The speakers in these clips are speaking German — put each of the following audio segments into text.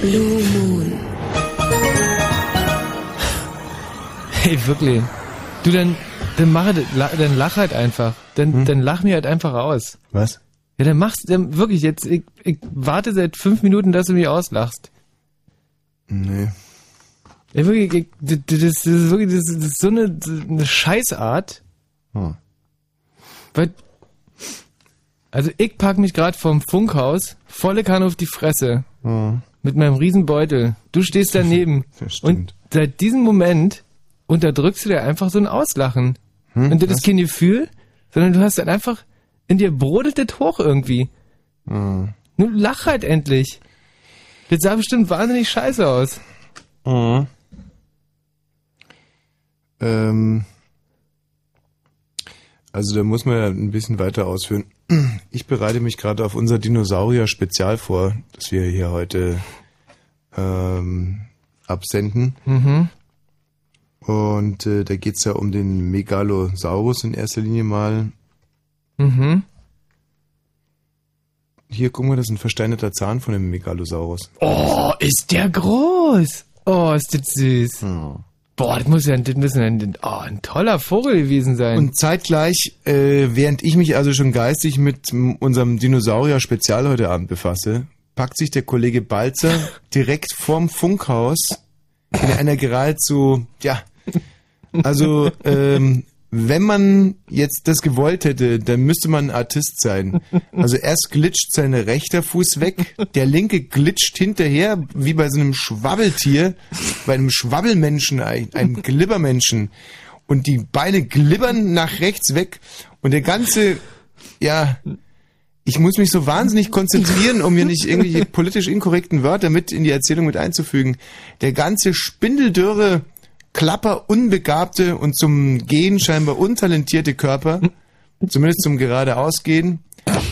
Blue Moon. Hey, wirklich. Du, dann, dann mach, dann lach halt einfach. Dann, Hm? dann lach mir halt einfach aus. Was? Ja, dann machst dann wirklich jetzt, ich, ich warte seit fünf Minuten, dass du mich auslachst. Nee. Ja, wirklich, ich, das, ist wirklich, das, ist so eine, eine Scheißart. Hm. Weil, also ich pack mich gerade vom Funkhaus volle Kanne auf die Fresse. Hm. Mit meinem Riesenbeutel. Du stehst daneben. Und seit diesem Moment unterdrückst du dir einfach so ein Auslachen. Hm, Und das was? ist kein Gefühl, sondern du hast dann einfach, in dir brodelt das hoch irgendwie. Hm. Nun lach halt endlich. Das sah bestimmt wahnsinnig scheiße aus. Mhm. Ähm, also da muss man ja ein bisschen weiter ausführen. Ich bereite mich gerade auf unser Dinosaurier-Spezial vor, das wir hier heute ähm, absenden. Mhm. Und äh, da geht's ja um den Megalosaurus in erster Linie mal. Mhm. Hier, guck mal, das ist ein versteinerter Zahn von dem Megalosaurus. Oh, ist der groß. Oh, ist das süß. Hm. Boah, das muss ja das muss ein, oh, ein toller Vogel gewesen sein. Und zeitgleich, äh, während ich mich also schon geistig mit unserem Dinosaurier-Spezial heute Abend befasse, packt sich der Kollege Balzer direkt vorm Funkhaus in einer geradezu, ja, also ähm, wenn man jetzt das gewollt hätte, dann müsste man ein Artist sein. Also erst glitscht sein rechter Fuß weg, der linke glitscht hinterher, wie bei so einem Schwabbeltier, bei einem Schwabbelmenschen, ein- einem Glibbermenschen. Und die Beine glibbern nach rechts weg und der ganze, ja, ich muss mich so wahnsinnig konzentrieren, um mir nicht irgendwelche politisch inkorrekten Wörter mit in die Erzählung mit einzufügen. Der ganze spindeldürre, klapper, unbegabte und zum Gehen scheinbar untalentierte Körper, zumindest zum geradeausgehen,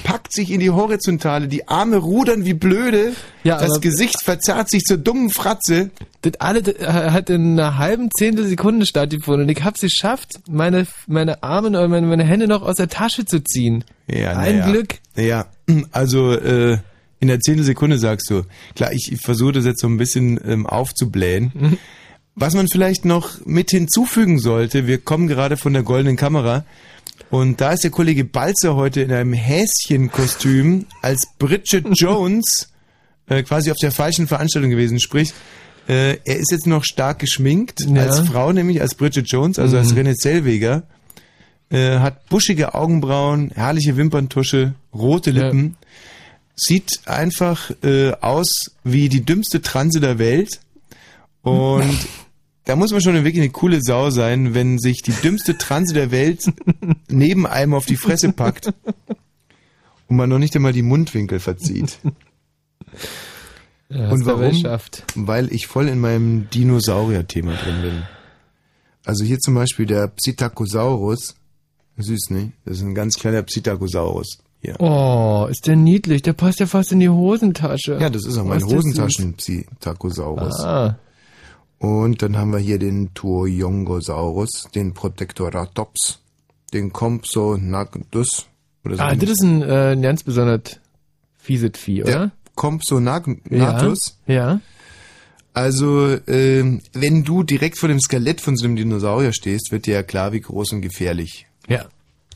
packt sich in die Horizontale, die Arme rudern wie blöde, Ja, das Gesicht verzerrt sich zur dummen Fratze. Das alle das hat in einer halben Zehntelsekunde stattgefunden und ich hab's geschafft, meine, meine Arme oder meine, meine Hände noch aus der Tasche zu ziehen. Ja, Ein naja. Glück. Ja, also äh, in der Zehntelsekunde sagst du. Klar, ich, ich versuche das jetzt so ein bisschen ähm, aufzublähen. Was man vielleicht noch mit hinzufügen sollte, wir kommen gerade von der goldenen Kamera und da ist der Kollege Balzer heute in einem Häschenkostüm als Bridget Jones äh, quasi auf der falschen Veranstaltung gewesen. Sprich, äh, er ist jetzt noch stark geschminkt, Ja. als Frau nämlich, als Bridget Jones, also als Mhm. René Zellweger äh, hat buschige Augenbrauen, herrliche Wimperntusche, rote Lippen, sieht einfach äh, aus wie die dümmste Transe der Welt und da muss man schon wirklich eine coole Sau sein, wenn sich die dümmste Transe der Welt neben einem auf die Fresse packt und man noch nicht einmal die Mundwinkel verzieht. Ja, und warum? Weil ich voll in meinem Dinosaurier-Thema drin bin. Also hier zum Beispiel der Psittacosaurus. Süß, ne? Das ist ein ganz kleiner Psittacosaurus. Hier. Oh, ist der niedlich. Der passt ja fast in die Hosentasche. Ja, das ist auch Oh, mein Hosentaschen-Psittacosaurus. Ah. Und dann haben wir hier den Tuoyongosaurus, den Protectoratops, den Compsognathus. Oder so Ah, das ist ein, äh, ein ganz besonders fieses Vieh, oder? Der Compsognathus. Ja. ja. Also, ähm, wenn du direkt vor dem Skelett von so einem Dinosaurier stehst, wird dir ja klar, wie groß und gefährlich Ja.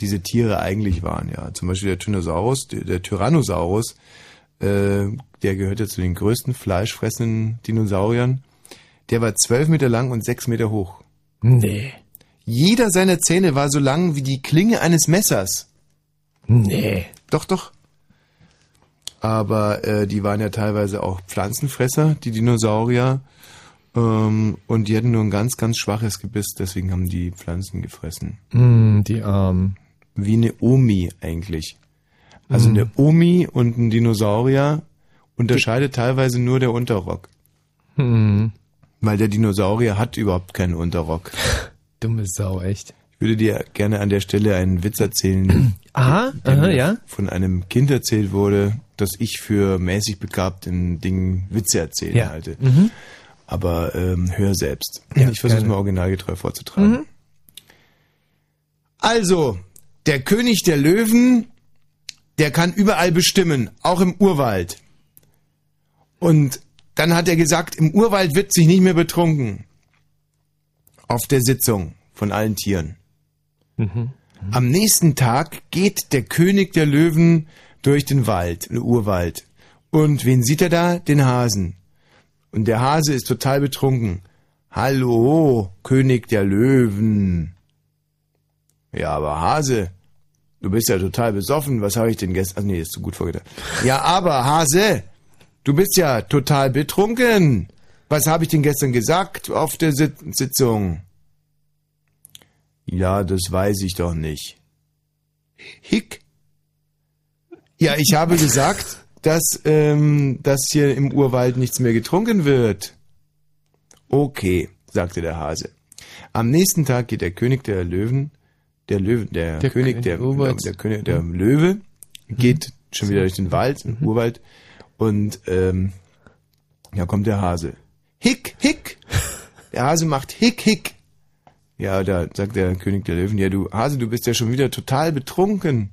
diese Tiere eigentlich waren. Ja, zum Beispiel der Tyrannosaurus, der, der Tyrannosaurus, äh, der gehört ja zu den größten fleischfressenden Dinosauriern. Der war zwölf Meter lang und sechs Meter hoch. Nee. Jeder seiner Zähne war so lang wie die Klinge eines Messers. Nee. Doch, doch. Aber äh, die waren ja teilweise auch Pflanzenfresser, die Dinosaurier. Ähm, und die hatten nur ein ganz, ganz schwaches Gebiss, deswegen haben die Pflanzen gefressen. Hm, die Armen. Wie eine Omi eigentlich. Also Mhm. eine Omi und ein Dinosaurier unterscheidet teilweise nur der Unterrock. Hm. Weil der Dinosaurier hat überhaupt keinen Unterrock. Dumme Sau, echt. Ich würde dir gerne an der Stelle einen Witz erzählen. Aha, der aha, mir ja. Von einem Kind erzählt wurde, das ich für mäßig begabt in Dingen Witze erzählen Ja. halte. Mhm. Aber ähm, hör selbst. Ja, ich versuche es mal originalgetreu vorzutragen. Mhm. Also, der König der Löwen, der kann überall bestimmen, auch im Urwald. Und dann hat er gesagt, im Urwald wird sich nicht mehr betrunken. Auf der Sitzung von allen Tieren. Am nächsten Tag geht der König der Löwen durch den Wald, den Urwald. Und wen sieht er da? Den Hasen. Und der Hase ist total betrunken. Hallo, König der Löwen. Ja, aber Hase, du bist ja total besoffen. Was habe ich denn gestern? Ach nee, ist zu gut vorgedacht. Ja, aber Hase, du bist ja total betrunken. Was habe ich denn gestern gesagt auf der Sit Sitzung? Ja, das weiß ich doch nicht. Hick. Ja, ich habe gesagt, dass, ähm, dass hier im Urwald nichts mehr getrunken wird. Okay, sagte der Hase. Am nächsten Tag geht der König der Löwen, der Löwen, der, Der König König der, der König der Löwe geht schon wieder durch den Wald, den Urwald und ähm, ja kommt der Hase. Hick, hick. Der Hase macht hick, hick. Ja, da sagt der König der Löwen, ja du Hase, du bist ja schon wieder total betrunken.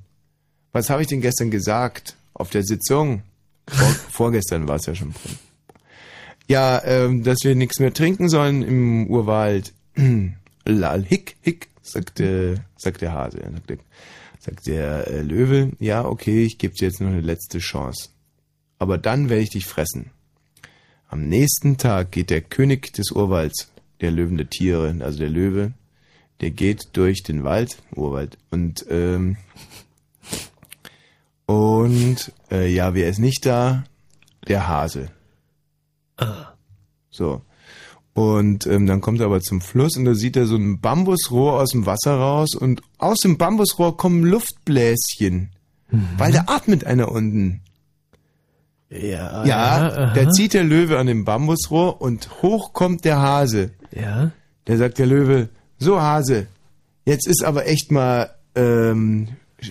Was habe ich denn gestern gesagt auf der Sitzung? Vor, vorgestern war es ja schon. Ja, ähm, dass wir nichts mehr trinken sollen im Urwald. Lal, hick, hick, sagt, der sagt der Hase. Sagt der, sagt der äh, Löwe, ja, okay, ich gebe dir jetzt noch eine letzte Chance. Aber dann werde ich dich fressen. Am nächsten Tag geht der König des Urwalds, der Löwen der Tiere, also der Löwe, der geht durch den Wald, Urwald, und ähm, und äh, ja, wer ist nicht da? Der Hase. So. Und ähm, dann kommt er aber zum Fluss und da sieht er so ein Bambusrohr aus dem Wasser raus und aus dem Bambusrohr kommen Luftbläschen. Weil da atmet einer unten. Ja. Ja, aha. da zieht der Löwe an dem Bambusrohr und hoch kommt der Hase. Ja. Da sagt der Löwe, so Hase, jetzt ist aber echt mal, ähm,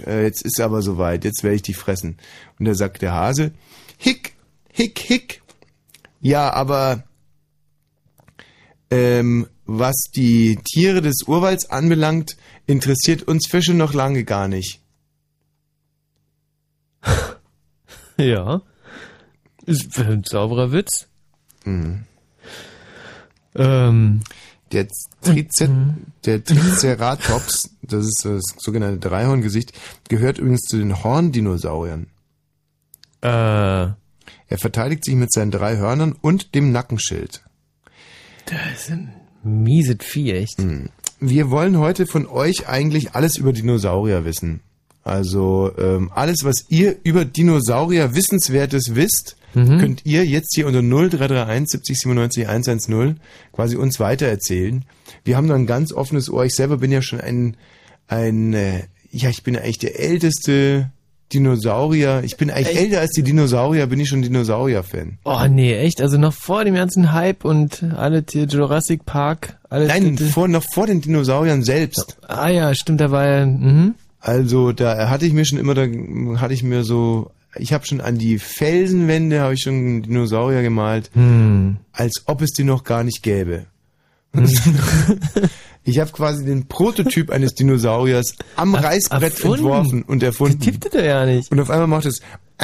äh, jetzt ist aber soweit, jetzt werde ich dich fressen. Und da sagt der Hase, hick, hick, hick. Ja, aber ähm, was die Tiere des Urwalds anbelangt, interessiert uns Fische noch lange gar nicht. Ja. Ist ein sauberer Witz. Mhm. Ähm, Der, Trice der Triceratops, das ist das sogenannte Dreihorngesicht, gehört übrigens zu den Horndinosauriern. äh, Er verteidigt sich mit seinen drei Hörnern und dem Nackenschild. das ist ein mieses Vieh, echt. Wir wollen heute von euch eigentlich alles über Dinosaurier wissen. Also ähm, alles, was ihr über Dinosaurier Wissenswertes wisst, könnt ihr jetzt hier unter 0331 70 97 110 quasi uns weitererzählen. Wir haben da ein ganz offenes Ohr. Ich selber bin ja schon ein, ein äh, ja, ich bin eigentlich der älteste Dinosaurier. Ich bin eigentlich älter als die Dinosaurier, bin ich schon Dinosaurier-Fan. Oh nee, echt? Also noch vor dem ganzen Hype und alle Tier Jurassic Park, alles. Nein, vor, noch vor den Dinosauriern selbst. Ah ja, stimmt, da war ja. Mhm. Also da hatte ich mir schon immer, da hatte ich mir so, ich habe schon an die Felsenwände habe ich schon einen Dinosaurier gemalt, Hm. als ob es die noch gar nicht gäbe. ich habe quasi den Prototyp eines Dinosauriers am Reißbrett erfunden? entworfen und erfunden. Tippte der ja nicht. Und auf einmal macht es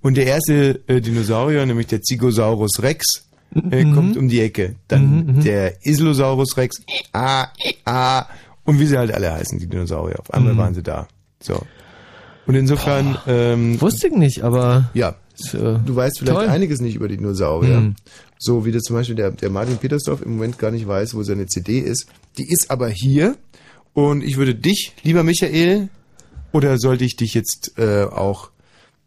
und der erste äh, Dinosaurier, nämlich der Zygosaurus Rex, äh, kommt um die Ecke. Dann der Islosaurus Rex, ah, ah, und wie sie halt alle heißen, die Dinosaurier. Auf einmal waren sie da. So. Und insofern, ähm, Wusste ich nicht, aber. ja, So. du weißt vielleicht Toll. einiges nicht über die Dinosaurier. Mhm. So wie das zum Beispiel der, der Martin Petersdorf im Moment gar nicht weiß, wo seine CD ist. Die ist aber hier. Und ich würde dich, lieber Michael, oder sollte ich dich jetzt äh, auch,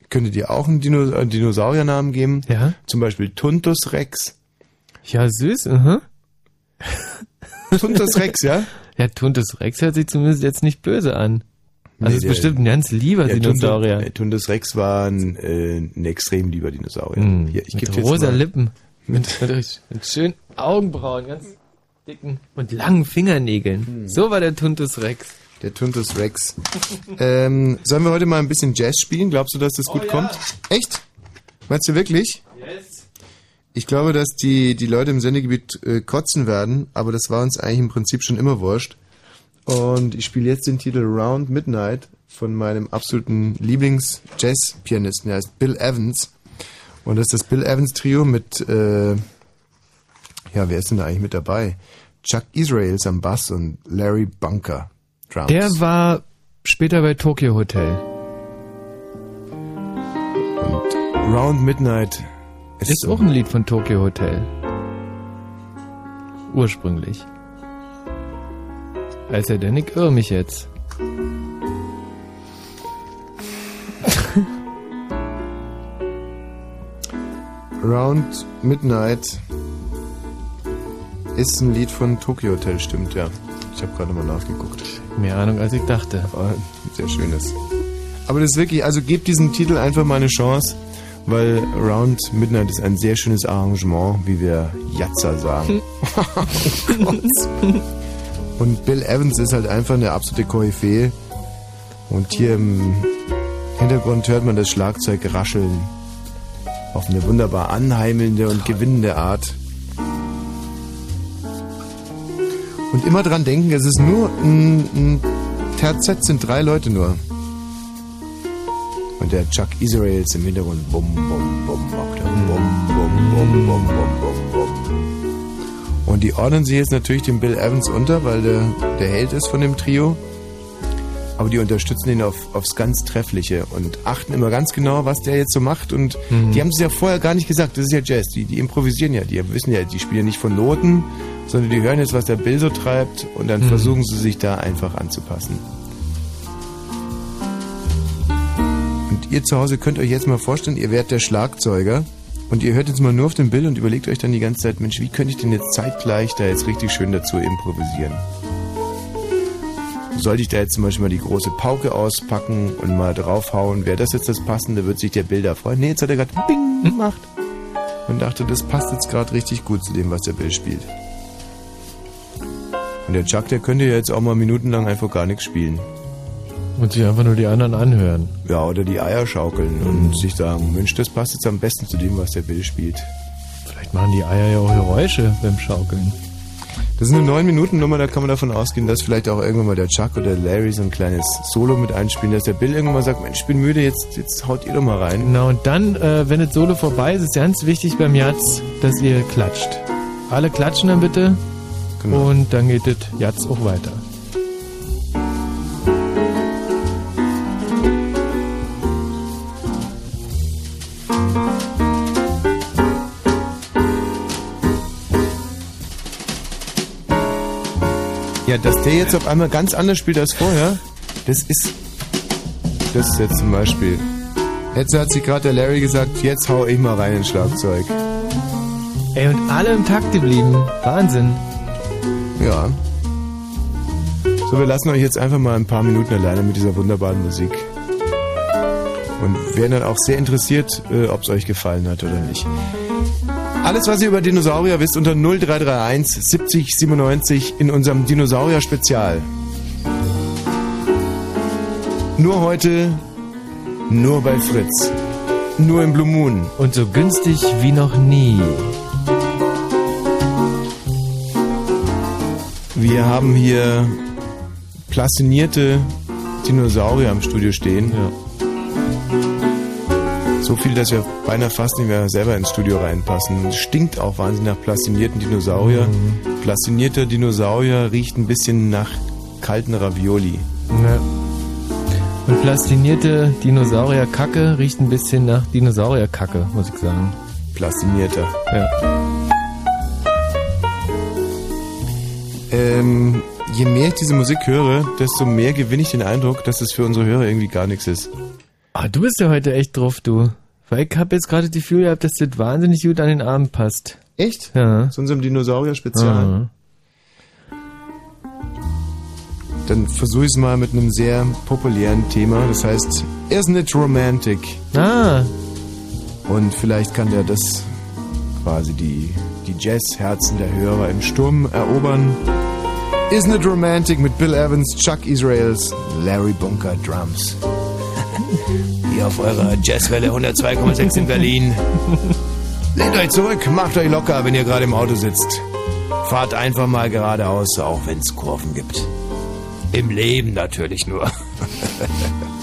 könnte dir auch einen Dino, äh, Dinosauriernamen geben? Ja. Zum Beispiel Tuntus Rex. Ja, süß, mhm. Tuntus Rex, ja? Ja, Tuntus Rex hört sich zumindest jetzt nicht böse an. Also Nee, ist der- bestimmt ein ganz lieber Der Dinosaurier. Tuntus, Tuntus Rex war ein, äh, ein extrem lieber Dinosaurier. Mhm. Hier, ich mit rosa mal- Lippen. Mit, mit, schönen Augenbrauen, ganz dicken und langen Fingernägeln. Hm. So war der Tuntus Rex. Der Tuntus Rex. ähm, sollen wir heute mal ein bisschen Jazz spielen? Glaubst du, dass das gut ja. kommt? Echt? Meinst du wirklich? Ich glaube, dass die, die Leute im Sendegebiet äh, kotzen werden, aber das war uns eigentlich im Prinzip schon immer wurscht. Und ich spiele jetzt den Titel Round Midnight von meinem absoluten Lieblings-Jazz-Pianisten. Er heißt Bill Evans. Und das ist das Bill Evans Trio mit, äh, ja, wer ist denn da eigentlich mit dabei? Chuck Israels am Bass und Larry Bunker Drums. Der war später bei Tokyo Hotel. Und Round Midnight ist, ist auch ein Lied von Tokyo Hotel. Ursprünglich. Als er denn, ich irre mich jetzt. Round Midnight ist ein Lied von Tokyo Hotel, stimmt, ja. Ich habe gerade mal nachgeguckt. Mehr Ahnung, als ich dachte. Aber sehr schönes. Aber das ist wirklich, also gebt diesem Titel einfach mal eine Chance, weil Round Midnight ist ein sehr schönes Arrangement, wie wir Jatza sagen. Und Bill Evans ist halt einfach eine absolute Koryphäe. Und hier im Hintergrund hört man das Schlagzeug rascheln. Auf eine wunderbar anheimelnde und gewinnende Art. Und immer dran denken, es ist nur ein, ein Terzett, sind drei Leute nur. Und der Chuck Israels im Hintergrund. Bum, bum, bum, macht. Bum, bum, bum, bum, bum, bum, bum. Und die ordnen sie jetzt natürlich dem Bill Evans unter, weil der, der Held ist von dem Trio. Aber die unterstützen ihn auf, aufs ganz Treffliche und achten immer ganz genau, was der jetzt so macht. Und mhm. die haben es ja vorher gar nicht gesagt. Das ist ja Jazz. Die, die improvisieren ja. Die wissen ja, die spielen nicht von Noten, sondern die hören jetzt, was der Bill so treibt und dann mhm. versuchen sie sich da einfach anzupassen. Ihr zu Hause könnt euch jetzt mal vorstellen, ihr werdet der Schlagzeuger und ihr hört jetzt mal nur auf den Bill und überlegt euch dann die ganze Zeit, Mensch, wie könnte ich denn jetzt zeitgleich da jetzt richtig schön dazu improvisieren? Sollte ich da jetzt zum Beispiel mal die große Pauke auspacken und mal draufhauen, wäre das jetzt das Passende, wird sich der Bill da freuen. Nee, jetzt hat er gerade Bing gemacht und dachte, das passt jetzt gerade richtig gut zu dem, was der Bill spielt. Und der Chuck, der könnte ja jetzt auch mal minutenlang einfach gar nichts spielen. Und sich einfach nur die anderen anhören. Ja, oder die Eier schaukeln mhm. und sich sagen, Mensch, das passt jetzt am besten zu dem, was der Bill spielt. Vielleicht machen die Eier ja auch Geräusche beim Schaukeln. Das ist eine 9-Minuten-Nummer, da kann man davon ausgehen, dass vielleicht auch irgendwann mal der Chuck oder Larry so ein kleines Solo mit einspielen, dass der Bill irgendwann mal sagt, Mensch, ich bin müde, jetzt, jetzt haut ihr doch mal rein. Genau, und dann, äh, wenn das Solo vorbei ist, ist ganz wichtig beim Jatz, dass ihr klatscht. Alle klatschen dann bitte genau. und dann geht das Jatz auch weiter. Ja, dass der jetzt auf einmal ganz anders spielt als vorher, das ist. Das ist jetzt zum Beispiel. Jetzt hat sich gerade der Larry gesagt, jetzt hau ich mal rein ins Schlagzeug. Ey, und alle im Takt geblieben. Wahnsinn. Ja. So, wir lassen euch jetzt einfach mal ein paar Minuten alleine mit dieser wunderbaren Musik. Und wären dann auch sehr interessiert, äh, ob es euch gefallen hat oder nicht. Alles, was ihr über Dinosaurier wisst, unter 0331 70 97 in unserem Dinosaurier-Spezial. Nur heute, nur bei Fritz. Nur im Blue Moon. Und so günstig wie noch nie. Wir haben hier plastinierte Dinosaurier im Studio stehen. Ja. So viel, dass wir beinahe fast nicht mehr selber ins Studio reinpassen. Stinkt auch wahnsinnig nach plastinierten Dinosaurier. Mhm. Plastinierter Dinosaurier riecht ein bisschen nach kalten Ravioli. Ja. Und plastinierte Dinosaurierkacke riecht ein bisschen nach Dinosaurierkacke, muss ich sagen. Plastinierter. Ja. Ähm, je mehr ich diese Musik höre, desto mehr gewinne ich den Eindruck, dass es für unsere Hörer irgendwie gar nichts ist. Ah, du bist ja heute echt drauf, du. Weil ich habe jetzt gerade das Gefühl gehabt, dass das wahnsinnig gut an den Abend passt. Echt? Ja. Zu unserem Dinosaurier-Spezial. Mhm. Dann versuche ich es mal mit einem sehr populären Thema. Das heißt, Isn't it romantic? Ah. Und vielleicht kann der das quasi die, die Jazz-Herzen der Hörer im Sturm erobern. Isn't it romantic mit Bill Evans, Chuck Israels, Larry Bunker Drums. Hier auf eurer Jazzwelle 102,6 in Berlin. Lehnt euch zurück, macht euch locker, wenn ihr gerade im Auto sitzt. Fahrt einfach mal geradeaus, auch wenn es Kurven gibt. Im Leben natürlich nur.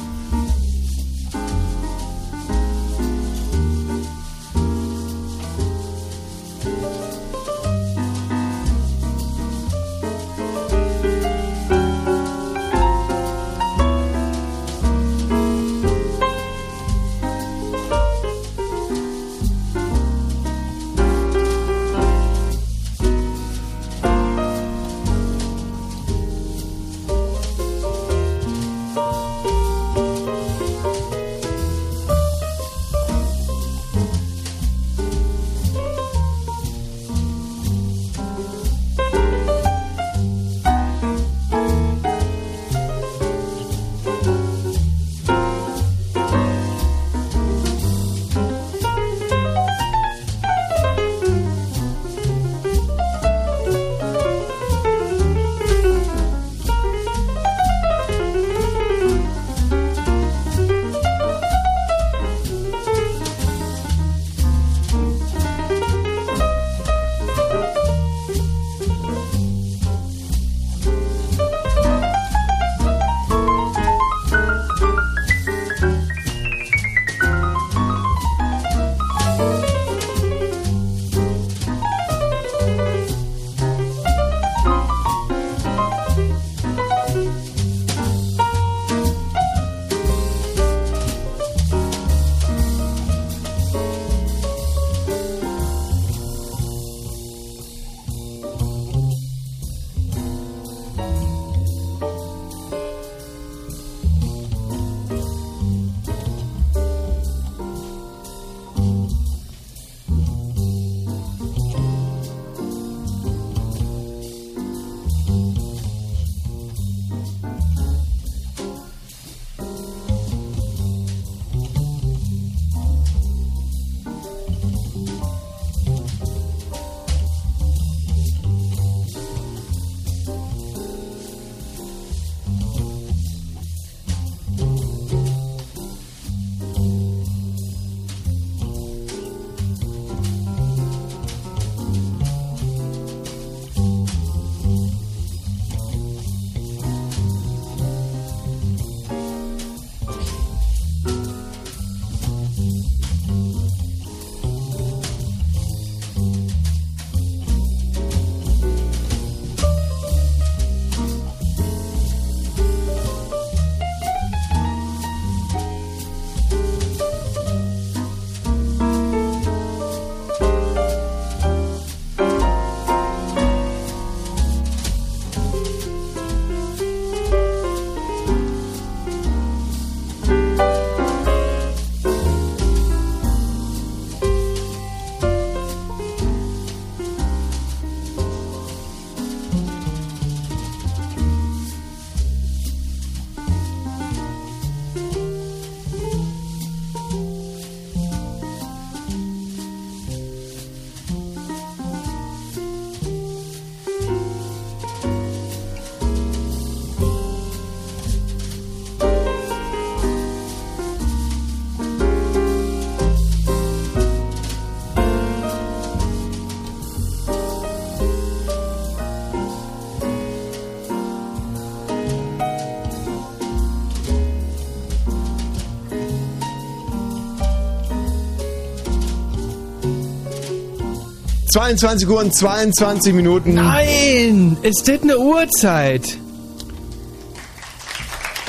...22 Uhr und 22 Minuten. Nein, es steht eine Uhrzeit.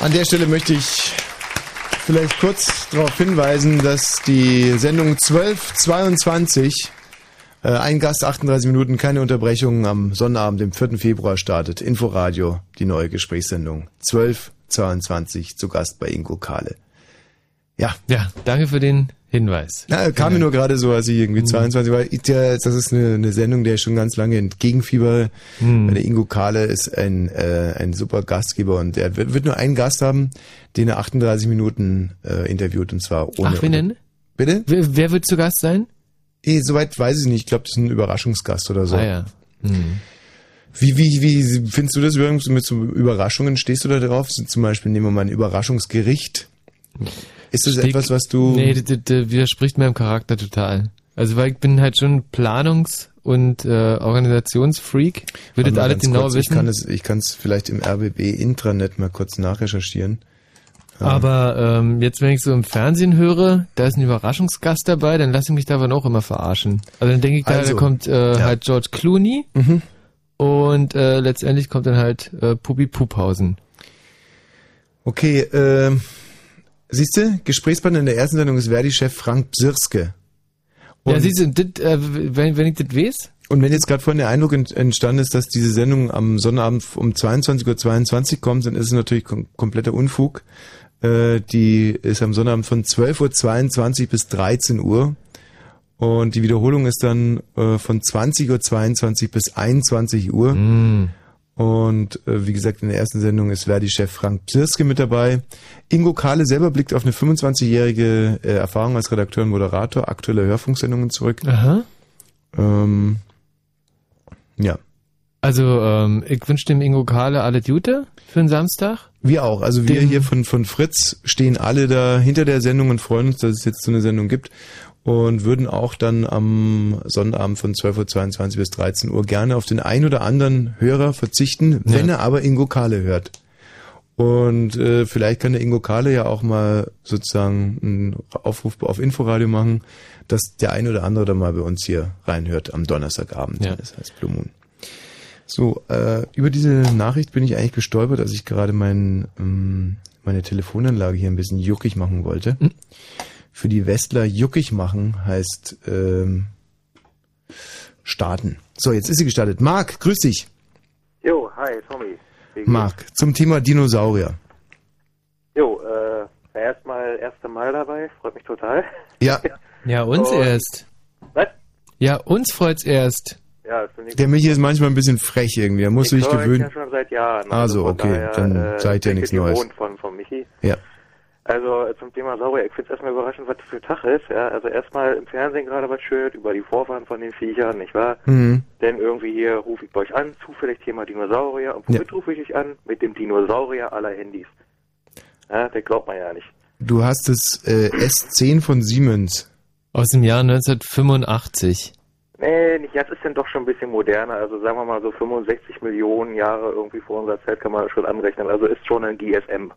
An der Stelle möchte ich vielleicht kurz darauf hinweisen, dass die Sendung 1222, äh, ein Gast 38 Minuten, keine Unterbrechungen am Sonnabend, dem 4. Februar startet. Inforadio, die neue Gesprächssendung. 1222 zu Gast bei Ingo Kahle. Ja. Ja, danke für den Hinweis. Na, kam mir nur gerade so, als ich irgendwie Mhm. 22 war. Der, das ist eine, eine Sendung, der ich schon ganz lange entgegenfiebere. Mhm. Der Ingo Kahle ist ein, äh, ein super Gastgeber und er wird, wird nur einen Gast haben, den er 38 Minuten äh, interviewt und zwar ohne. Ach, wen denn? Bitte? Wer, wer wird zu Gast sein? Eh, soweit weiß ich nicht. Ich glaube, das ist ein Überraschungsgast oder so. Ah ja. Hm. Wie, wie, wie findest du das übrigens mit so Überraschungen? Stehst du da drauf? Zum Beispiel nehmen wir mal ein Überraschungsgericht. Ist das Steak- etwas, was du... Nee, das, das, widerspricht meinem Charakter total. Also weil ich bin halt schon Planungs- und äh, Organisationsfreak. Würdet alle genau kurz, wissen. Ich kann es, ich kann es vielleicht im RBB Intranet mal kurz nachrecherchieren. Aber ähm, jetzt, wenn ich so im Fernsehen höre, da ist ein Überraschungsgast dabei, dann lasse ich mich davon auch immer verarschen. Also dann denke ich, da, also, da kommt äh, ja. halt George Clooney mhm. und äh, letztendlich kommt dann halt äh, Puppi Puphausen. Okay, äh, siehst du, Gesprächspartner in der ersten Sendung ist Verdi-Chef Frank Bsirske. ja, siehst du, dit, äh, wenn, wenn ich das weiß, und wenn jetzt gerade vorhin der Eindruck entstanden ist, dass diese Sendung am Sonnabend um 22.22 Uhr 22 kommt, dann ist es natürlich kom kompletter Unfug. Äh, die ist am Sonnabend von 12.22 Uhr bis 13 Uhr. Und die Wiederholung ist dann äh, von 20.22 Uhr bis 21 Uhr. Mm. Und äh, wie gesagt, in der ersten Sendung ist Verdi-Chef Frank Plirske mit dabei. Ingo Kahle selber blickt auf eine 25-jährige äh, Erfahrung als Redakteur und Moderator aktueller Hörfunksendungen zurück. Aha. Ähm, ja. Also ähm, ich wünsche dem Ingo Kahle alle Gute für den Samstag. Wir auch. Also wir hier von, von Fritz stehen alle da hinter der Sendung und freuen uns, dass es jetzt so eine Sendung gibt und würden auch dann am Sonnabend von 12.22 Uhr bis 13 Uhr gerne auf den ein oder anderen Hörer verzichten, wenn ja. er aber Ingo Kahle hört. Und äh, vielleicht kann der Ingo Kahle ja auch mal sozusagen einen Aufruf auf Inforadio machen, dass der ein oder andere dann mal bei uns hier reinhört am Donnerstagabend. Ja. Das heißt Blue Moon. So, äh, über diese Nachricht bin ich eigentlich gestolpert, als ich gerade mein, ähm, meine Telefonanlage hier ein bisschen juckig machen wollte. Mhm. Für die Westler juckig machen heißt ähm, starten. So, jetzt ist sie gestartet. Marc, grüß dich. Jo, hi, Tommy. Marc, zum Thema Dinosaurier. Jo, äh, erstmal erste Mal dabei, freut mich total. Ja. ja, uns Und, erst. Was? Ja, uns freut's erst. Ja, der Michi ist manchmal ein bisschen frech irgendwie, da musst du dich gewöhnen. Ich ja schon seit Jahren. Also, okay, daher, dann äh, seid ihr nichts Neues. Von, von Michi. Ja. Thema Saurier, ich finde es erstmal überraschend, was das für Tag ist. Ja? Also erstmal im Fernsehen gerade was schön über die Vorfahren von den Viechern, nicht wahr? Mhm. Denn irgendwie hier rufe ich bei euch an, zufällig Thema Dinosaurier. Und womit ja. rufe ich dich an? Mit dem Dinosaurier aller Handys. Ja, der glaubt man ja nicht. Du hast das äh, S10 von Siemens. Aus dem Jahr 1985. Nee, nicht jetzt ist denn doch schon ein bisschen moderner. Also sagen wir mal so 65 Millionen Jahre irgendwie vor unserer Zeit kann man schon anrechnen. Also ist schon ein GSM.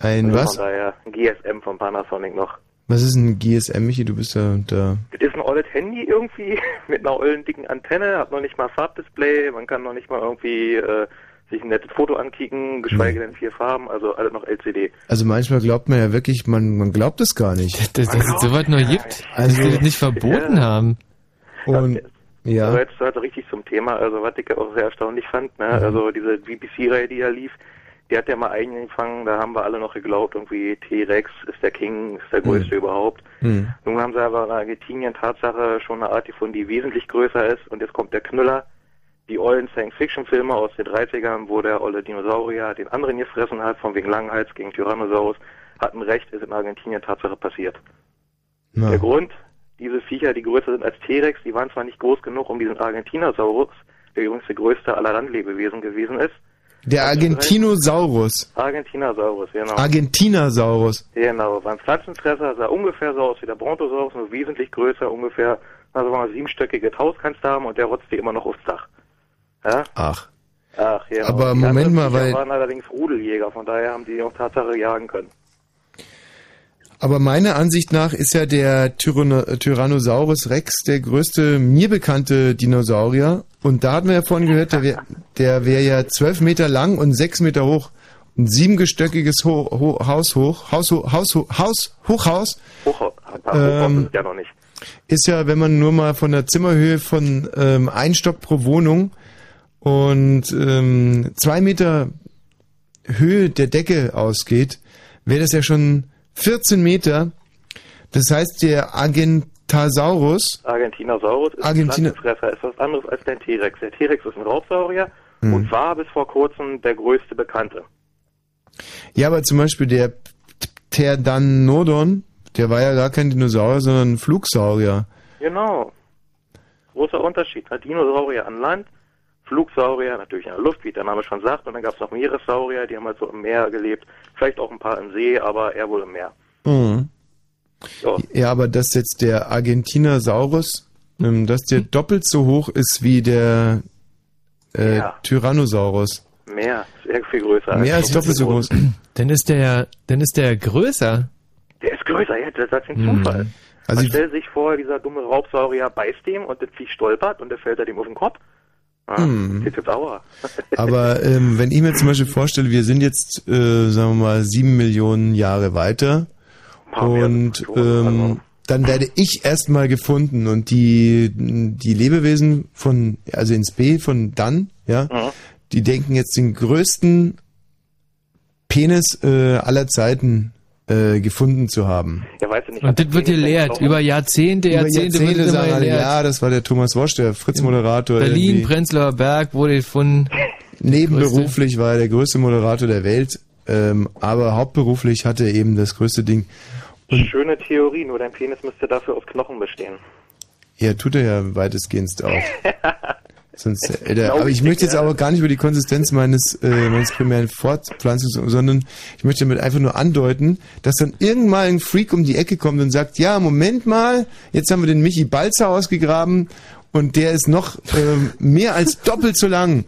Ein also was? Von daher ein GSM von Panasonic noch. Was ist ein GSM, Michi? Du bist ja da. Das ist ein olles Handy irgendwie mit einer ollen dicken Antenne, hat noch nicht mal Farbdisplay, man kann noch nicht mal irgendwie äh, sich ein nettes Foto ankicken, geschweige denn vier Farben, also alles noch LCD. Also manchmal glaubt man ja wirklich, man, man glaubt es gar nicht. Dass, dass es sowas noch gibt, also, dass sie das nicht verboten ja. haben. Und ja. Also jetzt also richtig zum Thema, also was ich auch sehr erstaunlich fand, ne? Mhm. also diese BBC-Reihe, die da lief, die hat ja mal eingefangen, da haben wir alle noch geglaubt, irgendwie T-Rex ist der King, ist der größte mhm. überhaupt. Mhm. Nun haben sie aber in Argentinien Tatsache schon eine Art gefunden, die wesentlich größer ist und jetzt kommt der Knüller. Die ollen Science-Fiction-Filme aus den 30ern, wo der olle Dinosaurier den anderen gefressen hat, von wegen Langhals gegen Tyrannosaurus, hatten recht, ist in Argentinien Tatsache passiert. Ja. Der Grund, diese Viecher, die größer sind als T-Rex, die waren zwar nicht groß genug, um diesen Argentinosaurus, der übrigens der größte aller Landlebewesen gewesen ist, der Argentinosaurus. Argentinosaurus, genau. Argentinosaurus. Genau, war ein Pflanzenfresser, sah ungefähr so aus wie der Brontosaurus, nur wesentlich größer, ungefähr, also mal siebenstöckiges Haus kannst du haben und der rotzt dir immer noch aufs Dach. Ja? Ach. Ach, genau. Aber die Moment mal, weil... waren allerdings Rudeljäger, von daher haben die auch Tatsache jagen können. Aber meiner Ansicht nach ist ja der Tyrannosaurus Rex der größte mir bekannte Dinosaurier. Und da hatten wir ja vorhin gehört, der wäre der wär ja zwölf Meter lang und sechs Meter hoch. Ein siebengestöckiges Ho Ho Haus hoch, Haus, Ho Haus, Ho Haus, Hochhaus. Hochhaus, ähm, ist ja noch nicht. Ist ja, wenn man nur mal von der Zimmerhöhe von ähm, ein Stock pro Wohnung und ähm, zwei Meter Höhe der Decke ausgeht, wäre das ja schon 14 Meter. Das heißt, der Argentasaurus. Argentinosaurus ist Argentina ein Pflanzenfresser, ist was anderes als der T-Rex. Der T-Rex ist ein Raubsaurier hm. und war bis vor kurzem der größte Bekannte. Ja, aber zum Beispiel der Pteranodon, der war ja gar kein Dinosaurier, sondern ein Flugsaurier. Genau. Großer Unterschied. Dinosaurier an Land, Flugsaurier natürlich in der Luft, wie der Name schon sagt. Und dann gab es noch Meeressaurier, die haben halt so im Meer gelebt. Vielleicht auch ein paar im See, aber eher wohl im Meer. Mhm. So. Ja, aber dass jetzt der Argentinosaurus, ähm, dass der doppelt so hoch ist wie der äh, ja. Tyrannosaurus. Mehr, sehr viel größer. Mehr als, doppelt so groß. Dann ist der, dann ist der größer. Der ist größer, ja, das ist ein hm. Zufall. Also Man stellt sich vor, dieser dumme Raubsaurier beißt ihm und das Vieh stolpert und der fällt halt ihm auf den Kopf. Ah, hm. Aber ähm, wenn ich mir zum Beispiel vorstelle, wir sind jetzt, äh, sagen wir mal, sieben Millionen Jahre weiter und ähm, also. dann werde ich erstmal gefunden und die, die Lebewesen von, also ins B von dann, ja, mhm. die denken jetzt den größten Penis äh, aller Zeiten äh, gefunden zu haben. Ja, weißt du nicht, und das wird gelehrt. Über Jahrzehnte, Jahrzehnte, Über Jahrzehnte wird sagen alle, ja, das war der Thomas Wosch, der Fritz-Moderator. Berlin, irgendwie. Prenzlauer Berg wurde gefunden. Nebenberuflich war er der größte Moderator der Welt, ähm, aber hauptberuflich hatte er eben das größte Ding. Und Schöne Theorie, nur dein Penis müsste dafür aus Knochen bestehen. Ja, tut er ja weitestgehend auch. Sonst, äh, der, aber ich möchte jetzt aber gar nicht über die Konsistenz meines, äh, meines primären Fortpflanzungs, sondern ich möchte damit einfach nur andeuten, dass dann irgendwann ein Freak um die Ecke kommt und sagt, ja, Moment mal, jetzt haben wir den Michi Balzer ausgegraben und der ist noch äh, mehr als doppelt so lang.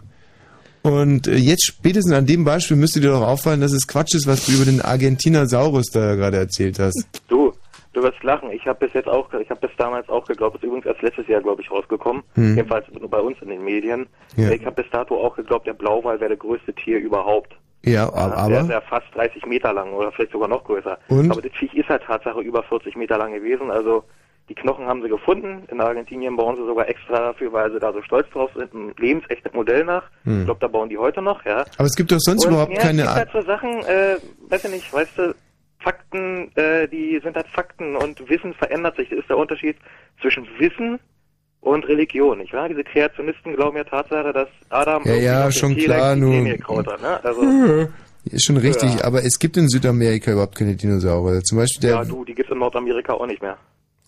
Und äh, jetzt spätestens an dem Beispiel müsste dir doch auffallen, dass es Quatsch ist, was du über den Argentinosaurus da gerade erzählt hast. Du, Du wirst lachen. Ich habe bis jetzt auch, ich habe bis damals auch geglaubt, ist übrigens erst letztes Jahr, glaube ich, rausgekommen. Hm. Jedenfalls nur bei uns in den Medien. Ja. Ich habe bis dato auch geglaubt, der Blauwal wäre das größte Tier überhaupt. Ja, aber. Der ist ja fast 30 Meter lang oder vielleicht sogar noch größer. Und? Aber das Viech ist halt Tatsache über 40 Meter lang gewesen. Also die Knochen haben sie gefunden. In Argentinien bauen sie sogar extra dafür, weil sie da so stolz drauf sind, ein lebensechtes Modell nach. Hm. Ich glaube, da bauen die heute noch, ja. Aber es gibt doch sonst Und, überhaupt ja, keine... Es gibt halt so Sachen, äh, weiß ich nicht, weißt du, Fakten, äh, die sind halt Fakten und Wissen verändert sich. Das ist der Unterschied zwischen Wissen und Religion, nicht wahr? Diese Kreationisten glauben ja Tatsache, dass Adam ja, ja, schon klar, nur ne? also, ist schon richtig, ja. aber es gibt in Südamerika überhaupt keine Dinosaurier. Zum Beispiel der. Ja, du, die gibt es in Nordamerika auch nicht mehr.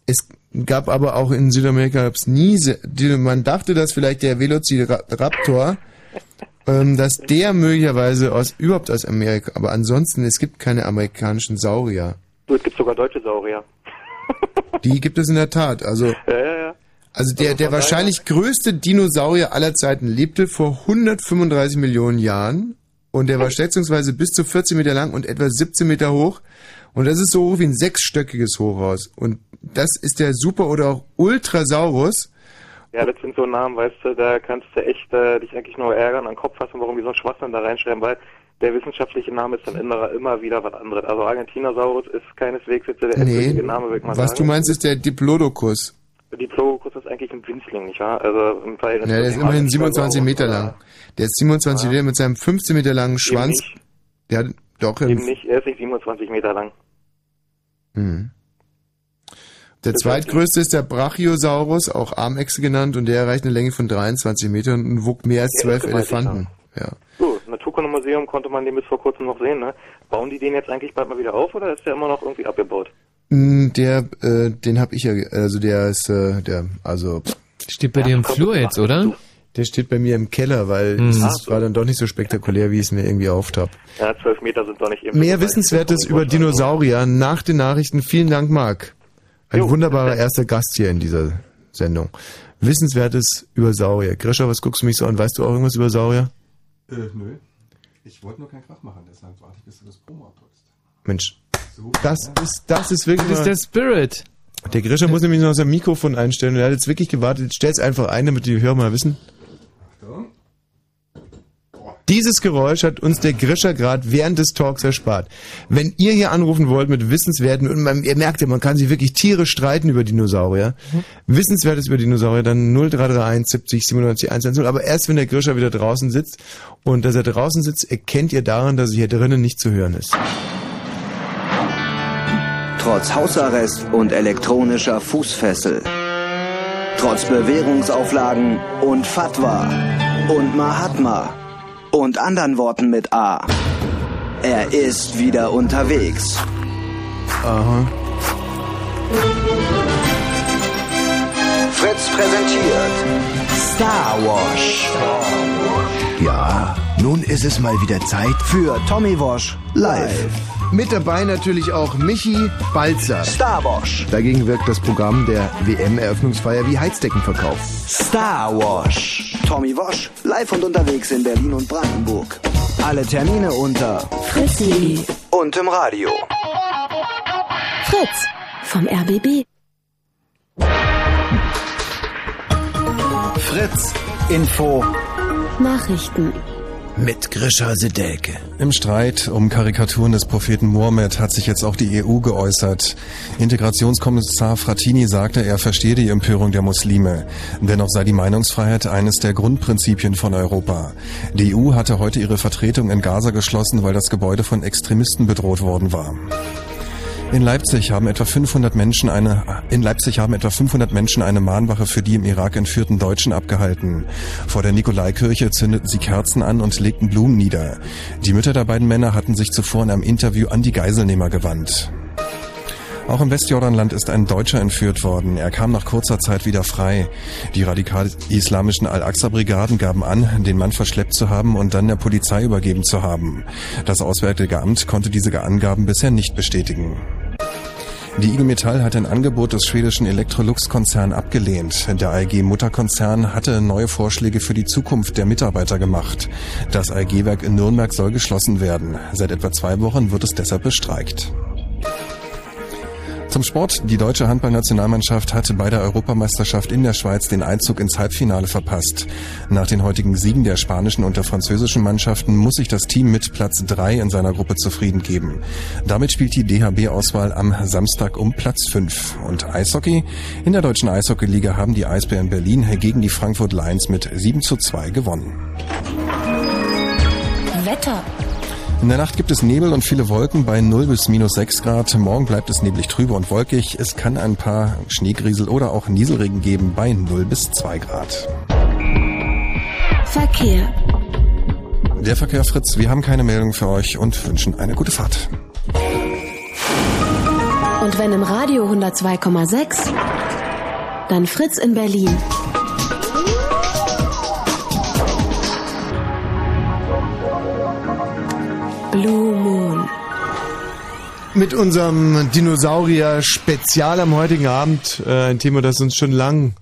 Es gab aber auch in Südamerika gab's nie, man dachte, dass vielleicht der Velociraptor ähm, dass der möglicherweise aus überhaupt aus Amerika, aber ansonsten es gibt keine amerikanischen Saurier. Du, es gibt sogar deutsche Saurier. Die gibt es in der Tat. Also, ja, ja, ja. also der, also der wahrscheinlich größte Dinosaurier aller Zeiten lebte vor 135 Millionen Jahren und der war schätzungsweise bis zu 14 Meter lang und etwa 17 Meter hoch. Und das ist so hoch wie ein sechsstöckiges Hochhaus. Und das ist der Super- oder auch Ultrasaurus. Ja, das sind so Namen, weißt du, da kannst du echt äh, dich eigentlich nur ärgern, an den Kopf fassen, warum die so einen Schwachsinn da reinschreiben, weil der wissenschaftliche Name ist dann immer, immer wieder was anderes. Also Argentinosaurus ist keineswegs jetzt der nee, Name, würde man Was sagen. du meinst, ist der Diplodocus. Diplodocus ist eigentlich ein Winzling, nicht wahr? Also im Fall Ja, der ist immerhin 27 Meter lang. Der ist 27 Meter mit seinem 15 Meter langen Schwanz. Der hat doch Eben nicht, er ist nicht 27 Meter lang. Hm. Der zweitgrößte ist der Brachiosaurus, auch Armechse genannt, und der erreicht eine Länge von 23 Metern und wog mehr als zwölf Elefanten. Ja. So, Naturkundemuseum konnte man den bis vor kurzem noch sehen, ne? Bauen die den jetzt eigentlich bald mal wieder auf oder ist der immer noch irgendwie abgebaut? Mm, der, äh, den hab ich ja, also der ist, äh, der, also. Steht bei ja, dir im Flur jetzt, oder? Der steht bei mir im Keller, weil mhm. es war dann doch nicht so spektakulär, wie ich es mir irgendwie erhofft habe. Ja, zwölf Meter sind doch nicht eben. Mehr Wissenswertes über Dinosaurier nach den Nachrichten. Vielen Dank, Marc. Ein jo, wunderbarer erster Gast hier in dieser Sendung. Wissenswertes über Saurier. Grisha, was guckst du mich so an? Weißt du auch irgendwas über Saurier? Äh, nö. Ich wollte nur keinen Krach machen, deshalb warte ich, bis du das Promo abdrückst. Mensch, so, das, ja. ist, das ist wirklich... Das ist der Spirit. Der Grisha muss nämlich noch sein Mikrofon einstellen und er hat jetzt wirklich gewartet. Stell's einfach ein, damit die Hörer mal wissen. Dieses Geräusch hat uns der Grischer gerade während des Talks erspart. Wenn ihr hier anrufen wollt mit Wissenswerten, und man, ihr merkt ja, man kann sich wirklich Tiere streiten über Dinosaurier. Mhm. Wissenswertes über Dinosaurier, dann 0331 70 97 110. Aber erst wenn der Grischer wieder draußen sitzt. Und dass er draußen sitzt, erkennt ihr daran, dass er hier drinnen nicht zu hören ist. Trotz Hausarrest und elektronischer Fußfessel. Trotz Bewährungsauflagen und Fatwa und Mahatma und anderen Worten mit A. Er ist wieder unterwegs. Aha. Fritz präsentiert Star Wash. Ja, nun ist es mal wieder Zeit für Tommy Wash live. Mit dabei natürlich auch Michi Balzer. Star Wash. Dagegen wirkt das Programm der WM-Eröffnungsfeier wie Heizdeckenverkauf. Star Wash. Tommy Wash, live und unterwegs in Berlin und Brandenburg. Alle Termine unter fritz.de und im Radio. Fritz vom RBB. Fritz Info Nachrichten mit Grisha Sedelke. Im Streit um Karikaturen des Propheten Mohammed hat sich jetzt auch die EU geäußert. Integrationskommissar Frattini sagte, er verstehe die Empörung der Muslime. Dennoch sei die Meinungsfreiheit eines der Grundprinzipien von Europa. Die EU hatte heute ihre Vertretung in Gaza geschlossen, weil das Gebäude von Extremisten bedroht worden war. In Leipzig haben etwa 500 Menschen eine in Leipzig haben etwa 500 Menschen eine Mahnwache für die im Irak entführten Deutschen abgehalten. Vor der Nikolaikirche zündeten sie Kerzen an und legten Blumen nieder. Die Mütter der beiden Männer hatten sich zuvor in einem Interview an die Geiselnehmer gewandt. Auch im Westjordanland ist ein Deutscher entführt worden. Er kam nach kurzer Zeit wieder frei. Die radikal-islamischen Al-Aqsa-Brigaden gaben an, den Mann verschleppt zu haben und dann der Polizei übergeben zu haben. Das Auswärtige Amt konnte diese Angaben bisher nicht bestätigen. Die IG Metall hat ein Angebot des schwedischen Electrolux-Konzern abgelehnt. Der AEG-Mutterkonzern hatte neue Vorschläge für die Zukunft der Mitarbeiter gemacht. Das AEG-Werk in Nürnberg soll geschlossen werden. Seit etwa zwei Wochen wird es deshalb bestreikt. Zum Sport. Die deutsche Handballnationalmannschaft hatte bei der Europameisterschaft in der Schweiz den Einzug ins Halbfinale verpasst. Nach den heutigen Siegen der spanischen und der französischen Mannschaften muss sich das Team mit Platz 3 in seiner Gruppe zufrieden geben. Damit spielt die DHB-Auswahl am Samstag um Platz 5. Und Eishockey? In der deutschen Eishockeyliga haben die Eisbären Berlin gegen die Frankfurt Lions mit 7 zu 2 gewonnen. Wetter. In der Nacht gibt es Nebel und viele Wolken bei 0 bis minus 6 Grad. Morgen bleibt es neblig trübe und wolkig. Es kann ein paar Schneegriesel oder auch Nieselregen geben bei 0 bis 2 Grad. Verkehr. Der Verkehr Fritz, wir haben keine Meldung für euch und wünschen eine gute Fahrt. Und wenn im Radio 102,6, dann Fritz in Berlin. Blue Moon. Mit unserem Dinosaurier-Spezial am heutigen Abend, äh, ein Thema, das uns schon lang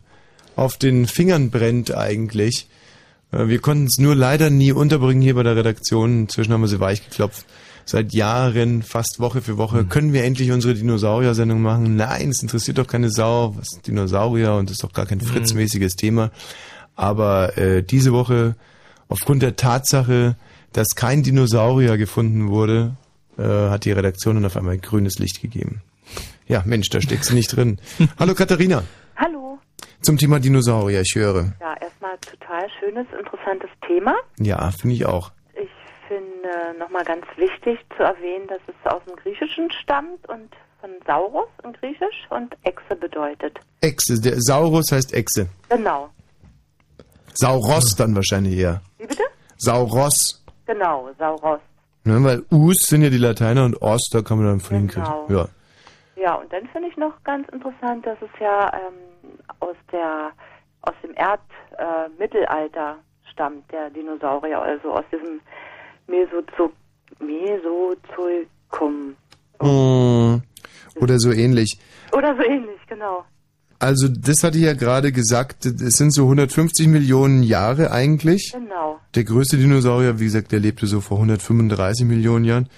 auf den Fingern brennt eigentlich. Äh, wir konnten es nur leider nie unterbringen hier bei der Redaktion. Inzwischen haben wir sie weich geklopft. Seit Jahren, fast Woche für Woche, mhm. können wir endlich unsere Dinosaurier-Sendung machen. Nein, es interessiert doch keine Sau, was Dinosaurier und das ist doch gar kein mhm. fritzmäßiges Thema. Aber äh, diese Woche, aufgrund der Tatsache, dass kein Dinosaurier gefunden wurde, äh, hat die Redaktion dann auf einmal grünes Licht gegeben. Ja, Mensch, da steckst du nicht drin. Hallo Katharina. Hallo. Zum Thema Dinosaurier, ich höre. Ja, erstmal total schönes, interessantes Thema. Ja, finde ich auch. Ich finde nochmal ganz wichtig zu erwähnen, dass es aus dem Griechischen stammt und von Saurus in Griechisch und Echse bedeutet. Echse, der Saurus heißt Echse. Genau. Sauros dann wahrscheinlich eher. Wie bitte? Sauros. Genau, Sauros. Ja, weil Us sind ja die Lateiner und Os, da kann man dann von genau. Ja. Ja, und dann finde ich noch ganz interessant, dass es ja ähm, aus der aus dem Erdmittelalter äh, stammt, der Dinosaurier, also aus diesem Mesozo Mesozoikum. Mm, oder so ähnlich. Oder so ähnlich, genau. Also das hatte ich ja gerade gesagt, es sind so 150 Millionen Jahre eigentlich. Genau. Der größte Dinosaurier, wie gesagt, der lebte so vor 135 Millionen Jahren.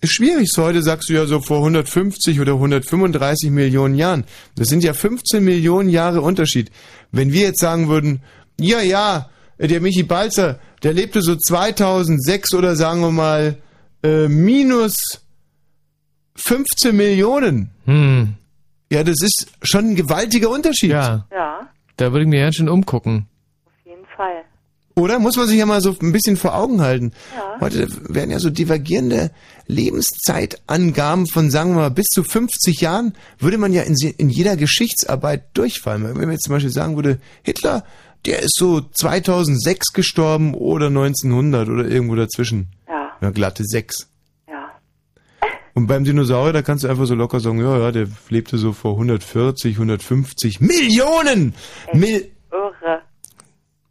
Ist schwierig, so heute sagst du ja so vor 150 oder 135 Millionen Jahren. Das sind ja 15 Millionen Jahre Unterschied. Wenn wir jetzt sagen würden, ja, ja, der Michi Balzer, der lebte so 2006 oder sagen wir mal äh, minus 15 Millionen. Hm. Ja, das ist schon ein gewaltiger Unterschied. Ja. Ja, Da würde ich mir ganz schön umgucken. auf jeden Fall. Oder? Muss man sich ja mal so ein bisschen vor Augen halten. Ja. Heute werden ja so divergierende Lebenszeitangaben von, sagen wir mal, bis zu 50 Jahren, würde man ja in, in jeder Geschichtsarbeit durchfallen. Wenn man jetzt zum Beispiel sagen würde, Hitler, der ist so 2006 gestorben oder 1900 oder irgendwo dazwischen. Ja, Ja, glatte 6. ja. Und beim Dinosaurier, da kannst du einfach so locker sagen, ja, ja, der lebte so vor 140, 150 Millionen! Mil Irre.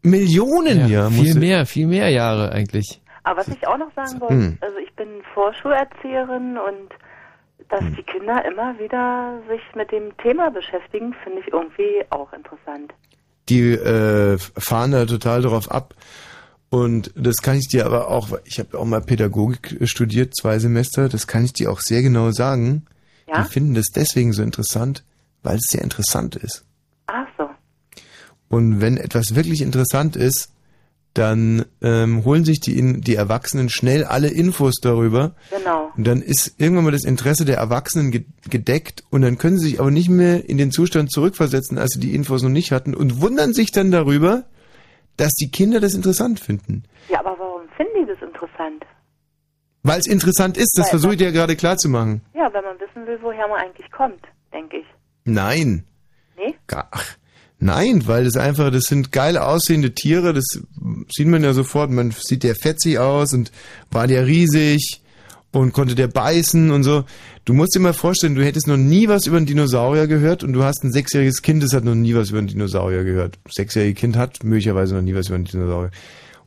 Millionen, ja. viel musst du- mehr, viel mehr Jahre eigentlich. Aber was ich auch noch sagen wollte, hm. also ich bin Vorschulerzieherin und dass hm. die Kinder immer wieder sich mit dem Thema beschäftigen, finde ich irgendwie auch interessant. Die äh, fahren da total darauf ab. Und das kann ich dir aber auch, ich habe auch mal Pädagogik studiert, zwei Semester, das kann ich dir auch sehr genau sagen. Ja? Die finden das deswegen so interessant, weil es sehr interessant ist. Ach so. Und wenn etwas wirklich interessant ist, dann ähm, holen sich die, die Erwachsenen schnell alle Infos darüber. Genau. Und dann ist irgendwann mal das Interesse der Erwachsenen gedeckt und dann können sie sich aber nicht mehr in den Zustand zurückversetzen, als sie die Infos noch nicht hatten und wundern sich dann darüber, dass die Kinder das interessant finden. Ja, aber warum finden die das interessant? Weil es interessant ist, das versuche ich dir ja gerade klar zu machen. Ja, wenn man wissen will, woher man eigentlich kommt, denke ich. Nein. Nee? Ach, Nein, weil das einfach, das sind geil aussehende Tiere, das sieht man ja sofort, man sieht der fetzig aus und war der riesig und konnte der beißen und so. Du musst dir mal vorstellen, du hättest noch nie was über einen Dinosaurier gehört und du hast ein sechsjähriges Kind, das hat noch nie was über einen Dinosaurier gehört. Das sechsjährige Kind hat möglicherweise noch nie was über einen Dinosaurier.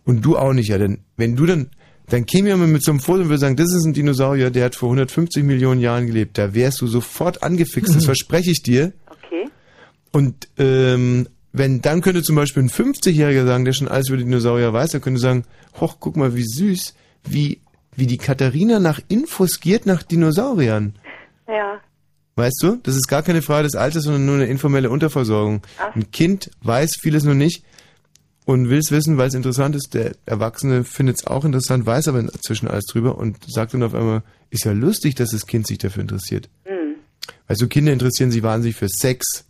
Und du auch nicht, ja, denn wenn du dann, dann käme jemand mit so einem Foto und würde sagen, das ist ein Dinosaurier, der hat vor 150 Millionen Jahren gelebt. Da wärst du sofort angefixt, das verspreche ich dir. Und ähm, wenn dann könnte zum Beispiel ein 50-Jähriger sagen, der schon alles über Dinosaurier weiß, der könnte sagen, hoch, guck mal, wie süß, wie, wie die Katharina nach Infos giert nach Dinosauriern. Ja. Weißt du? Das ist gar keine Frage des Alters, sondern nur eine informelle Unterversorgung. Ach. Ein Kind weiß vieles noch nicht und will es wissen, weil es interessant ist. Der Erwachsene findet es auch interessant, weiß aber inzwischen alles drüber und sagt dann auf einmal, ist ja lustig, dass das Kind sich dafür interessiert. Mhm. Weißt du, Kinder interessieren sich wahnsinnig für Sex,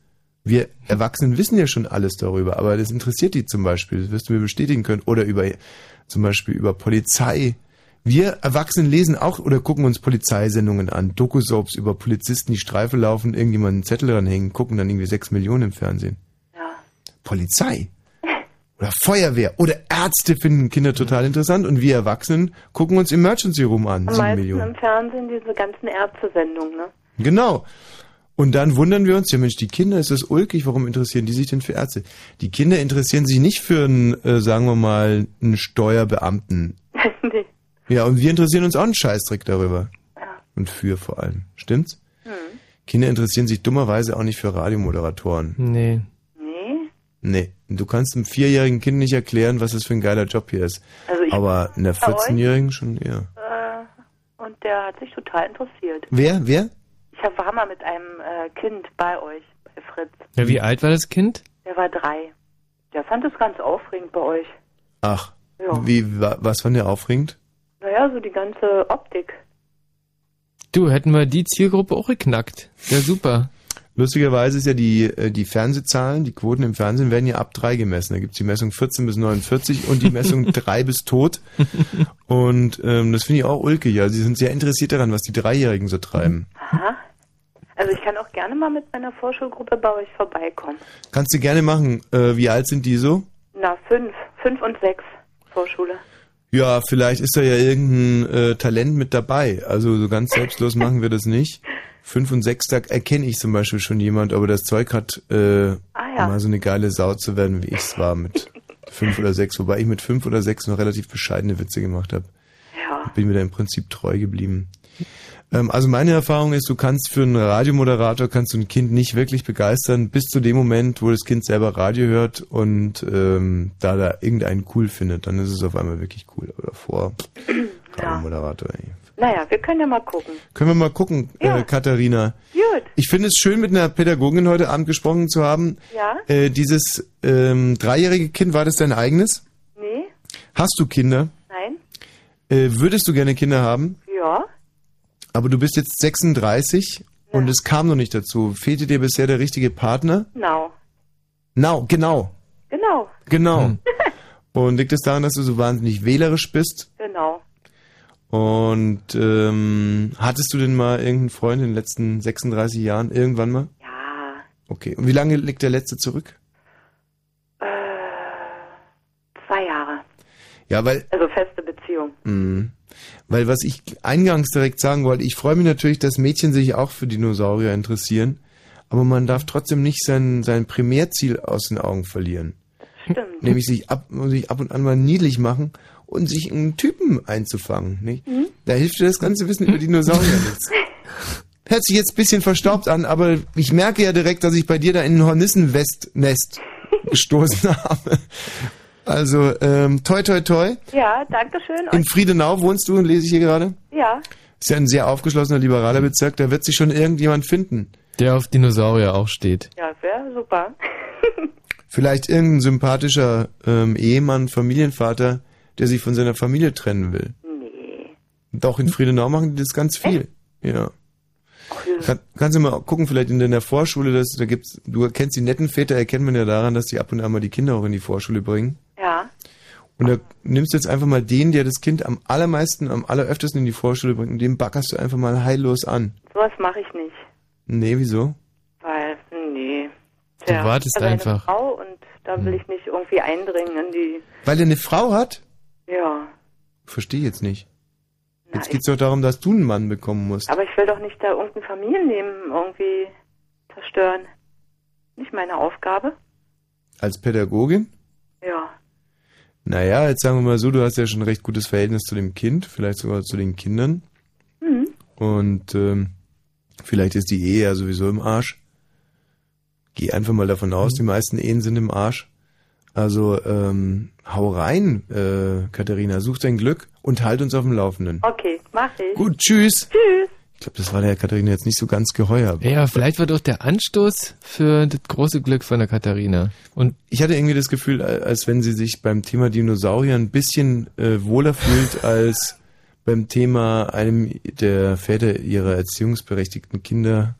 wir Erwachsenen wissen ja schon alles darüber, aber das interessiert die zum Beispiel, das wirst du mir bestätigen können, oder über zum Beispiel über Polizei. Wir Erwachsenen lesen auch oder gucken uns Polizeisendungen an, Doku-Soaps über Polizisten, die Streife laufen, irgendjemanden einen Zettel dranhängen, gucken dann irgendwie sechs Millionen im Fernsehen. Ja. Polizei. Oder Feuerwehr oder Ärzte finden Kinder total interessant und wir Erwachsenen gucken uns Emergency Room an. Am meisten Millionen. im Fernsehen diese ganzen Ärztesendungen, ne? Genau. Und dann wundern wir uns, ja Mensch, die Kinder, ist das ulkig, warum interessieren die sich denn für Ärzte? Die Kinder interessieren sich nicht für einen, äh, sagen wir mal, einen Steuerbeamten. nee. Ja, und wir interessieren uns auch einen Scheißdreck darüber. Ja. Und für vor allem. Stimmt's? Hm. Kinder interessieren sich dummerweise auch nicht für Radiomoderatoren. Nee. Nee? Nee. Du kannst einem vierjährigen Kind nicht erklären, was das für ein geiler Job hier ist. Also ich Aber einer 14-Jährigen schon eher. Äh, und der hat sich total interessiert. Wer? Wer? Ich war mal mit einem äh, Kind bei euch, bei Fritz. Ja, wie alt war das Kind? Der war drei. Der fand es ganz aufregend bei euch. Ach. Ja. Wie, wa, was fand der aufregend? Naja, so die ganze Optik. Du, hätten wir die Zielgruppe auch geknackt. Ja, super. Lustigerweise ist ja die, äh, die Fernsehzahlen, die Quoten im Fernsehen werden ja ab drei gemessen. Da gibt's die Messung 14 bis 49 und die Messung 3 bis tot. Und ähm, das finde ich auch ulkig. Ja, sie sind sehr interessiert daran, was die Dreijährigen so treiben. Aha. Also ich kann auch gerne mal mit meiner Vorschulgruppe bei euch vorbeikommen. Kannst du gerne machen. Äh, wie alt sind die so? Na, fünf. Fünf und sechs Vorschule. Ja, vielleicht ist da ja irgendein äh, Talent mit dabei. Also so ganz selbstlos machen wir das nicht. Fünf und sechs, da erkenne ich zum Beispiel schon jemand, aber das Zeug hat, äh, ah, ja. mal so eine geile Sau zu werden, wie ich es war mit fünf oder sechs, wobei ich mit fünf oder sechs noch relativ bescheidene Witze gemacht habe. Ja. Bin mir da im Prinzip treu geblieben. Ähm, also meine Erfahrung ist, du kannst für einen Radiomoderator kannst du ein Kind nicht wirklich begeistern, bis zu dem Moment, wo das Kind selber Radio hört und ähm, da da irgendeinen cool findet, dann ist es auf einmal wirklich cool. Oder vor ja. Radiomoderator. Ey. Naja, wir können ja mal gucken. Können wir mal gucken, äh, ja. äh, Katharina. Gut. Ich finde es schön, mit einer Pädagogin heute Abend gesprochen zu haben. Ja. Äh, dieses ähm, dreijährige Kind, war das dein eigenes? Nee. Hast du Kinder? Nein. Äh, würdest du gerne Kinder haben? Ja. Aber du bist jetzt 36 ja. und es kam noch nicht dazu. Fehlte dir bisher der richtige Partner? Genau. Now, genau. Genau. Genau. Hm. und liegt es daran, dass du so wahnsinnig wählerisch bist? Genau. Und ähm, hattest du denn mal irgendeinen Freund in den letzten 36 Jahren irgendwann mal? Ja. Okay. Und wie lange liegt der letzte zurück? Äh, zwei Jahre. Ja, weil. Also feste Beziehung. Mh, weil was ich eingangs direkt sagen wollte, ich freue mich natürlich, dass Mädchen sich auch für Dinosaurier interessieren, aber man darf trotzdem nicht sein, sein Primärziel aus den Augen verlieren. Stimmt. Nämlich sich ab, sich ab und an mal niedlich machen und sich einen Typen einzufangen. Nicht? Mhm. Da hilft dir das ganze Wissen über Dinosaurier nichts. Hört sich jetzt ein bisschen verstaubt an, aber ich merke ja direkt, dass ich bei dir da in ein Hornissenwestnest gestoßen habe. Also, ähm, toi, toi, toi. Ja, danke schön. In Friedenau wohnst du, lese ich hier gerade? Ja. Ist ja ein sehr aufgeschlossener liberaler Bezirk, da wird sich schon irgendjemand finden. Der auf Dinosaurier auch steht. Ja, wäre super. Vielleicht irgendein sympathischer ähm, Ehemann, Familienvater, der sich von seiner Familie trennen will. Nee. Doch, in Friedenau machen die das ganz viel. Echt? Ja. Kann, kannst du mal gucken, vielleicht in deiner Vorschule, dass, da gibt's, du kennst die netten Väter, erkennt man ja daran, dass die ab und an mal die Kinder auch in die Vorschule bringen. Ja. Und da nimmst du jetzt einfach mal den, der das Kind am allermeisten, am alleröftesten in die Vorschule bringt, und den backerst du einfach mal heillos an. Sowas mache ich nicht. Nee, wieso? Weil, nee. Du wartest also einfach. Eine Frau und da will ich nicht irgendwie eindringen in die. Weil er eine Frau hat? Ja. Verstehe jetzt nicht. Jetzt geht's doch darum, dass du einen Mann bekommen musst. Aber ich will doch nicht da irgendein Familienleben irgendwie zerstören. Nicht meine Aufgabe. Als Pädagogin? Ja. Naja, jetzt sagen wir mal so, du hast ja schon ein recht gutes Verhältnis zu dem Kind, vielleicht sogar zu den Kindern. Mhm. Und ähm, vielleicht ist die Ehe ja sowieso im Arsch. Geh einfach mal davon aus, die meisten Ehen sind im Arsch. Also ähm, hau rein, äh, Katharina, such dein Glück und halt uns auf dem Laufenden. Okay, mach ich. Gut, tschüss. Tschüss. Ich glaube, das war der Katharina jetzt nicht so ganz geheuer. Ja, vielleicht war doch der Anstoß für das große Glück von der Katharina. Und ich hatte irgendwie das Gefühl, als wenn sie sich beim Thema Dinosaurier ein bisschen äh, wohler fühlt als beim Thema einem der Väter ihrer erziehungsberechtigten Kinder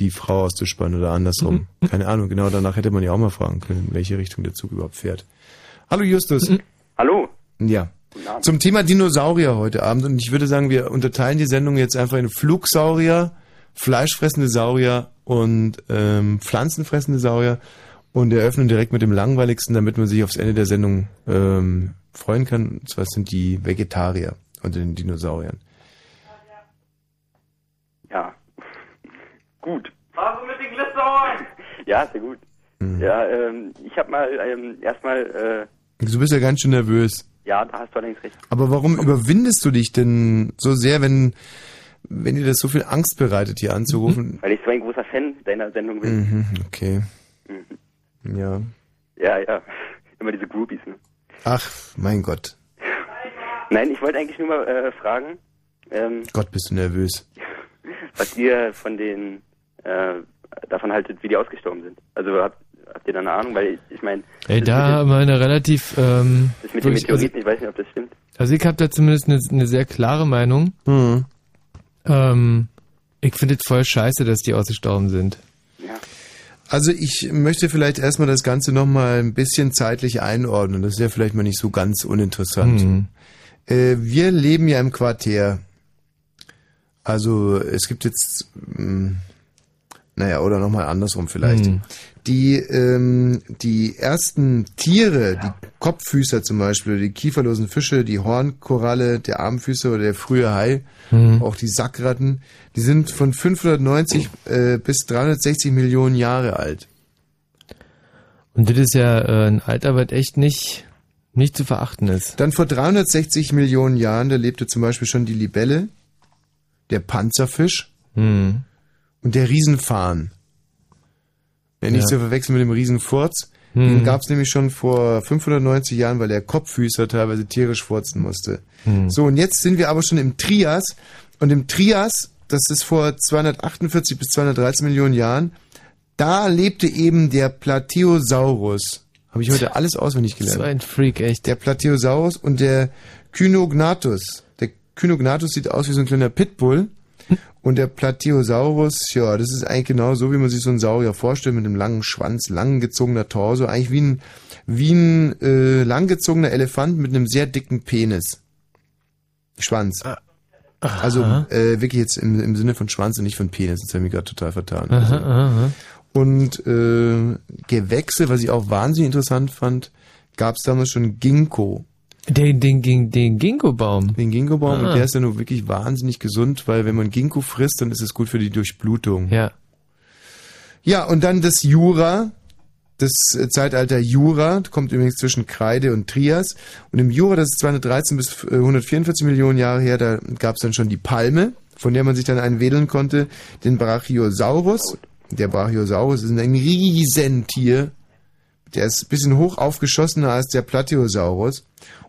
die Frau auszuspannen oder andersrum. Mhm. Keine Ahnung, genau danach hätte man ja auch mal fragen können, in welche Richtung der Zug überhaupt fährt. Hallo Justus. Mhm. Hallo. Ja. Zum Thema Dinosaurier heute Abend und ich würde sagen, wir unterteilen die Sendung jetzt einfach in Flugsaurier, fleischfressende Saurier und ähm, pflanzenfressende Saurier und eröffnen direkt mit dem langweiligsten, damit man sich aufs Ende der Sendung ähm, freuen kann. Und zwar sind die Vegetarier unter den Dinosauriern. Ja. Gut. Was mit den Glitzerohren? Ja, sehr gut. Mhm. Ja, ähm, ich habe mal ähm, erstmal. Äh, du bist ja ganz schön nervös. Ja, da hast du allerdings recht. Aber warum überwindest du dich denn so sehr, wenn wenn dir das so viel Angst bereitet, hier anzurufen? Mhm. Weil ich so ein großer Fan deiner Sendung bin. Mhm, okay. Mhm. Ja. Ja, ja. Immer diese Groupies, ne? Ach, mein Gott. Nein, ich wollte eigentlich nur mal äh, fragen. Ähm, Gott, bist du nervös. Was ihr von den äh, davon haltet, wie die ausgestorben sind. Also habt, habt ihr da eine Ahnung? Weil ich, meine. Ey, da haben wir eine relativ. Ähm, das mit den Meteoriten, also, ich weiß nicht, ob das stimmt. Also ich habe da zumindest eine, eine, sehr klare Meinung. Mhm. Ähm, ich finde es voll scheiße, dass die ausgestorben sind. Ja. Also ich möchte vielleicht erstmal das Ganze nochmal ein bisschen zeitlich einordnen. Das ist ja vielleicht mal nicht so ganz uninteressant. Mhm. Äh, wir leben ja im Quartier. Also es gibt jetzt, mh, naja, oder nochmal andersrum vielleicht. Mhm. Die, ähm, die ersten Tiere, die Kopffüßer zum Beispiel, die kieferlosen Fische, die Hornkoralle, der Armfüßer oder der frühe Hai, Mhm. auch die Sackratten, die sind von 590 äh, bis 360 Millionen Jahre alt. Und das ist ja äh, ein Alter, was echt nicht, nicht zu verachten ist. Dann vor 360 Millionen Jahren, da lebte zum Beispiel schon die Libelle, der Panzerfisch Mhm. und der Riesenfarn. Ja, nicht Ja. zu verwechseln mit dem Riesenfurz. Hm. Den gab es nämlich schon vor 590 Jahren, weil der Kopffüßer teilweise tierisch furzen musste. Hm. So, und jetzt sind wir aber schon im Trias. Und im Trias, das ist vor 248 bis 213 Millionen Jahren, da lebte eben der Plateosaurus. Habe ich heute alles auswendig gelernt. So ein Freak, echt. Der Plateosaurus und der Kynognathus. Der Kynognathus sieht aus wie so ein kleiner Pitbull. Und der Plateosaurus, ja, das ist eigentlich genau so, wie man sich so einen Saurier vorstellt, mit einem langen Schwanz, langgezogener Torso, eigentlich wie ein, wie ein äh, langgezogener Elefant mit einem sehr dicken Penis. Schwanz. Also äh, wirklich jetzt im, im Sinne von Schwanz und nicht von Penis, das habe ich mich gerade total vertan. Aha, Also, aha. und äh, Gewächse, was ich auch wahnsinnig interessant fand, gab es damals schon Ginkgo. Den, den, den, den Ginkgo-Baum. Den Ginkgo-Baum Ah. und der ist ja nur wirklich wahnsinnig gesund, weil wenn man Ginkgo frisst, dann ist es gut für die Durchblutung. Ja. Ja, und dann das Jura. das Zeitalter Jura, kommt übrigens zwischen Kreide und Trias. Und im Jura, das ist 213 bis 144 äh, Millionen Jahre her, da gab es dann schon die Palme, von der man sich dann einwedeln konnte, den Brachiosaurus. Der Brachiosaurus ist ein Riesentier. Der ist ein bisschen hoch aufgeschossener als der Platyosaurus.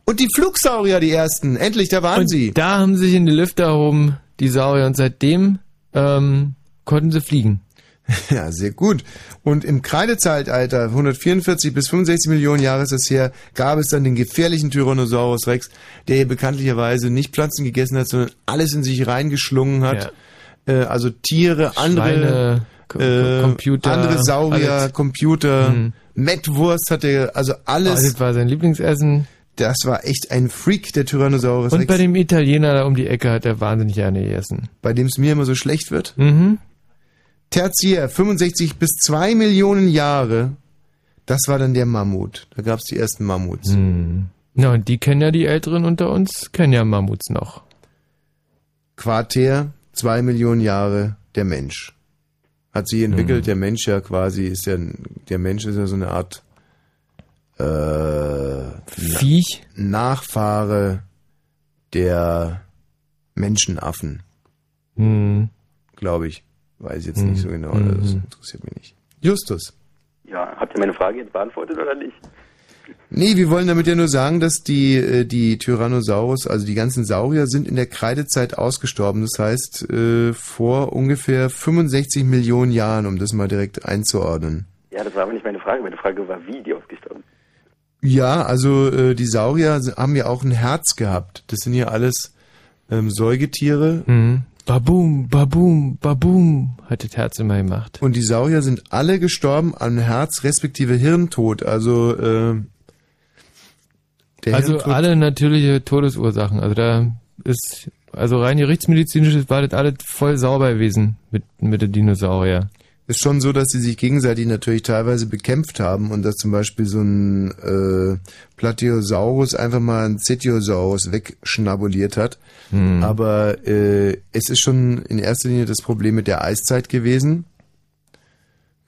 Und die Flugsaurier, die ersten. Endlich, da waren und sie. Da haben sich in die Lüfte erhoben, die Saurier. Und seitdem ähm, konnten sie fliegen. Ja, sehr gut. Und im Kreidezeitalter, 144 bis 65 Millionen Jahre ist das her, gab es dann den gefährlichen Tyrannosaurus Rex, der hier bekanntlicherweise nicht Pflanzen gegessen hat, sondern alles in sich reingeschlungen hat. Ja. Äh, also Tiere, andere, Schweine, äh, Computer, andere Saurier, alles. Computer, mhm. Mettwurst hatte, also alles. Oh, das war sein Lieblingsessen. Das war echt ein Freak, der Tyrannosaurus Und Rex. bei dem Italiener da um die Ecke hat er wahnsinnig gerne gegessen. Bei dem es mir immer so schlecht wird? Mhm. Tertiär, 65 bis 2 Millionen Jahre. Das war dann der Mammut. Da gab es die ersten Mammuts. Mhm. Na, und die kennen ja die Älteren unter uns, kennen ja Mammuts noch. Quartär, 2 Millionen Jahre, der Mensch. Hat sich entwickelt, mhm. der Mensch ja quasi ist ja, der Mensch ist ja so eine Art äh, Viech? Nachfahre der Menschenaffen. Mhm. Glaube ich. Weiß jetzt nicht so genau, Mhm. das interessiert mich nicht. Justus. Ja, habt ihr meine Frage jetzt beantwortet oder nicht? Nee, wir wollen damit ja nur sagen, dass die, äh, die Tyrannosaurus, also die ganzen Saurier, sind in der Kreidezeit ausgestorben. Das heißt, äh, vor ungefähr 65 Millionen Jahren, um das mal direkt einzuordnen. Ja, das war aber nicht meine Frage. Meine Frage war, wie die ausgestorben sind. Ja, also äh, die Saurier haben ja auch ein Herz gehabt. Das sind ja alles ähm, Säugetiere. Mhm. Babum, babum, babum, hat das Herz immer gemacht. Und die Saurier sind alle gestorben an Herz respektive Hirntod. Also äh, der also alle natürliche Todesursachen. Also da ist, also rein gerichtsmedizinisch war das alles voll sauber gewesen mit, mit den Dinosaurier. ist schon so, dass sie sich gegenseitig natürlich teilweise bekämpft haben und dass zum Beispiel so ein äh, Platyosaurus einfach mal ein Cetiosaurus wegschnabuliert hat. Hm. Aber äh, es ist schon in erster Linie das Problem mit der Eiszeit gewesen.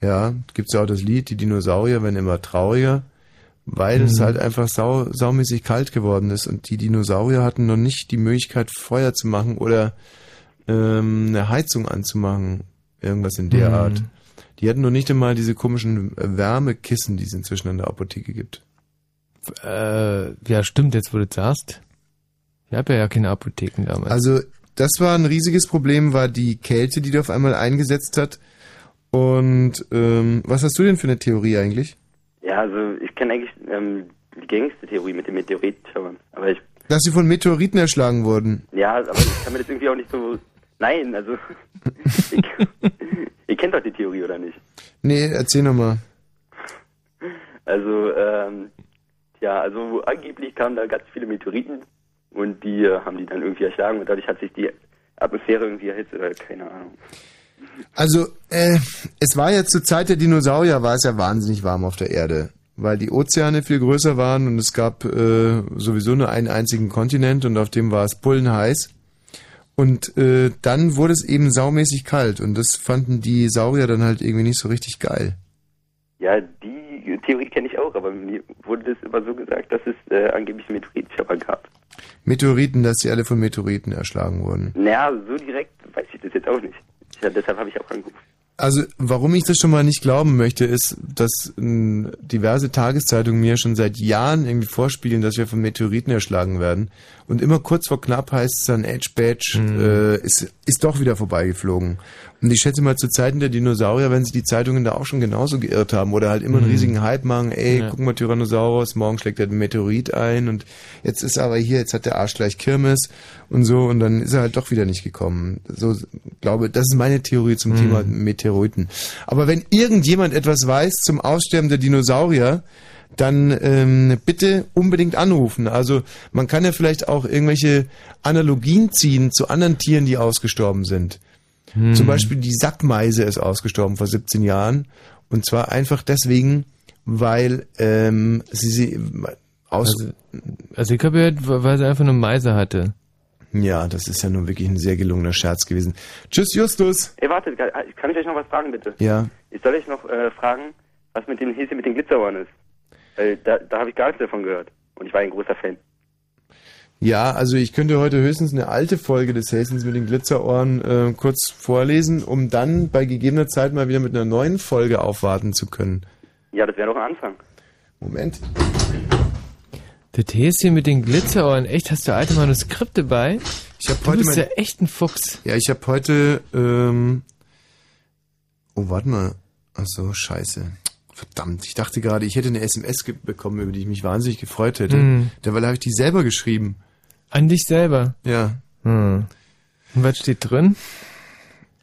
Ja, gibt's ja auch das Lied, die Dinosaurier werden immer trauriger, weil es Mhm. halt einfach sau, saumäßig kalt geworden ist und die Dinosaurier hatten noch nicht die Möglichkeit, Feuer zu machen oder ähm, eine Heizung anzumachen, irgendwas in der Mhm. Art. Die hatten noch nicht einmal diese komischen äh, Wärmekissen, die es inzwischen in der Apotheke gibt. Äh, ja, stimmt, jetzt wo du sagst. Ich habe ja keine Apotheken damals. Also das war ein riesiges Problem, war die Kälte, die da auf einmal eingesetzt hat. Und ähm, was hast du denn für eine Theorie eigentlich? Ja, also ich kenne eigentlich ähm, die gängigste Theorie mit den Meteoritschauern. Aber ich, Dass sie von Meteoriten erschlagen wurden. ja, aber ich kann mir das irgendwie auch nicht so. Nein, also. ich, ihr kennt doch die Theorie, oder nicht? Nee, erzähl nochmal. Also, ähm, ja, also angeblich kamen da ganz viele Meteoriten und die äh, haben die dann irgendwie erschlagen und dadurch hat sich die Atmosphäre irgendwie erhitzt oder keine Ahnung. Also, äh, es war ja zur Zeit der Dinosaurier, war es ja wahnsinnig warm auf der Erde. Weil die Ozeane viel größer waren und es gab äh, sowieso nur einen einzigen Kontinent und auf dem war es bullenheiß. Und äh, dann wurde es eben saumäßig kalt und das fanden die Saurier dann halt irgendwie nicht so richtig geil. Ja, die Theorie kenne ich auch, aber mir wurde das immer so gesagt, dass es äh, angeblich Meteoritschauer gab. Meteoriten, dass sie alle von Meteoriten erschlagen wurden. Naja, so direkt weiß ich das jetzt auch nicht. Ja, deshalb habe ich auch angerufen. Also, warum ich das schon mal nicht glauben möchte, ist, dass mh, diverse Tageszeitungen mir schon seit Jahren irgendwie vorspielen, dass wir von Meteoriten erschlagen werden. Und immer kurz vor knapp heißt es dann, Edge Badge äh, ist, ist doch wieder vorbeigeflogen. Und ich schätze mal, zu Zeiten der Dinosaurier, wenn sich die Zeitungen da auch schon genauso geirrt haben oder halt immer einen Mhm. riesigen Hype machen, ey, Ja. guck mal, Tyrannosaurus, morgen schlägt er den Meteorit ein und jetzt ist er aber hier, jetzt hat der Arsch gleich Kirmes und so und dann ist er halt doch wieder nicht gekommen. So, glaube, das ist meine Theorie zum Mhm. Thema Meteoriten. Aber wenn irgendjemand etwas weiß zum Aussterben der Dinosaurier, dann ähm, bitte unbedingt anrufen. Also man kann ja vielleicht auch irgendwelche Analogien ziehen zu anderen Tieren, die ausgestorben sind. Hm. Zum Beispiel die Sackmeise ist ausgestorben vor 17 Jahren. Und zwar einfach deswegen, weil ähm, sie sie aus. Also, also ich habe gehört, weil sie einfach eine Meise hatte. ja, das ist ja nun wirklich ein sehr gelungener Scherz gewesen. Tschüss, Justus. Ey, warte, kann kann ich euch noch was fragen, bitte? Ja. Ich soll euch noch äh, fragen, was mit dem Häschen mit den Glitzerohren ist. Weil da, da habe ich gar nichts davon gehört. Und ich war ein großer Fan. Ja, also ich könnte heute höchstens eine alte Folge des Häschens mit den Glitzerohren äh, kurz vorlesen, um dann bei gegebener Zeit mal wieder mit einer neuen Folge aufwarten zu können. Ja, das wäre doch ein Anfang. Moment. Das Häschen mit den Glitzerohren, echt, hast du alte Manuskripte bei? Ich habe Du heute bist ja echt ein Fuchs. Ja, ich habe heute ähm, Oh, warte mal. Ach so, scheiße. Verdammt, ich dachte gerade, ich hätte eine SMS bekommen, über die ich mich wahnsinnig gefreut hätte. Hm. Derweil habe ich die selber geschrieben. An dich selber? Ja. Hm. Und was steht drin?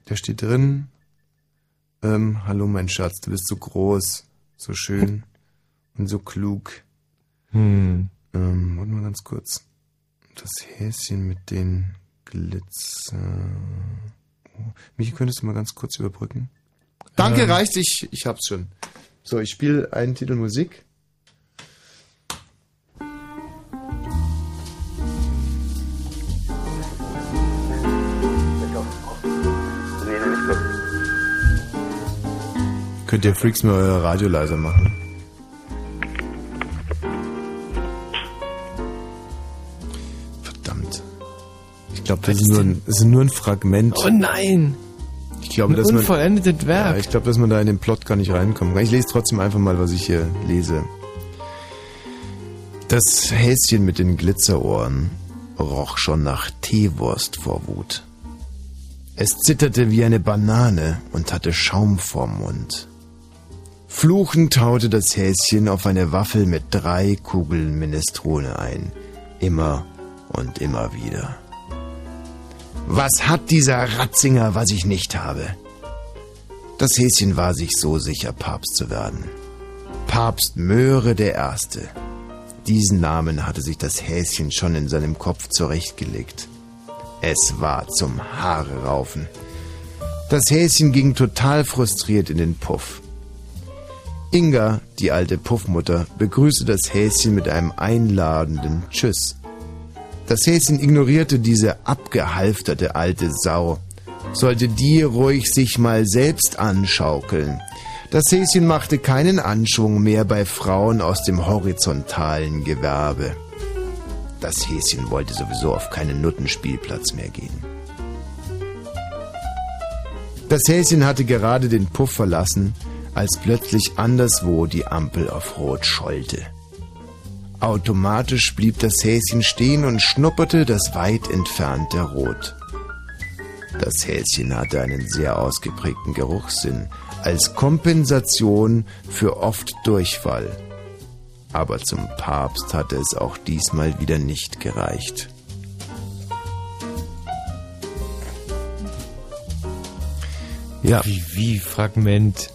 Da steht drin, ähm, hallo mein Schatz, du bist so groß, so schön und so klug. Hm. Ähm, warte mal ganz kurz. Das Häschen mit den Glitzer... Oh. Michi, könntest du mal ganz kurz überbrücken? Danke, Ähm. reicht, ich, ich hab's schon. So, ich spiele einen Titel Musik. Nee, nee, nicht so. Könnt ihr Freaks mal euer Radio leiser machen? Verdammt. Ich glaube, das, ist nur ein- das ist nur ein Fragment. Oh nein! Ich glaube, dass man, unvollendetes Werk. ja, ich glaube, dass man da in den Plot gar nicht reinkommen kann. Ich lese trotzdem einfach mal, was ich hier lese. Das Häschen mit den Glitzerohren roch schon nach Teewurst vor Wut. Es zitterte wie eine Banane und hatte Schaum vorm Mund. Fluchend haute das Häschen auf eine Waffel mit drei Kugeln Minestrone ein. Immer und immer wieder. Was hat dieser Ratzinger, was ich nicht habe? Das Häschen war sich so sicher, Papst zu werden. Papst Möhre der Erste. Diesen Namen hatte sich das Häschen schon in seinem Kopf zurechtgelegt. Es war zum Haare raufen. Das Häschen ging total frustriert in den Puff. Inga, die alte Puffmutter, begrüßte das Häschen mit einem einladenden Tschüss. Das Häschen ignorierte diese abgehalfterte alte Sau. Sollte die ruhig sich mal selbst anschaukeln. Das Häschen machte keinen Anschwung mehr bei Frauen aus dem horizontalen Gewerbe. Das Häschen wollte sowieso auf keinen Nuttenspielplatz mehr gehen. Das Häschen hatte gerade den Puff verlassen, als plötzlich anderswo die Ampel auf Rot schollte. Automatisch blieb das Häschen stehen und schnupperte das weit entfernte Rot. Das Häschen hatte einen sehr ausgeprägten Geruchssinn als Kompensation für oft Durchfall. Aber zum Papst hatte es auch diesmal wieder nicht gereicht. Ja. Wie, wie, Fragment.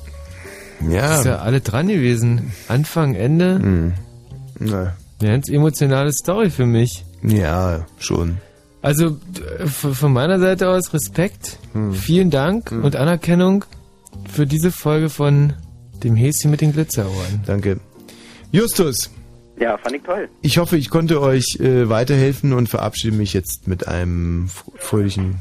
Ja. Ist ja alle dran gewesen. Anfang, Ende. Hm. Eine ganz emotionale Story für mich. ja, schon. Also von meiner Seite aus Respekt, Hm. vielen Dank und Anerkennung für diese Folge von dem Häschen mit den Glitzerohren. Danke. Justus, Ja, fand ich toll. ich hoffe, ich konnte euch äh, weiterhelfen und verabschiede mich jetzt mit einem fröhlichen.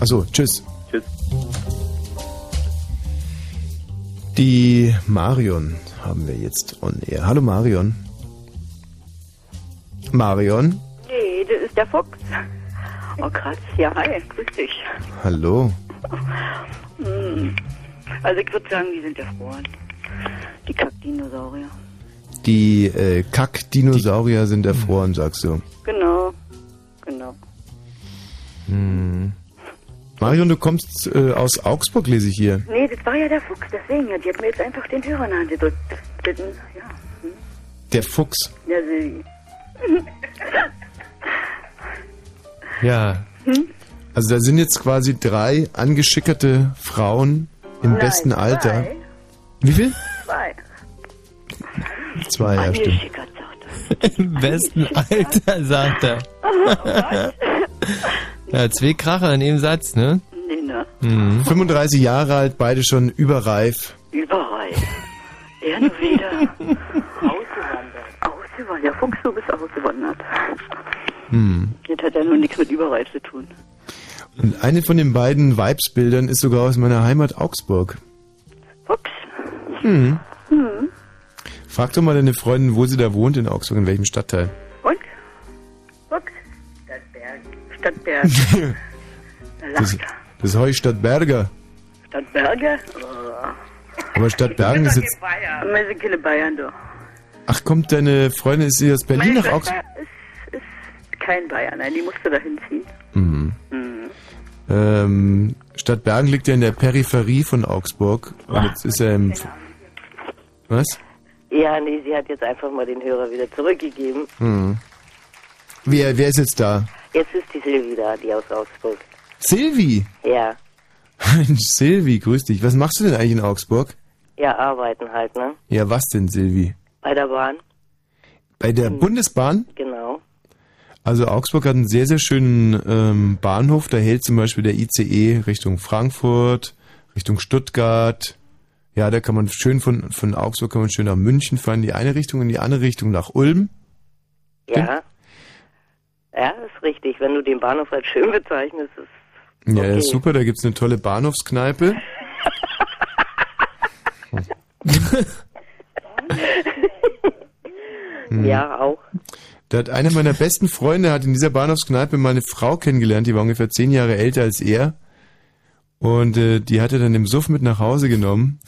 Achso, tschüss. Tschüss. Die Marion haben wir jetzt on air. Hallo Marion. Marion, Nee, das ist der Fuchs. Oh, krass. Ja, hi, grüß dich. hallo. Hm. Also ich würde sagen, die sind erfroren. Die Kackdinosaurier. Die äh, Kack-Dinosaurier sind erfroren, sagst du. Genau, genau. Hm. Marion, du kommst äh, aus Augsburg, lese ich hier. Nee, das war ja der Fuchs, deswegen. Die hat mir jetzt einfach den Hörer in die Hand gedrückt. Ja, hm. Der Fuchs. ja, Silvi. Ja. Hm? Also da sind jetzt quasi drei angeschickerte Frauen im Nein, besten Alter. zwei. Wie viel? Zwei. Zwei, ja, stimmt. Im besten Alter, sagt er. er. Ja, zwei Kracher in einem Satz, ne? nee, ne? Mhm. 35 Jahre alt, beide schon überreif. Überall. Er nur wieder. Ausgewandert. Ausgewandert. Ja, Fuchs, du bist ausgewandert. Hm. Jetzt hat er nur nichts mit überreif zu tun. Und eine von den beiden Vibes-Bildern ist sogar aus meiner Heimat Augsburg. Ups. Hm. Hm. Frag doch mal deine Freundin, wo sie da wohnt in Augsburg, in welchem Stadtteil. Das, das heute Stadtberger. Stadtberge? Oh. Aber Stadtbergen ist jetzt. Wir sind keine Bayern, du. Ach, kommt deine Freundin, ist sie aus Berlin nach Augsburg? Ist, ist kein Bayern, nein, die musste da hinziehen. Mhm. Mhm. Ähm, Stadtbergen liegt ja in der Peripherie von Augsburg. Und jetzt ist er im. Was? Ja, nee, sie hat jetzt einfach mal den Hörer wieder zurückgegeben. Hm. Wer, wer ist jetzt da? Jetzt ist die Silvi da, die aus Augsburg. Silvi! Ja, Mensch, Silvi, grüß dich. Was machst du denn eigentlich in Augsburg? ja, arbeiten halt, ne? Ja, was denn, Silvi? Bei der Bahn, Bei der Bundesbahn? genau. Also Augsburg hat einen sehr, sehr schönen ähm, Bahnhof. Da hält zum Beispiel der ICE Richtung Frankfurt, Richtung Stuttgart. Ja, da kann man schön von, von Augsburg kann man schön nach München fahren, in die eine Richtung, in die andere Richtung nach Ulm. Ja. Ja, ist richtig. Wenn du den Bahnhof als schön bezeichnest, ist Ja, Okay. ist super, da gibt's eine tolle Bahnhofskneipe. Hm. ja auch. Da hat einer meiner besten Freunde hat in dieser Bahnhofskneipe mal eine Frau kennengelernt, die war ungefähr zehn Jahre älter als er. Und äh, die hat er dann im Suff mit nach Hause genommen.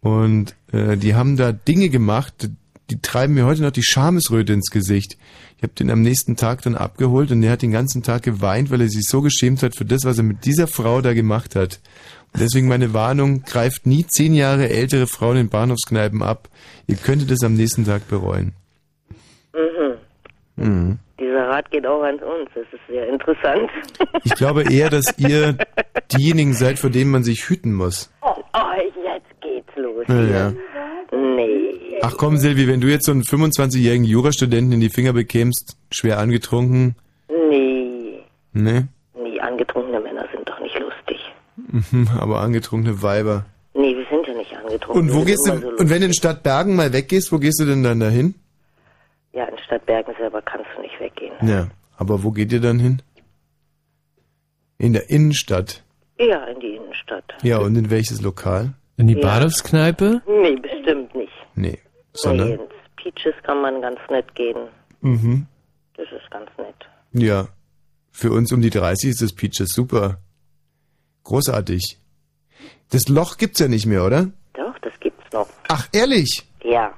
Und äh, die haben da Dinge gemacht, die treiben mir heute noch die Schamesröte ins Gesicht. Ich habe den am nächsten Tag dann abgeholt und der hat den ganzen Tag geweint, weil er sich so geschämt hat für das, was er mit dieser Frau da gemacht hat. Und deswegen meine Warnung, greift nie zehn Jahre ältere Frauen in Bahnhofskneipen ab. Ihr könntet es am nächsten Tag bereuen. Mhm. Mhm. Dieser Rat geht auch an uns. Das ist sehr interessant. Ich glaube eher, dass ihr diejenigen seid, vor denen man sich hüten muss. Oh, jetzt geht's los. Ja, ja. Nee. Ach komm, Silvi, wenn du jetzt so einen 25-jährigen Jurastudenten in die Finger bekämst, schwer angetrunken, Nee. ne? Nee, angetrunkene Männer sind doch nicht lustig. Mhm, aber angetrunkene Weiber. Nee, wir sind ja nicht angetrunken. Und wo Wir gehst du, so und wenn du in Stadtbergen mal weggehst, wo gehst du denn dann dahin? Ja, in Stadtbergen selber kannst du nicht weggehen. Ja, aber wo geht ihr dann hin? In der Innenstadt. Ja, in die Innenstadt. Ja, und in welches Lokal? In die Ja. Bahnhofskneipe? Nee, bestimmt nicht. Nee, Nee, sondern? ins Peaches kann man ganz nett gehen. Mhm. Das ist ganz nett. Ja. Für uns um die 30 ist das Peaches super. Großartig. Das Loch gibt's ja nicht mehr, oder? Doch, das gibt's noch. Ach, ehrlich? Ja.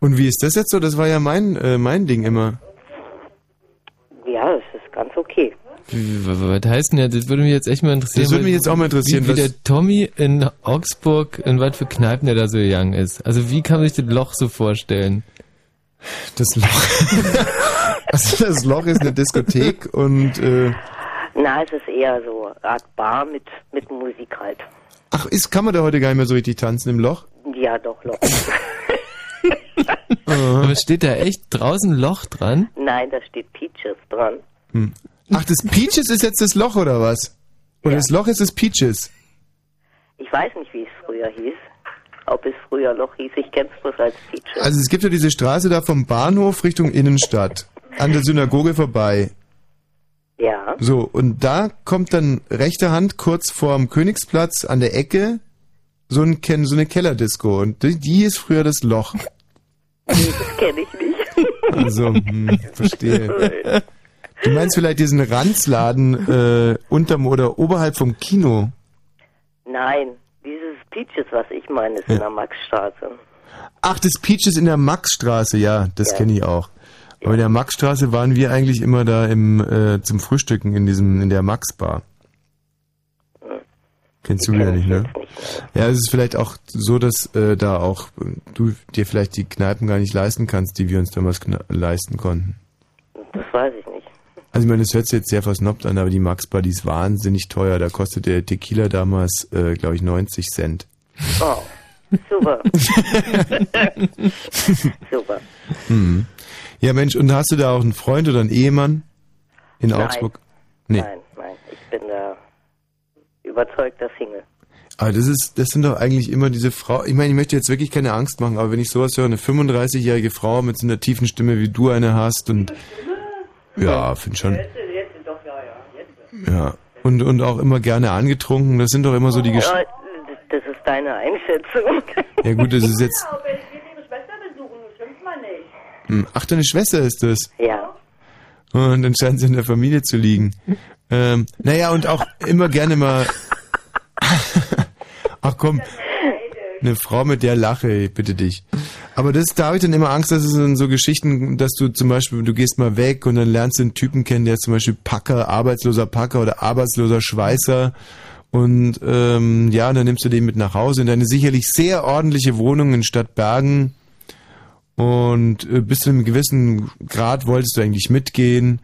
Und wie ist das jetzt so? Das war ja mein, äh, mein Ding immer. Ja, das ist ganz okay. Wie- wa- Was heißt denn jetzt? Das würde mich jetzt echt mal interessieren. Das würde mich jetzt auch mal interessieren, Wie, wie der Tommy in Augsburg, in was für Kneipen der da so gegangen ist. Also wie kann man sich das Loch so vorstellen? Das Loch. also das Loch ist eine Diskothek und äh, Na, es ist eher so eine Art Bar mit, mit Musik halt. ach, ist, kann man da heute gar nicht mehr so richtig tanzen im Loch? Ja, doch, Loch. Aber steht da echt draußen Loch dran? Nein, da steht Peaches dran. Hm. Ach, das Peaches ist jetzt das Loch oder was? Oder das Loch ist das Peaches? Ich weiß nicht, wie es früher hieß. Ob es früher Loch hieß, ich kenn's bloß als Peaches. Also es gibt ja diese Straße da vom Bahnhof Richtung Innenstadt, an der Synagoge vorbei. ja. So, und da kommt dann rechter Hand kurz vorm Königsplatz an der Ecke so, ein, so eine Kellerdisco und die, die ist früher das Loch. Nee, das kenne ich nicht. Also, hm, verstehe. Du meinst vielleicht diesen Ranzladen äh, unterm oder oberhalb vom Kino? Nein, dieses Peaches, was ich meine, ist Ja. in der Maxstraße. Ach, das Peaches in der Maxstraße, ja, das Ja. kenne ich auch. Aber in der Maxstraße waren wir eigentlich immer da im äh, zum Frühstücken in diesem in der Maxbar. Kennst du wieder nicht, ne? Ja, es ist vielleicht auch so, dass äh, da auch du dir vielleicht die Kneipen gar nicht leisten kannst, die wir uns damals leisten konnten. Das weiß ich. Also ich meine, das hört sich jetzt sehr versnobbt an, aber die Maxbar, die ist wahnsinnig teuer. Da kostet der Tequila damals, äh, glaube ich, 90 Cent. Oh, super. super. Mhm. Ja, Mensch, und hast du da auch einen Freund oder einen Ehemann in Nein. Augsburg? Nee. Nein, nein, ich bin da überzeugter Single. Aber das ist, das sind doch eigentlich immer diese Frau. Ich meine, ich möchte jetzt wirklich keine Angst machen, aber wenn ich sowas höre, eine 35-jährige Frau mit so einer tiefen Stimme wie du eine hast und ja, finde schon. Ja. Und, und auch immer gerne angetrunken. Das sind doch immer so die Geschichten. Ja, das ist deine Einschätzung. Ja gut, das ist jetzt. Nicht. Hm, Ach, deine Schwester ist das. Ja. Und dann scheint sie in der Familie zu liegen. Ähm, naja, und auch immer gerne mal. Ach komm, eine Frau mit der Lache, ich bitte dich. Aber das, da habe ich dann immer Angst, dass es in so Geschichten, dass du zum Beispiel, du gehst mal weg und dann lernst du einen Typen kennen, der ist zum Beispiel Packer, arbeitsloser Packer oder arbeitsloser Schweißer. Und ähm, ja, und dann nimmst du den mit nach Hause in deine sicherlich sehr ordentliche Wohnung in Stadtbergen. Und äh, bis zu einem gewissen Grad wolltest du eigentlich mitgehen.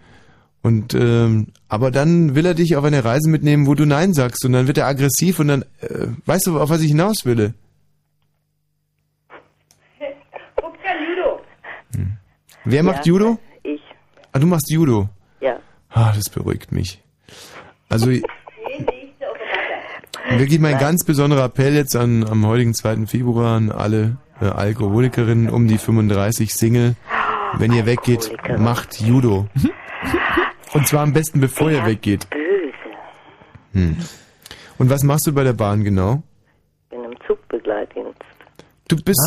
Und ähm, aber dann will er dich auf eine Reise mitnehmen, wo du Nein sagst und dann wird er aggressiv und dann äh, weißt du, auf was ich hinaus will. Guck kein Judo. Wer macht Ja, Judo? Ich. Ah, du machst Judo. Ja. Ah, das beruhigt mich. Also wirklich mein ganz besonderer Appell jetzt an am heutigen 2. Februar an alle äh, Alkoholikerinnen um die 35 Single. Wenn ihr weggeht, macht Judo. Und zwar am besten bevor ihr weggeht. Hm. Und was machst du bei der Bahn genau? Du bist,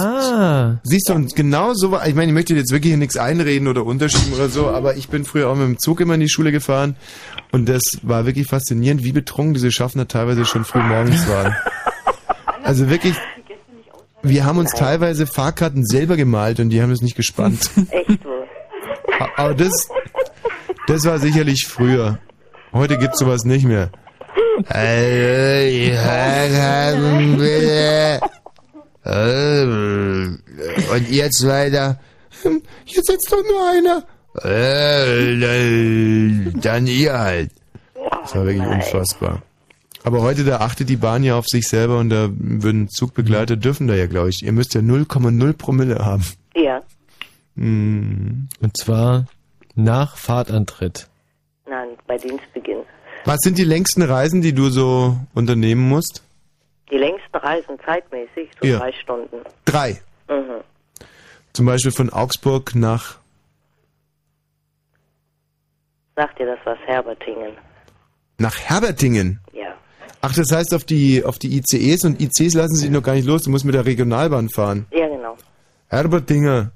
siehst du, und genau so war, ich meine, ich möchte dir jetzt wirklich hier nichts einreden oder unterschieben oder so, aber ich bin früher auch mit dem Zug immer in die Schule gefahren und das war wirklich faszinierend, wie betrunken diese Schaffner teilweise schon früh morgens waren. Also wirklich, wir haben uns teilweise Fahrkarten selber gemalt und die haben es nicht gespannt. Echt so. Aber das, das war sicherlich früher. Heute gibt's sowas nicht mehr. Und jetzt weiter. Hier sitzt doch nur einer. Dann ihr halt. Das war wirklich unfassbar. Aber heute, da achtet die Bahn ja auf sich selber und da würden Zugbegleiter dürfen da ja, glaube ich. Ihr müsst ja 0,0 Promille haben. Ja. Hm. Und zwar nach Fahrtantritt. Nein, bei Dienstbeginn. Was sind die längsten Reisen, die du so unternehmen musst? Die längsten Reisen zeitmäßig, so Ja. drei Stunden. Drei. Mhm. Zum Beispiel von Augsburg nach Sagt dir das was, Herbertingen? nach Herbertingen. Ja. Ach, das heißt auf die auf die ICEs und ICs lassen sich noch gar nicht los. Du musst mit der Regionalbahn fahren. Ja, genau. Herbertinger.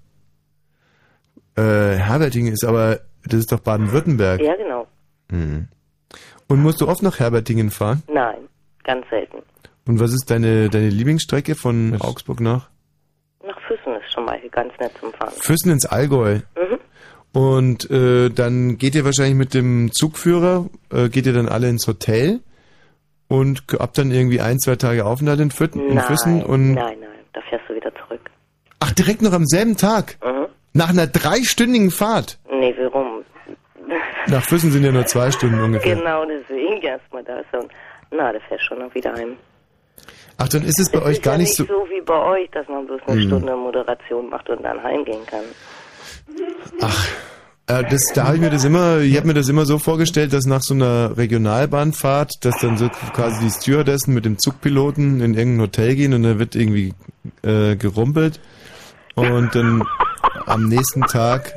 Äh, Herbertingen ist aber das ist doch Baden-Württemberg. Ja, genau. Mhm. Und musst du oft nach Herbertingen fahren? Nein, ganz selten. Und was ist deine deine Lieblingsstrecke von Augsburg nach Nach Füssen ist schon mal ganz nett zum Fahren. Füssen ins Allgäu? Mhm. Und äh, dann geht ihr wahrscheinlich mit dem Zugführer, äh, geht ihr dann alle ins Hotel und habt dann irgendwie ein, zwei Tage Aufenthalt in, Fütten, in Nein, Füssen und nein, nein, da fährst du wieder zurück. ach direkt noch am selben Tag Mhm. nach einer dreistündigen Fahrt. Nee, warum? Nach Füssen sind ja nur zwei Stunden ungefähr. Genau deswegen erstmal da na, da fährst schon noch wieder heim. Ach, dann ist es bei Es euch gar ja nicht so. nicht so wie bei euch, dass man bloß eine Mhm. Stunde Moderation macht und dann heimgehen kann. Ach, äh, das, da habe ich mir das immer, ich habe mir das immer so vorgestellt, dass nach so einer Regionalbahnfahrt, dass dann so quasi die Stewardessen mit dem Zugpiloten in irgendein Hotel gehen und da wird irgendwie äh, gerumpelt und dann am nächsten Tag,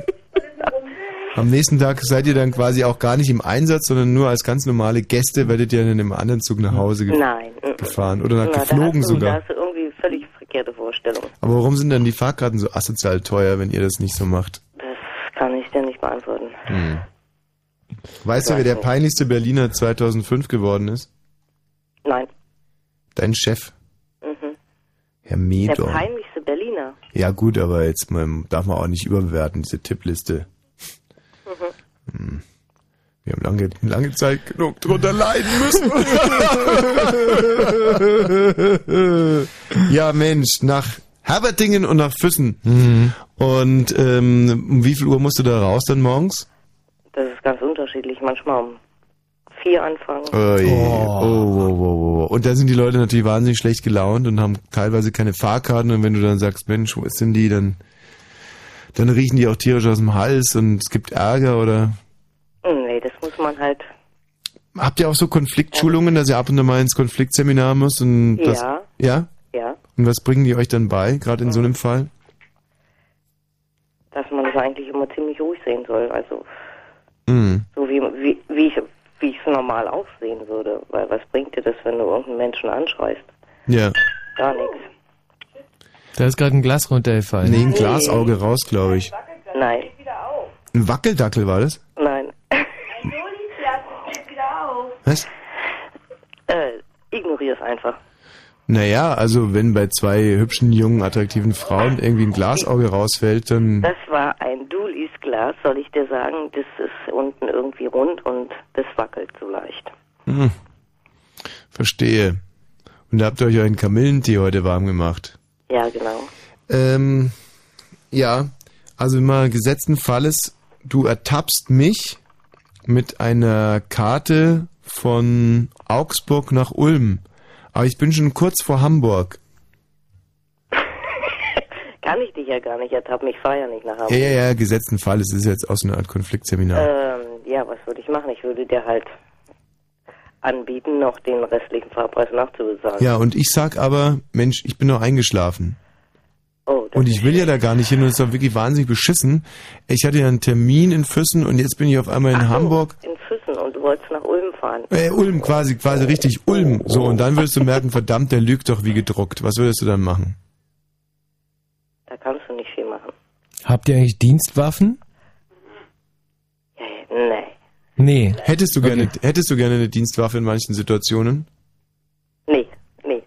am nächsten Tag seid ihr dann quasi auch gar nicht im Einsatz, sondern nur als ganz normale Gäste werdet ihr in einem anderen Zug nach Hause ge Nein. gefahren oder nach Na, da geflogen hast du, Da sogar. hast du irgendwie völlig verkehrte Vorstellung. Aber warum sind dann die Fahrkarten so asozial teuer, wenn ihr das nicht so macht? Das kann ich dir nicht beantworten. Hm. Weißt du, wer der peinlichste Berliner 2005 geworden ist? Nein. Dein Chef, Mhm. Herr Der Medor. peinlichste Berliner. Ja gut, aber jetzt darf man auch nicht überbewerten, diese Tippliste. Hm. Wir haben lange, lange Zeit genug drunter leiden müssen. ja Mensch, nach Herbertingen und nach Füssen. Mhm. Und ähm, um wie viel Uhr musst du da raus dann morgens? Das ist ganz unterschiedlich. Manchmal um vier anfangen. Oh, je. oh. Oh, oh, oh, oh. Und da sind die Leute natürlich wahnsinnig schlecht gelaunt und haben teilweise keine Fahrkarten und wenn du dann sagst, Mensch, wo ist denn die, dann, dann riechen die auch tierisch aus dem Hals und es gibt Ärger oder Nee, das muss man halt. habt ihr auch so Konfliktschulungen, dass ihr ab und zu mal ins Konfliktseminar müsst und das, Ja. ja? Ja. Und was bringen die euch dann bei, gerade in so einem Fall? Dass man das eigentlich immer ziemlich ruhig sehen soll. Also Mhm. so wie, wie, wie ich wie ich normal aussehen würde. Weil was bringt dir das, wenn du irgendeinen Menschen anschreist? Ja. Gar nichts. Da ist gerade ein Glas runtergefallen. Nee, ein Glasauge raus, glaube ich. Nein. Ein Wackeldackel war das? Nein. Was? Äh, ignoriere es einfach. Naja, also wenn bei zwei hübschen, jungen, attraktiven Frauen irgendwie ein Glasauge rausfällt, dann... Das war ein Dulis-Glas, soll ich dir sagen. Das ist unten irgendwie rund und das wackelt so leicht. Hm. Verstehe. Und da habt ihr euch einen Kamillentee heute warm gemacht. Ja, genau. Ähm, ja, also immer gesetzten Falles, du ertappst mich mit einer Karte von Augsburg nach Ulm. Aber ich bin schon kurz vor Hamburg. Kann ich dich ja gar nicht ertappen, ich fahre ja nicht nach Ja, Hamburg. ja, ja, gesetzten Fall. Es ist jetzt auch so eine Art Konfliktseminar. Ähm, ja, was würde ich machen? Ich würde dir halt anbieten, noch den restlichen Fahrpreis nachzubezahlen. Ja, und ich sag aber, Mensch, ich bin noch eingeschlafen. Oh, und ich will ja da gar nicht hin und es ist doch wirklich wahnsinnig beschissen. Ich hatte ja einen Termin in Füssen und jetzt bin ich auf einmal in Hamburg. In Füssen und du wolltest nach Ulm fahren. Äh, Ulm quasi, quasi richtig, Ulm. So, und dann würdest du merken, verdammt, der lügt doch wie gedruckt. Was würdest du dann machen? Da kannst du nicht viel machen. Habt ihr eigentlich Dienstwaffen? Nee. Nee. Hättest du gerne, hättest du gerne eine Dienstwaffe in manchen Situationen? Nee, nee.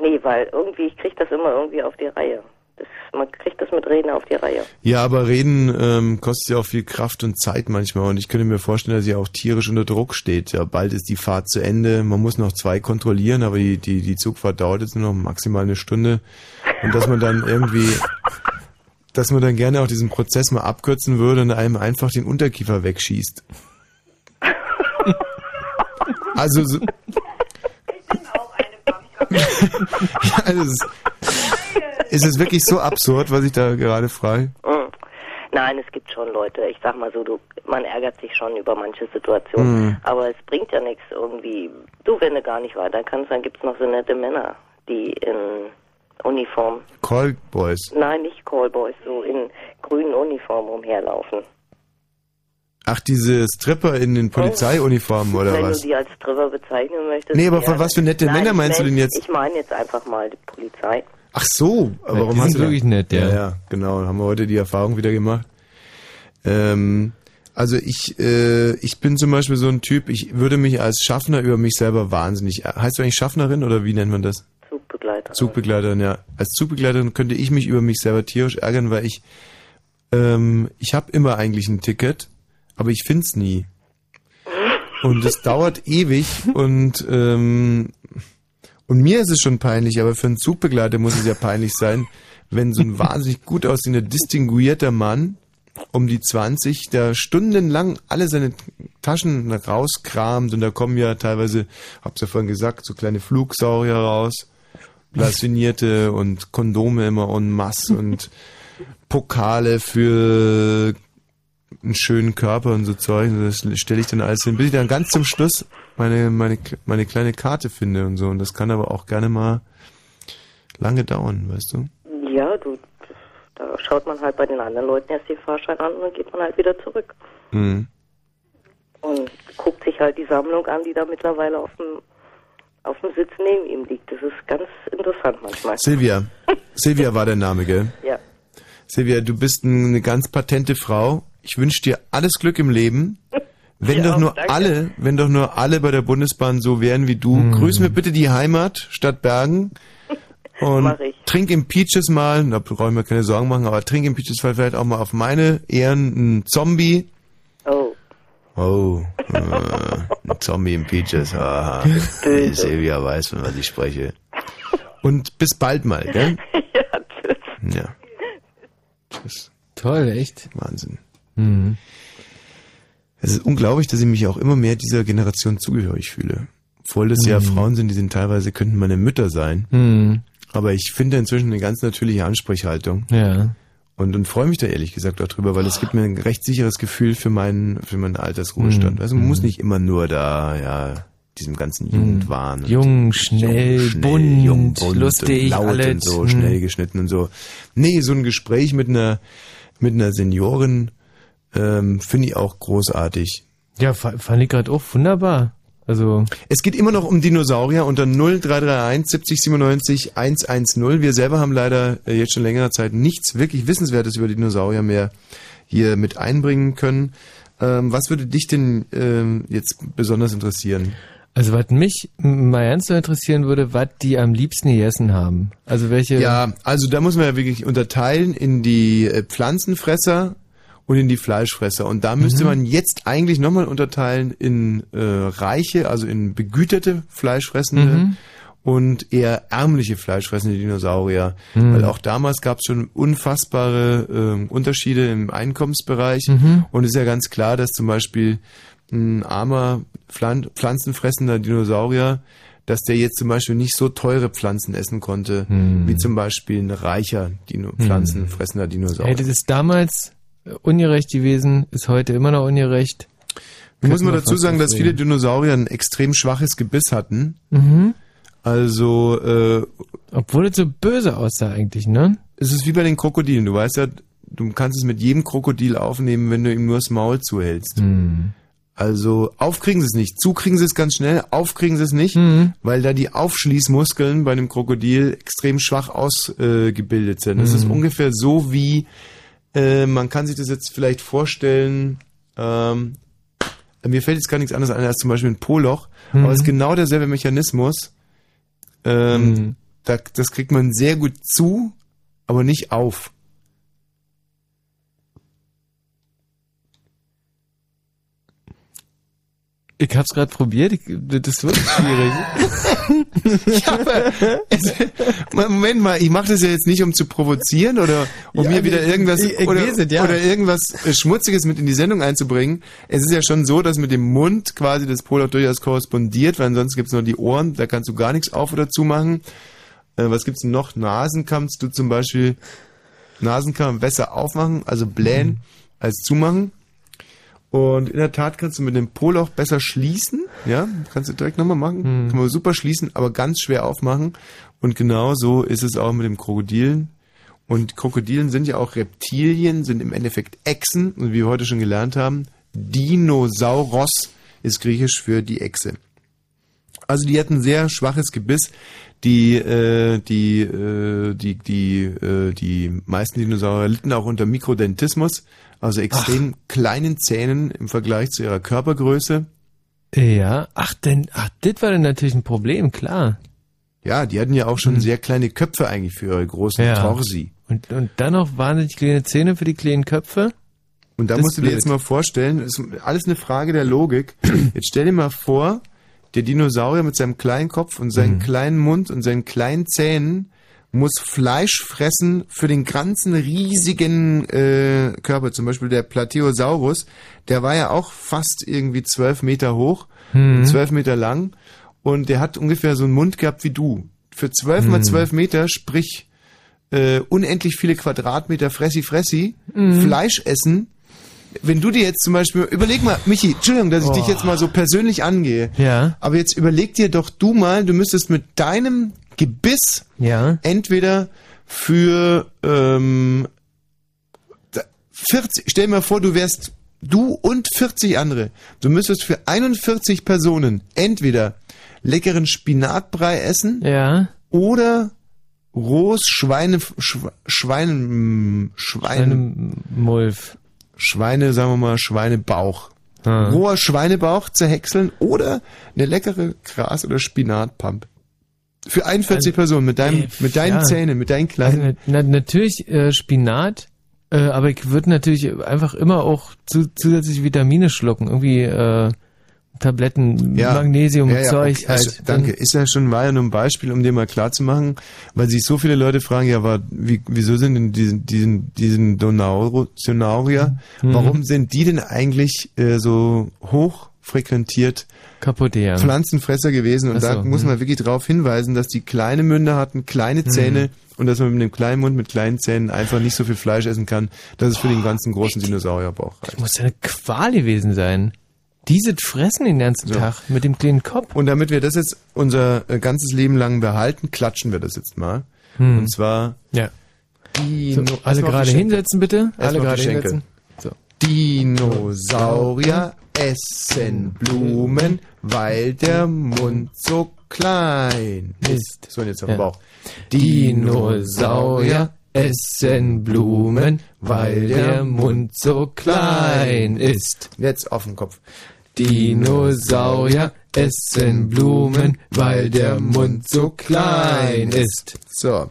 Nee, weil irgendwie, ich krieg das immer irgendwie auf die Reihe. Das, man kriegt das mit Reden auf die Reihe. Ja, aber reden ähm, kostet ja auch viel Kraft und Zeit manchmal und ich könnte mir vorstellen, dass sie auch tierisch unter Druck steht. Ja, bald ist die Fahrt zu Ende, man muss noch zwei kontrollieren, aber die, die, die Zugfahrt dauert jetzt nur noch maximal eine Stunde und dass man dann irgendwie, dass man dann gerne auch diesen Prozess mal abkürzen würde und einem einfach den Unterkiefer wegschießt. Also so, ja, also es ist, ist es wirklich so absurd, was ich da gerade frage? Mhm. Nein, es gibt schon Leute, ich sag mal so, du, man ärgert sich schon über manche Situationen, Mhm. aber es bringt ja nichts irgendwie. Du, wenn du gar nicht weiter kannst, dann gibt's noch so nette Männer, die in Uniform, Callboys. nein, nicht Callboys, so in grünen Uniformen umherlaufen. Ach, diese Stripper in den Polizeiuniformen oder wenn was? du die als Stripper bezeichnen möchtest. Nee, aber von was für nette Nein, Männer meinst du mein- denn jetzt? Ich meine jetzt einfach mal die Polizei. Ach so, aber Ja, warum die hast sind du wirklich nett, ja. Ja, ja, genau. Haben wir heute die Erfahrung wieder gemacht. Ähm, also ich, äh, ich bin zum Beispiel so ein Typ, ich würde mich als Schaffner über mich selber wahnsinnig. Heißt du eigentlich Schaffnerin oder wie nennt man das? Zugbegleiter. Zugbegleiterin, ja. Als Zugbegleiterin könnte ich mich über mich selber tierisch ärgern, weil ich, ähm, ich habe immer eigentlich ein Ticket, aber ich find's nie. Und es dauert ewig und ähm, und mir ist es schon peinlich, aber für einen Zugbegleiter muss es ja peinlich sein, wenn so ein wahnsinnig gut aussehender, distinguierter Mann um die 20 da stundenlang alle seine Taschen rauskramt und da kommen ja teilweise, hab's ja vorhin gesagt, so kleine Flugsaurier raus, blasinierte und Kondome immer en masse und Pokale für einen schönen Körper und so Zeug. Und Das stelle ich dann alles hin, bis ich dann ganz zum Schluss meine, meine, meine kleine Karte finde und so. Und das kann aber auch gerne mal lange dauern, weißt du? Ja, du, da schaut man halt bei den anderen Leuten erst den Fahrschein an und dann geht man halt wieder zurück. Mhm. Und guckt sich halt die Sammlung an, die da mittlerweile auf dem, auf dem Sitz neben ihm liegt. Das ist ganz interessant manchmal. Silvia. Silvia war der Name, gell? Ja. Silvia, du bist eine ganz patente Frau. Ich wünsche dir alles Glück im Leben. Wenn Ja, doch nur danke. alle, wenn doch nur alle bei der Bundesbahn so wären wie du, grüß mir bitte die Heimat statt Bergen und trink im Peaches mal, da brauche ich mir keine Sorgen machen, aber trink im Peaches vielleicht auch mal auf meine Ehren einen Zombie. Oh. Äh, ein Zombie im Peaches. Aha. Die Silvia weiß, von was ich spreche. Und bis bald mal, gell? ja, tschüss. Ja. Tschüss. Toll, echt? Wahnsinn. Mhm. Es ist unglaublich, dass ich mich auch immer mehr dieser Generation zugehörig fühle. Obwohl das ja Mhm. Frauen sind, die sind teilweise, könnten meine Mütter sein. Mhm. Aber ich finde inzwischen eine ganz natürliche Ansprechhaltung. Ja. Und, und freue mich da ehrlich gesagt auch drüber, weil es gibt mir ein recht sicheres Gefühl für meinen, für meinen Altersruhestand. Mhm. Also man muss nicht immer nur da, ja, diesem ganzen Jugendwahn. und- Jung, schnell, jung, bunt, jung, bunt lustig, und laut alles. und so, schnell geschnitten und so. Nee, so ein Gespräch mit einer, mit einer Seniorin ähm, finde ich auch großartig. Ja, fand ich gerade auch wunderbar. Also es geht immer noch um Dinosaurier unter 0331 70 97 110. Wir selber haben leider äh, jetzt schon längere Zeit nichts wirklich Wissenswertes über Dinosaurier mehr hier mit einbringen können. Ähm, was würde dich denn ähm, jetzt besonders interessieren? Also was mich mal ernst interessieren würde, was die am liebsten gegessen haben. Also welche. Ja, also da muss man ja wirklich unterteilen in die äh, Pflanzenfresser und in die Fleischfresser. Und da müsste mhm. man jetzt eigentlich nochmal unterteilen in äh, reiche, also in begüterte Fleischfressende mhm. und eher ärmliche Fleischfressende Dinosaurier. Mhm. Weil auch damals gab es schon unfassbare äh, Unterschiede im Einkommensbereich. Mhm. Und es ist ja ganz klar, dass zum Beispiel ein armer Pflan pflanzenfressender Dinosaurier dass der jetzt zum Beispiel nicht so teure Pflanzen essen konnte, hm. wie zum Beispiel ein reicher Dino pflanzenfressender hm. Dinosaurier. Hätte das damals ungerecht gewesen, ist heute immer noch ungerecht. Nun muss man dazu sagen, dass viele Dinosaurier ein extrem schwaches Gebiss hatten. Mhm. Also, äh, Obwohl es so böse aussah eigentlich, ne? Es ist wie bei den Krokodilen. Du weißt ja, du kannst es mit jedem Krokodil aufnehmen, wenn du ihm nur das Maul zuhältst. Mhm. Also aufkriegen sie es nicht. Zukriegen sie es ganz schnell, aufkriegen sie es nicht, mhm. weil da die Aufschließmuskeln bei einem Krokodil extrem schwach ausgebildet äh, sind. Es mhm. ist ungefähr so wie äh, man kann sich das jetzt vielleicht vorstellen, ähm, mir fällt jetzt gar nichts anderes ein als zum Beispiel ein Poloch, mhm. aber es ist genau derselbe Mechanismus. Ähm, mhm. da, das kriegt man sehr gut zu, aber nicht auf. Ich hab's gerade probiert, ich, das wird schwierig. ja, aber es, Moment mal, ich mache das ja jetzt nicht, um zu provozieren oder um ja, mir wieder irgendwas ich, ich oder, es, ja. oder irgendwas äh, Schmutziges mit in die Sendung einzubringen. Es ist ja schon so, dass mit dem Mund quasi das Pol auch durchaus korrespondiert, weil ansonsten gibt's nur die Ohren, da kannst du gar nichts auf oder zu machen. Äh, was gibt's noch? Nasen kannst du zum Beispiel Nasen kann man besser aufmachen, also blähen mhm. als zumachen. Und in der Tat kannst du mit dem Poloch besser schließen. Ja, kannst du direkt nochmal machen. Hm. Kann man super schließen, aber ganz schwer aufmachen. Und genau so ist es auch mit dem Krokodilen. Und Krokodilen sind ja auch Reptilien, sind im Endeffekt Echsen. Und wie wir heute schon gelernt haben, Dinosauros ist griechisch für die Echse. Also die hatten sehr schwaches Gebiss. Die, äh, die, äh, die, die, äh, die meisten Dinosaurier litten auch unter Mikrodentismus also extrem ach. kleinen Zähnen im Vergleich zu ihrer Körpergröße. Ja, ach denn, ach, das war dann natürlich ein Problem, klar. Ja, die hatten ja auch schon hm. sehr kleine Köpfe eigentlich für ihre großen ja. Torsi. Und, und dann noch wahnsinnig kleine Zähne für die kleinen Köpfe? Und da das musst du dir jetzt mal vorstellen, ist alles eine Frage der Logik. Jetzt stell dir mal vor, der Dinosaurier mit seinem kleinen Kopf und seinem mhm. kleinen Mund und seinen kleinen Zähnen muss Fleisch fressen für den ganzen riesigen äh, Körper. Zum Beispiel der Plateosaurus, der war ja auch fast irgendwie zwölf Meter hoch, mhm. zwölf Meter lang und der hat ungefähr so einen Mund gehabt wie du. Für zwölf mhm. mal zwölf Meter, sprich äh, unendlich viele Quadratmeter Fressi Fressi, mhm. Fleisch essen. Wenn du dir jetzt zum Beispiel, überleg mal, Michi, Entschuldigung, dass ich oh. dich jetzt mal so persönlich angehe. Ja. Aber jetzt überleg dir doch du mal, du müsstest mit deinem Gebiss ja. entweder für ähm, 40, stell dir mal vor, du wärst du und 40 andere. Du müsstest für 41 Personen entweder leckeren Spinatbrei essen ja. oder rohes Schweine Schweine Schweine Schweinemulf. Schweine, sagen wir mal, Schweinebauch. Ah. Roher Schweinebauch zerhäckseln oder eine leckere Gras- oder Spinatpump. Für 41 also, Personen mit deinem, ey, mit deinen ja. Zähnen, mit deinen kleinen. Also, na, natürlich äh, Spinat, äh, aber ich würde natürlich einfach immer auch zu, zusätzlich Vitamine schlucken, irgendwie äh, Tabletten, ja. Magnesium, ja, ja, Zeug okay. halt. Also, danke. Ist ja schon, war ja nur ein Beispiel, um dir mal klar zu machen, weil sich so viele Leute fragen, ja, aber wie, wieso sind denn diesen, diesen, diesen Donaurier, mhm. warum sind die denn eigentlich äh, so hoch frequentiert kaputt, ja. Pflanzenfresser gewesen. Und so, da muss hm. man wirklich darauf hinweisen, dass die kleine Münder hatten, kleine hm. Zähne und dass man mit dem kleinen Mund mit kleinen Zähnen einfach nicht so viel Fleisch essen kann, dass es für den ganzen großen Dinosaurierbauch reicht. Das muss ja eine Qual gewesen sein. Diese fressen den ganzen so. Tag mit dem kleinen Kopf. Und damit wir das jetzt unser äh, ganzes Leben lang behalten, klatschen wir das jetzt mal. Hm. Und zwar ja. So, alle gerade hinsetzen bitte. Alle gerade hinsetzen. So. Dinosaurier essen Blumen, weil der Mund so klein ist. So, und jetzt auf dem Ja. Bauch. Dinosaurier essen Blumen, weil der Mund so klein ist. Jetzt auf dem Kopf. Dinosaurier essen Blumen, weil der Mund so klein ist. So.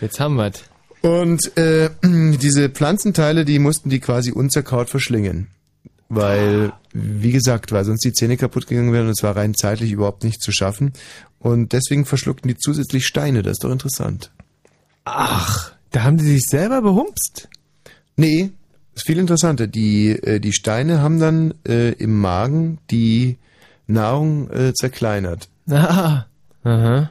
Jetzt haben wir's. Und äh, diese Pflanzenteile, die mussten die quasi unzerkaut verschlingen. Weil, wie gesagt, weil sonst die Zähne kaputt gegangen wären und es war rein zeitlich überhaupt nicht zu schaffen. Und deswegen verschluckten die zusätzlich Steine, das ist doch interessant. Ach, da haben die sich selber behumpst. Nee, ist viel interessanter. Die, äh, die Steine haben dann äh, im Magen die Nahrung äh, zerkleinert. Ah, aha.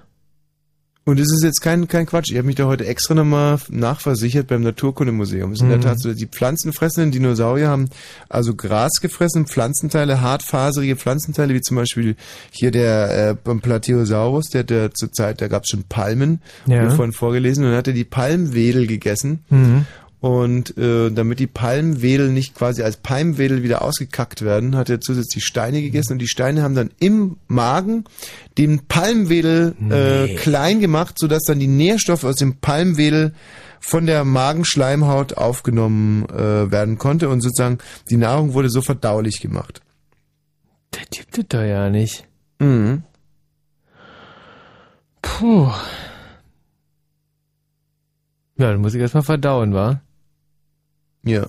Und es ist jetzt kein, kein Quatsch. Ich habe mich da heute extra nochmal nachversichert beim Naturkundemuseum. Es ist in der Mhm. Tat so, die pflanzenfressenden Dinosaurier haben also Gras gefressen, Pflanzenteile, hartfaserige Pflanzenteile, wie zum Beispiel hier der äh, Plateosaurus, der, der zur Zeit, da gab es schon Palmen, Ja. wie vorhin vorgelesen, und dann hat er die Palmwedel gegessen. Mhm. Und äh, damit die Palmwedel nicht quasi als Palmwedel wieder ausgekackt werden, hat er zusätzlich Steine gegessen und die Steine haben dann im Magen den Palmwedel äh, klein gemacht, sodass dann die Nährstoffe aus dem Palmwedel von der Magenschleimhaut aufgenommen äh, werden konnte und sozusagen die Nahrung wurde so verdaulich gemacht. Das gibt es doch ja nicht. Mhm. Puh. Ja, dann muss ich erstmal verdauen, wa? Ja.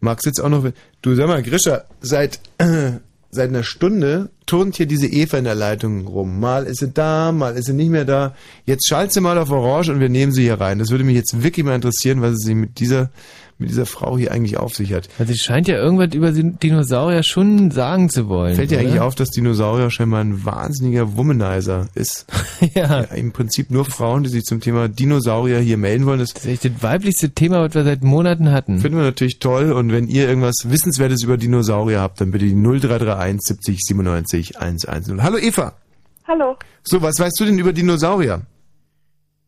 Magst jetzt auch noch. Du sag mal, Grisha, seit, seit einer Stunde turnt hier diese Eva in der Leitung rum. Mal ist sie da, mal ist sie nicht mehr da. Jetzt schalt sie mal auf Orange und wir nehmen sie hier rein. Das würde mich jetzt wirklich mal interessieren, was sie mit dieser, mit dieser Frau hier eigentlich auf sich hat. Also sie scheint ja irgendwas über Dinosaurier schon sagen zu wollen. Fällt dir oder? eigentlich auf, dass Dinosaurier scheinbar ein wahnsinniger Womanizer ist? ja. Im Prinzip nur Frauen, die sich zum Thema Dinosaurier hier melden wollen. Das, ist echt das weiblichste Thema, was wir seit Monaten hatten. Finden wir natürlich toll. Und wenn ihr irgendwas Wissenswertes über Dinosaurier habt, dann bitte die 0331 70 97 110. Hallo Eva. Hallo. So, was weißt du denn über Dinosaurier?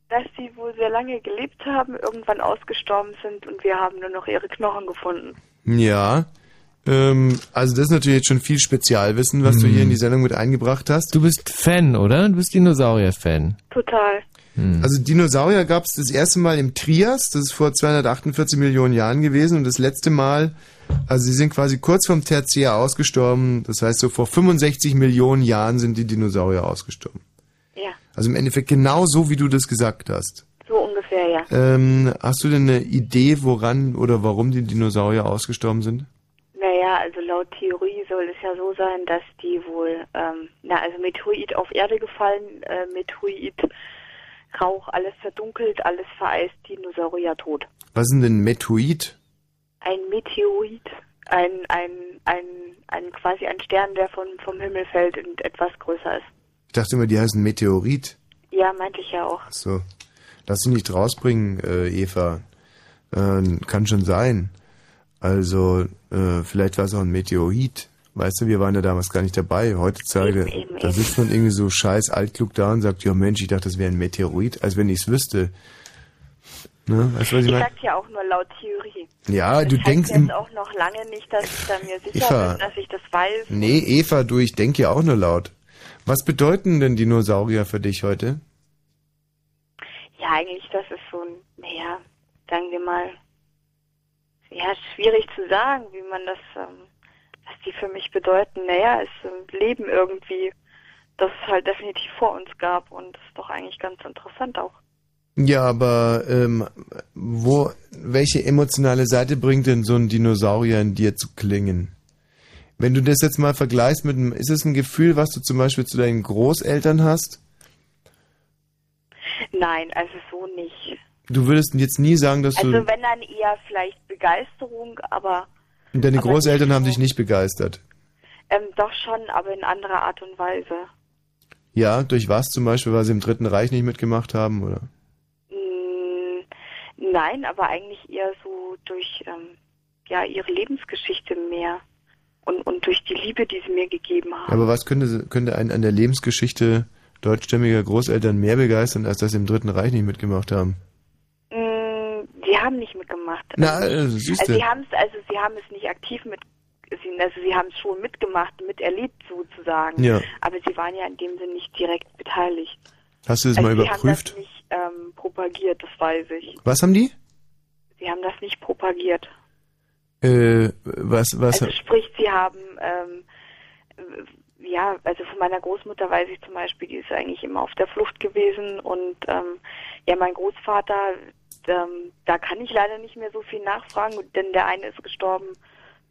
Dass sie wohl sehr lange gelebt haben, irgendwann ausgestorben sind und wir haben nur noch ihre Knochen gefunden. Ja. Ähm, also das ist natürlich jetzt schon viel Spezialwissen, was du hier in die Sendung mit eingebracht hast. Du bist Fan, oder? Du bist Dinosaurier-Fan. Total. Also Dinosaurier gab es das erste Mal im Trias, das ist vor 248 Millionen Jahren gewesen und das letzte Mal, also sie sind quasi kurz vom Tertiär ausgestorben, das heißt so vor 65 Millionen Jahren sind die Dinosaurier ausgestorben. Ja, Also im Endeffekt genau so, wie du das gesagt hast. so ungefähr, ja. Ähm, hast du denn eine Idee, woran oder warum die Dinosaurier ausgestorben sind? Naja, also laut Theorie soll es ja so sein, dass die wohl, ähm, na, also Meteorit auf Erde gefallen, äh, Meteorit, Rauch, alles verdunkelt, alles vereist, Dinosaurier tot. Was ist denn ein Meteoid? Ein Meteorit, ein, ein, ein, ein quasi ein Stern, der von, vom Himmel fällt und etwas größer ist. Ich dachte immer, die heißen Meteorit. Ja, meinte ich ja auch. So. Lass sie nicht rausbringen, äh, Eva. Äh, kann schon sein. Also, äh, vielleicht war es auch ein Meteorit. Weißt du, wir waren ja damals gar nicht dabei. Heutzutage, da sitzt man irgendwie so scheiß altklug da und sagt, ja Mensch, ich dachte, das wäre ein Meteorit, als wenn ich es wüsste. Ne? Weißt du, was ich Ich meine? sag ja auch nur laut Theorie. Ja, das du denkst jetzt im- auch noch lange nicht, dass ich da mir sicher Eva. bin, dass ich das weiß. Nee, Eva, du, ich denke ja auch nur laut. Was bedeuten denn Dinosaurier für dich heute? Ja, eigentlich, das ist so ein, naja, sagen wir mal, ja, schwierig zu sagen, wie man das, ähm, was die für mich bedeuten. Naja, es ist ein Leben irgendwie, das es halt definitiv vor uns gab und das ist doch eigentlich ganz interessant auch. Ja, aber ähm, wo, welche emotionale Seite bringt denn so ein Dinosaurier in dir zu klingen? Wenn du das jetzt mal vergleichst mit einem, ist es ein Gefühl, was du zum Beispiel zu deinen Großeltern hast? Nein, also so nicht. Du würdest jetzt nie sagen, dass Also du, wenn dann eher vielleicht Begeisterung, aber deine aber Großeltern haben dich nicht begeistert. ähm, doch schon, aber in anderer Art und Weise. Ja, durch was zum Beispiel, weil sie im Dritten Reich nicht mitgemacht haben, oder? Nein, aber eigentlich eher so durch ähm, ja ihre Lebensgeschichte mehr und, und durch die Liebe, die sie mir gegeben haben. Aber was könnte, könnte einen an der Lebensgeschichte deutschstämmiger Großeltern mehr begeistern, als dass sie im Dritten Reich nicht mitgemacht haben? Mm, Sie haben nicht mitgemacht. Na, also, also, siehste. also sie haben es, also sie haben es nicht aktiv mit, also sie haben es schon mitgemacht, miterlebt sozusagen. Ja. Aber sie waren ja in dem Sinne nicht direkt beteiligt. Hast du das also mal überprüft? haben das nicht ähm, propagiert, das weiß ich. Was haben die? Sie haben das nicht propagiert. Äh, was, was? Also sprich, sie haben, ähm, äh, ja, also von meiner Großmutter weiß ich zum Beispiel, die ist eigentlich immer auf der Flucht gewesen und ähm, ja, mein Großvater, ähm, da kann ich leider nicht mehr so viel nachfragen, denn der eine ist gestorben,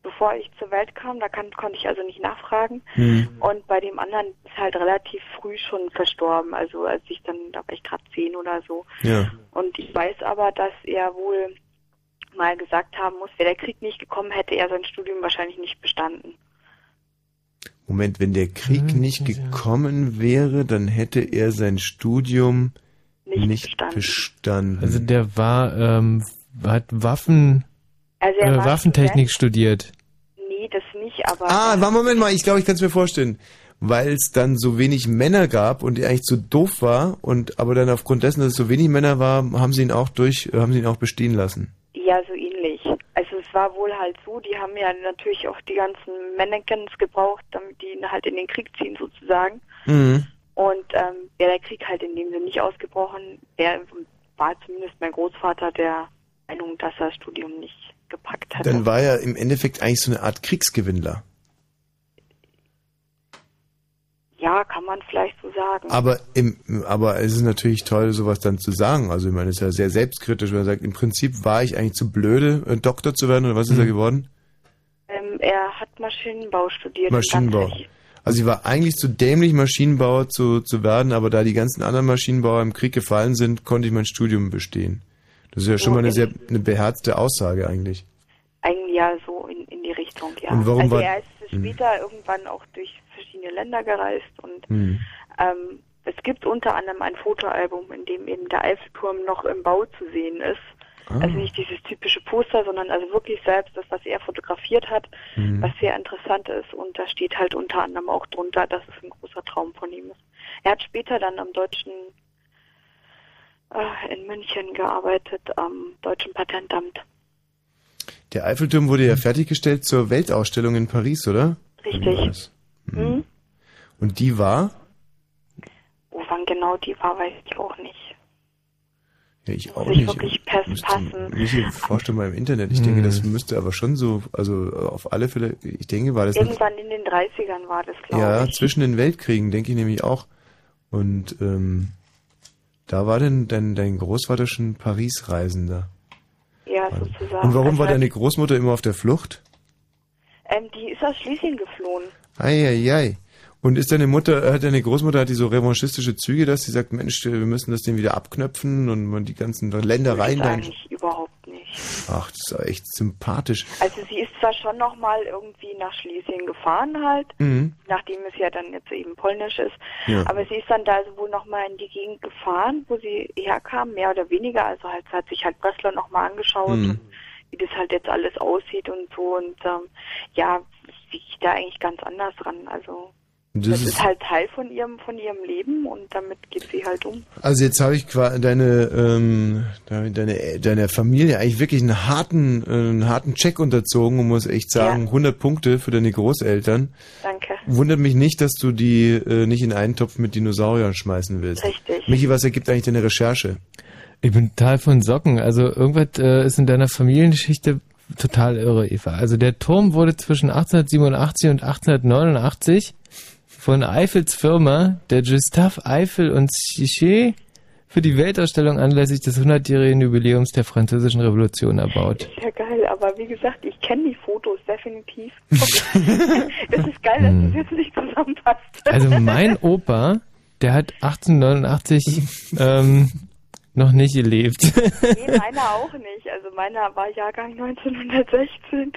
bevor ich zur Welt kam, da kann, konnte ich also nicht nachfragen. Hm. Und bei dem anderen ist halt relativ früh schon verstorben, also als ich dann, da war ich gerade zehn oder so. Ja. Und ich weiß aber, dass er wohl mal gesagt haben muss, wäre der Krieg nicht gekommen, hätte er sein Studium wahrscheinlich nicht bestanden. Moment, wenn der Krieg Hm, nicht gekommen wäre, dann hätte er sein Studium Nicht nicht, bestanden. bestanden. Also der war, ähm, hat Waffen, Also er äh, Waffentechnik studiert. Nee, das nicht, aber Ah, warte, Moment mal, ich glaube, ich kann es mir vorstellen. Weil es dann so wenig Männer gab und er eigentlich zu doof war und aber dann aufgrund dessen, dass es so wenig Männer war, haben sie ihn auch durch, äh, haben sie ihn auch bestehen lassen. ja, so ähnlich. Also es war wohl halt so, die haben ja natürlich auch die ganzen Mannequins gebraucht, damit die ihn halt in den Krieg ziehen sozusagen. Mhm. Und ähm, wäre der Krieg halt in dem Sinne nicht ausgebrochen, der war zumindest mein Großvater der Meinung, dass er das Studium nicht gepackt hatte. Dann war er im Endeffekt eigentlich so eine Art Kriegsgewinnler. ja, kann man vielleicht so sagen. Aber im, aber es ist natürlich toll, sowas dann zu sagen. Also ich meine, es ist ja sehr selbstkritisch, wenn er sagt, im Prinzip war ich eigentlich zu blöde, äh, Doktor zu werden oder was ist er geworden? ähm, er hat Maschinenbau studiert. in Maschinenbau. Also ich war eigentlich zu dämlich, Maschinenbauer zu, zu werden, aber da die ganzen anderen Maschinenbauer im Krieg gefallen sind, konnte ich mein Studium bestehen. Das ist ja schon mal eine sehr eine beherzte Aussage eigentlich. Eigentlich ja so in, in die Richtung, ja. Und warum also war- er ist Hm. später irgendwann auch durch verschiedene Länder gereist und Hm. ähm, es gibt unter anderem ein Fotoalbum, in dem eben der Eiffelturm noch im Bau zu sehen ist. Ah. Also nicht dieses typische Poster, sondern also wirklich selbst das, was er fotografiert hat, Mhm. was sehr interessant ist. Und da steht halt unter anderem auch drunter, dass es ein großer Traum von ihm ist. Er hat später dann am deutschen in München gearbeitet, am deutschen Patentamt. Der Eiffelturm wurde ja fertiggestellt zur Weltausstellung in Paris, oder? Richtig. Wann war das? Hm? Und die war? Wo wann genau die war, weiß ich auch nicht. Ja, ich auch Muss ich nicht. wirklich passen. Michi, forscht doch mal im Internet. Ich denke, das müsste aber schon so, also auf alle Fälle, ich denke, war das nicht, Irgendwann in den 30ern war das, glaube ja, ich. zwischen den Weltkriegen, denke ich nämlich auch. Und ähm, da war denn dein, dein Großvater schon Paris-Reisender. Ja, sozusagen. Und warum Also war deine Großmutter immer auf der Flucht? Ähm, die ist aus Schlesien geflohen. Eieiei. Und ist deine Mutter, hat deine Großmutter hat die so revanchistische Züge, dass sie sagt, Mensch, wir müssen das Ding wieder abknöpfen und man die ganzen Ländereien dann. eigentlich überhaupt nicht. Ach, das ist echt sympathisch. Also sie ist zwar schon nochmal irgendwie nach Schlesien gefahren halt, Mhm. nachdem es ja dann jetzt eben polnisch ist. Ja. Aber sie ist dann da wohl nochmal in die Gegend gefahren, wo sie herkam, mehr oder weniger. Also halt, sie hat sich halt Breslau nochmal angeschaut, Mhm. wie das halt jetzt alles aussieht und so. Und ähm, ja, sie geht da eigentlich ganz anders ran. Also Das das, ist- ist halt Teil von ihrem von ihrem Leben und damit geht sie halt um. Also jetzt habe ich deine, ähm, deine, deine, Familie eigentlich wirklich einen harten, äh, einen harten Check unterzogen und muss echt sagen, 100 Punkte für deine Großeltern. Danke. Wundert mich nicht, dass du die äh, nicht in einen Topf mit Dinosauriern schmeißen willst. Richtig. Michi, was ergibt eigentlich deine Recherche? Ich bin total von Socken. Also irgendwas äh, ist in deiner Familiengeschichte total irre, Eva. Also der Turm wurde zwischen 1887 und 1889 von Eiffels Firma, der Gustave Eiffel und Chichet, für die Weltausstellung anlässlich des 100-jährigen Jubiläums der Französischen Revolution erbaut. Ja, geil, aber wie gesagt, ich kenne die Fotos definitiv. das ist geil, dass Hm. das jetzt nicht zusammenpasst. Also mein Opa, der hat 1889 ähm, noch nicht gelebt. nee, meiner auch nicht. Also meiner war Jahrgang 1916.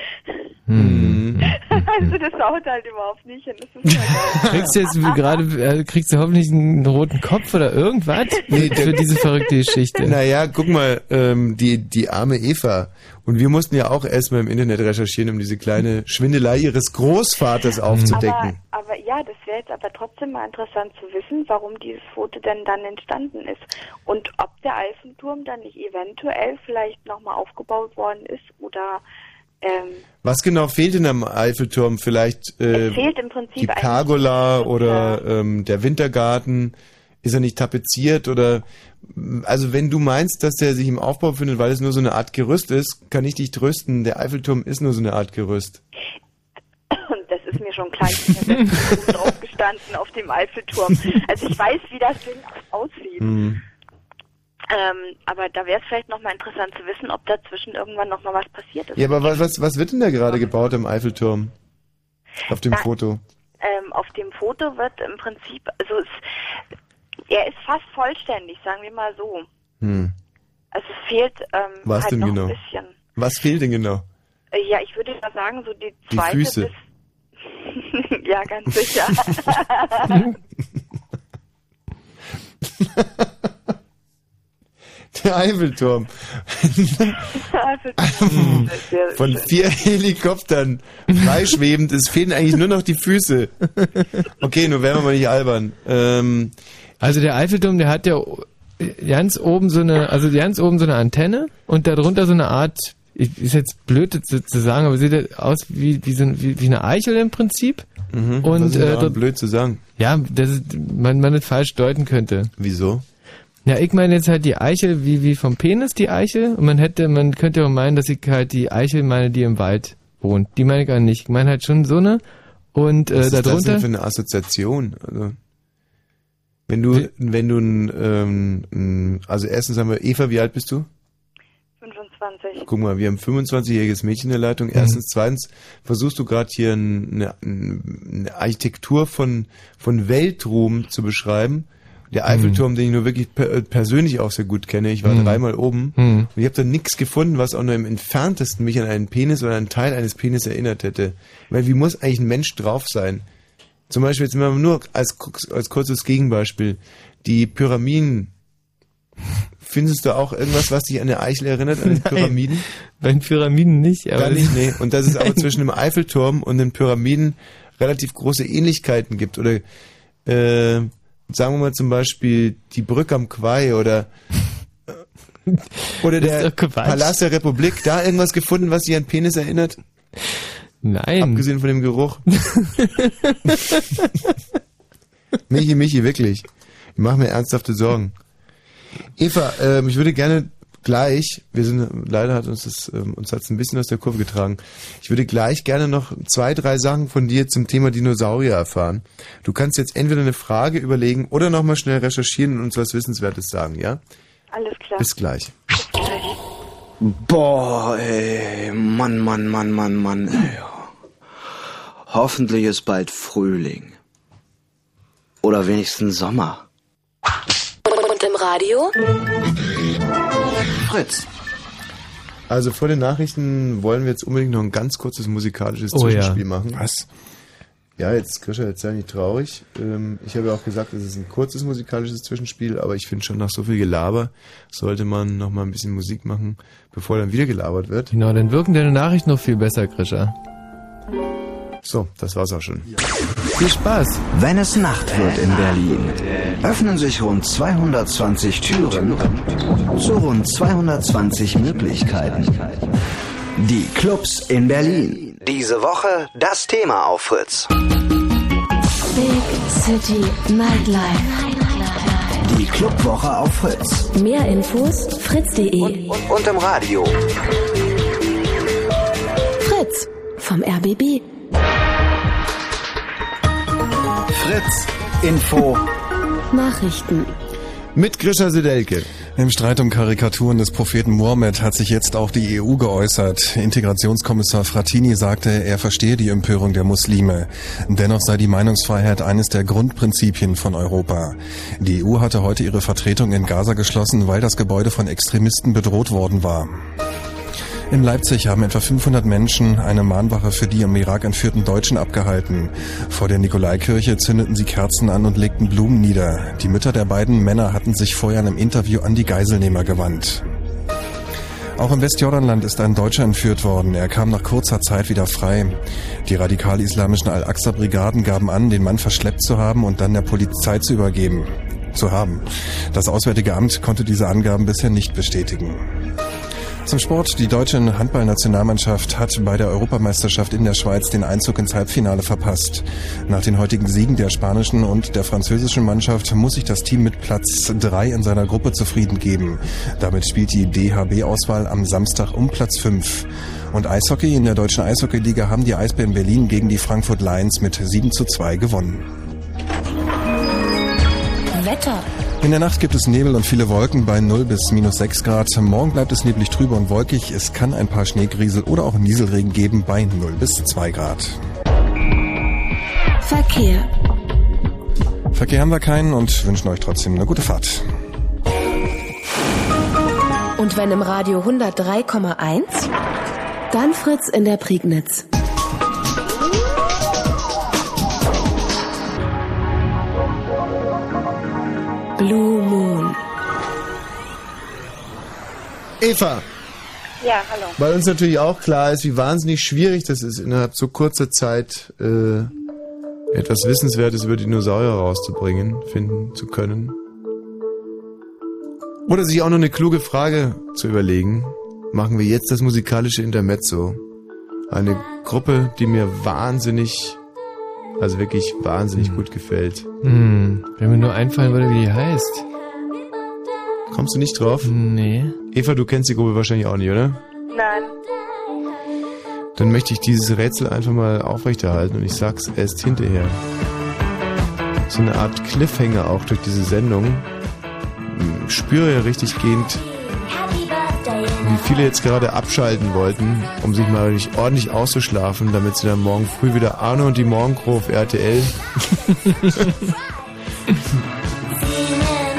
Hm. also das haut halt überhaupt nicht hin. Das ist ja geil. Kriegst du jetzt gerade, äh, kriegst du hoffentlich einen roten Kopf oder irgendwas für diese verrückte Geschichte? Naja, guck mal, ähm, die, die arme Eva. Und wir mussten ja auch erstmal im Internet recherchieren, um diese kleine Schwindelei ihres Großvaters aufzudecken. Aber, aber ja, das wäre jetzt aber trotzdem mal interessant zu wissen, warum dieses Foto denn dann entstanden ist. Und ob der Eiffelturm dann nicht eventuell vielleicht nochmal aufgebaut worden ist oder ähm, Was genau fehlt in am Eiffelturm? Vielleicht äh, Es fehlt im Prinzip die Pergola oder ähm, der Wintergarten? Ist er nicht tapeziert oder also wenn du meinst, dass der sich im Aufbau befindet, weil es nur so eine Art Gerüst ist, kann ich dich trösten. Der Eiffelturm ist nur so eine Art Gerüst. das ist mir schon klar, ich bin ja selbst drauf gestanden auf dem Eiffelturm. Also ich weiß, wie das Ding aussieht. Hm. Ähm, aber da wäre es vielleicht nochmal interessant zu wissen, ob dazwischen irgendwann nochmal was passiert ist. Ja, aber was, was, was wird denn da gerade gebaut am Eiffelturm? Auf dem Da- Foto. Ähm, auf dem Foto wird im Prinzip, also es, er ist fast vollständig, sagen wir mal so. Hm. Also es fehlt ähm, Was halt denn noch genau? ein bisschen. Was fehlt denn genau? Äh, ja, ich würde mal sagen, so die Die zweite Füße. bis... ja, ganz sicher. Der Eiffelturm. Von vier Helikoptern freischwebend, es fehlen eigentlich nur noch die Füße. Okay, nur werden wir mal nicht albern. Ähm, Also der Eiffelturm, der hat ja ganz oben so eine, also ganz oben so eine Antenne und darunter so eine Art, ich- ist jetzt blöd zu, zu sagen, aber sieht das aus wie, wie, so, wie, wie eine Eichel im Prinzip. Mhm. Und Was ist äh, dort, blöd zu sagen? Ja, das ist, man, man das falsch deuten könnte. Wieso? Ja, ich meine jetzt halt die Eichel wie, wie vom Penis die Eichel und man hätte, man könnte auch meinen, dass ich halt die Eichel meine, die im Wald wohnt. Die meine ich gar nicht. Ich meine halt schon so eine und äh, Was ist das darunter. denn für eine Assoziation? Also, wenn du, wenn du ein, ähm, ein, also erstens haben wir, Eva, wie alt bist du? 25. Guck mal, wir haben ein 25-jähriges Mädchen in der Leitung. Erstens, zweitens, versuchst du gerade hier eine, eine Architektur von, von Weltruhm zu beschreiben. Der Eiffelturm, den ich nur wirklich per, persönlich auch sehr gut kenne. Ich war Mhm. dreimal oben Mhm. und ich habe da nichts gefunden, was auch nur im entferntesten mich an einen Penis oder einen Teil eines Penis erinnert hätte. Ich meine, wie muss eigentlich ein Mensch drauf sein? Zum Beispiel jetzt mal nur als, als kurzes Gegenbeispiel. Die Pyramiden. Findest du auch irgendwas, was dich an eine Eichel erinnert, an Nein. Pyramiden? Bei den Pyramiden nicht, aber Gar nicht, nee. Und dass es aber zwischen dem Eiffelturm und den Pyramiden relativ große Ähnlichkeiten gibt. Oder äh, sagen wir mal zum Beispiel die Brücke am Quai oder oder Das ist der. Palast der Republik. Da irgendwas gefunden, was dich an Penis erinnert? Nein. Abgesehen von dem Geruch. Michi, Michi, wirklich. Ich mache mir ernsthafte Sorgen. Eva, ähm, ich würde gerne gleich, wir sind, leider hat uns das, ähm, uns hat's ein bisschen aus der Kurve getragen. Ich würde gleich gerne noch zwei, drei Sachen von dir zum Thema Dinosaurier erfahren. Du kannst jetzt entweder eine Frage überlegen oder nochmal schnell recherchieren und uns was Wissenswertes sagen, ja? Alles klar. Bis gleich. Boah, ey, Mann, Mann, Mann, Mann, Mann, ey. Hoffentlich ist bald Frühling. Oder wenigstens Sommer. Und im Radio? Fritz. Also vor den Nachrichten wollen wir jetzt unbedingt noch ein ganz kurzes musikalisches Oh ja. Zwischenspiel machen. Was? Ja, jetzt, Grisha, jetzt sei nicht traurig. Ähm, ich habe ja auch gesagt, es ist ein kurzes musikalisches Zwischenspiel, aber ich finde schon nach so viel Gelaber sollte man noch mal ein bisschen Musik machen, bevor dann wieder gelabert wird. Genau, dann wirken deine Nachrichten noch viel besser, Grisha. So, das war's auch schon. Viel Spaß. Wenn es Nacht wird in Berlin, öffnen sich rund 220 Türen zu rund 220 Möglichkeiten. Die Clubs in Berlin. Diese Woche das Thema auf Fritz. Big City Nightlife. Die Clubwoche auf Fritz. Mehr Infos fritz.de. Und im Radio. Fritz vom RBB. Fritz Info. Nachrichten. Mit Grisha Sedelke. Im Streit um Karikaturen des Propheten Mohammed hat sich jetzt auch die EU geäußert. Integrationskommissar Frattini sagte, er verstehe die Empörung der Muslime. Dennoch sei die Meinungsfreiheit eines der Grundprinzipien von Europa. Die EU hatte heute ihre Vertretung in Gaza geschlossen, weil das Gebäude von Extremisten bedroht worden war. In Leipzig haben etwa 500 Menschen eine Mahnwache für die im Irak entführten Deutschen abgehalten. Vor der Nikolaikirche zündeten sie Kerzen an und legten Blumen nieder. Die Mütter der beiden Männer hatten sich vorher in einem Interview an die Geiselnehmer gewandt. Auch im Westjordanland ist ein Deutscher entführt worden. Er kam nach kurzer Zeit wieder frei. Die radikal-islamischen Al-Aqsa-Brigaden gaben an, den Mann verschleppt zu haben und dann der Polizei zu übergeben. Zu haben. Das Auswärtige Amt konnte diese Angaben bisher nicht bestätigen. Zum Sport. Die deutsche Handballnationalmannschaft hat bei der Europameisterschaft in der Schweiz den Einzug ins Halbfinale verpasst. Nach den heutigen Siegen der spanischen und der französischen Mannschaft muss sich das Team mit Platz 3 in seiner Gruppe zufrieden geben. Damit spielt die DHB-Auswahl am Samstag um Platz 5. Und Eishockey in der deutschen Eishockeyliga haben die Eisbären Berlin gegen die Frankfurt Lions mit 7 zu 2 gewonnen. Wetter. In der Nacht gibt es Nebel und viele Wolken bei 0 bis minus 6 Grad. Morgen bleibt es neblig trüber und wolkig. Es kann ein paar Schneegriesel oder auch Nieselregen geben bei 0 bis 2 Grad. Verkehr. Verkehr haben wir keinen und wünschen euch trotzdem eine gute Fahrt. Und wenn im Radio 103,1, dann Fritz in der Prignitz. Blue Moon. Eva, Ja, hallo. weil uns natürlich auch klar ist, wie wahnsinnig schwierig das ist, innerhalb so kurzer Zeit äh, etwas Wissenswertes über Dinosaurier rauszubringen, finden zu können. Oder sich auch noch eine kluge Frage zu überlegen, machen wir jetzt das musikalische Intermezzo. Eine Gruppe, die mir wahnsinnig, also wirklich wahnsinnig gut gefällt. Hm, wenn mir nur einfallen würde, wie die heißt. Kommst du nicht drauf? Nee. Eva, du kennst die Gruppe wahrscheinlich auch nicht, oder? Nein. Dann möchte ich dieses Rätsel einfach mal aufrechterhalten und ich sag's erst hinterher. So eine Art Cliffhanger auch durch diese Sendung. Ich spüre ja richtig gehend, wie viele jetzt gerade abschalten wollten, um sich mal ordentlich auszuschlafen, damit sie dann morgen früh wieder Arno und die Morgencrew auf RTL.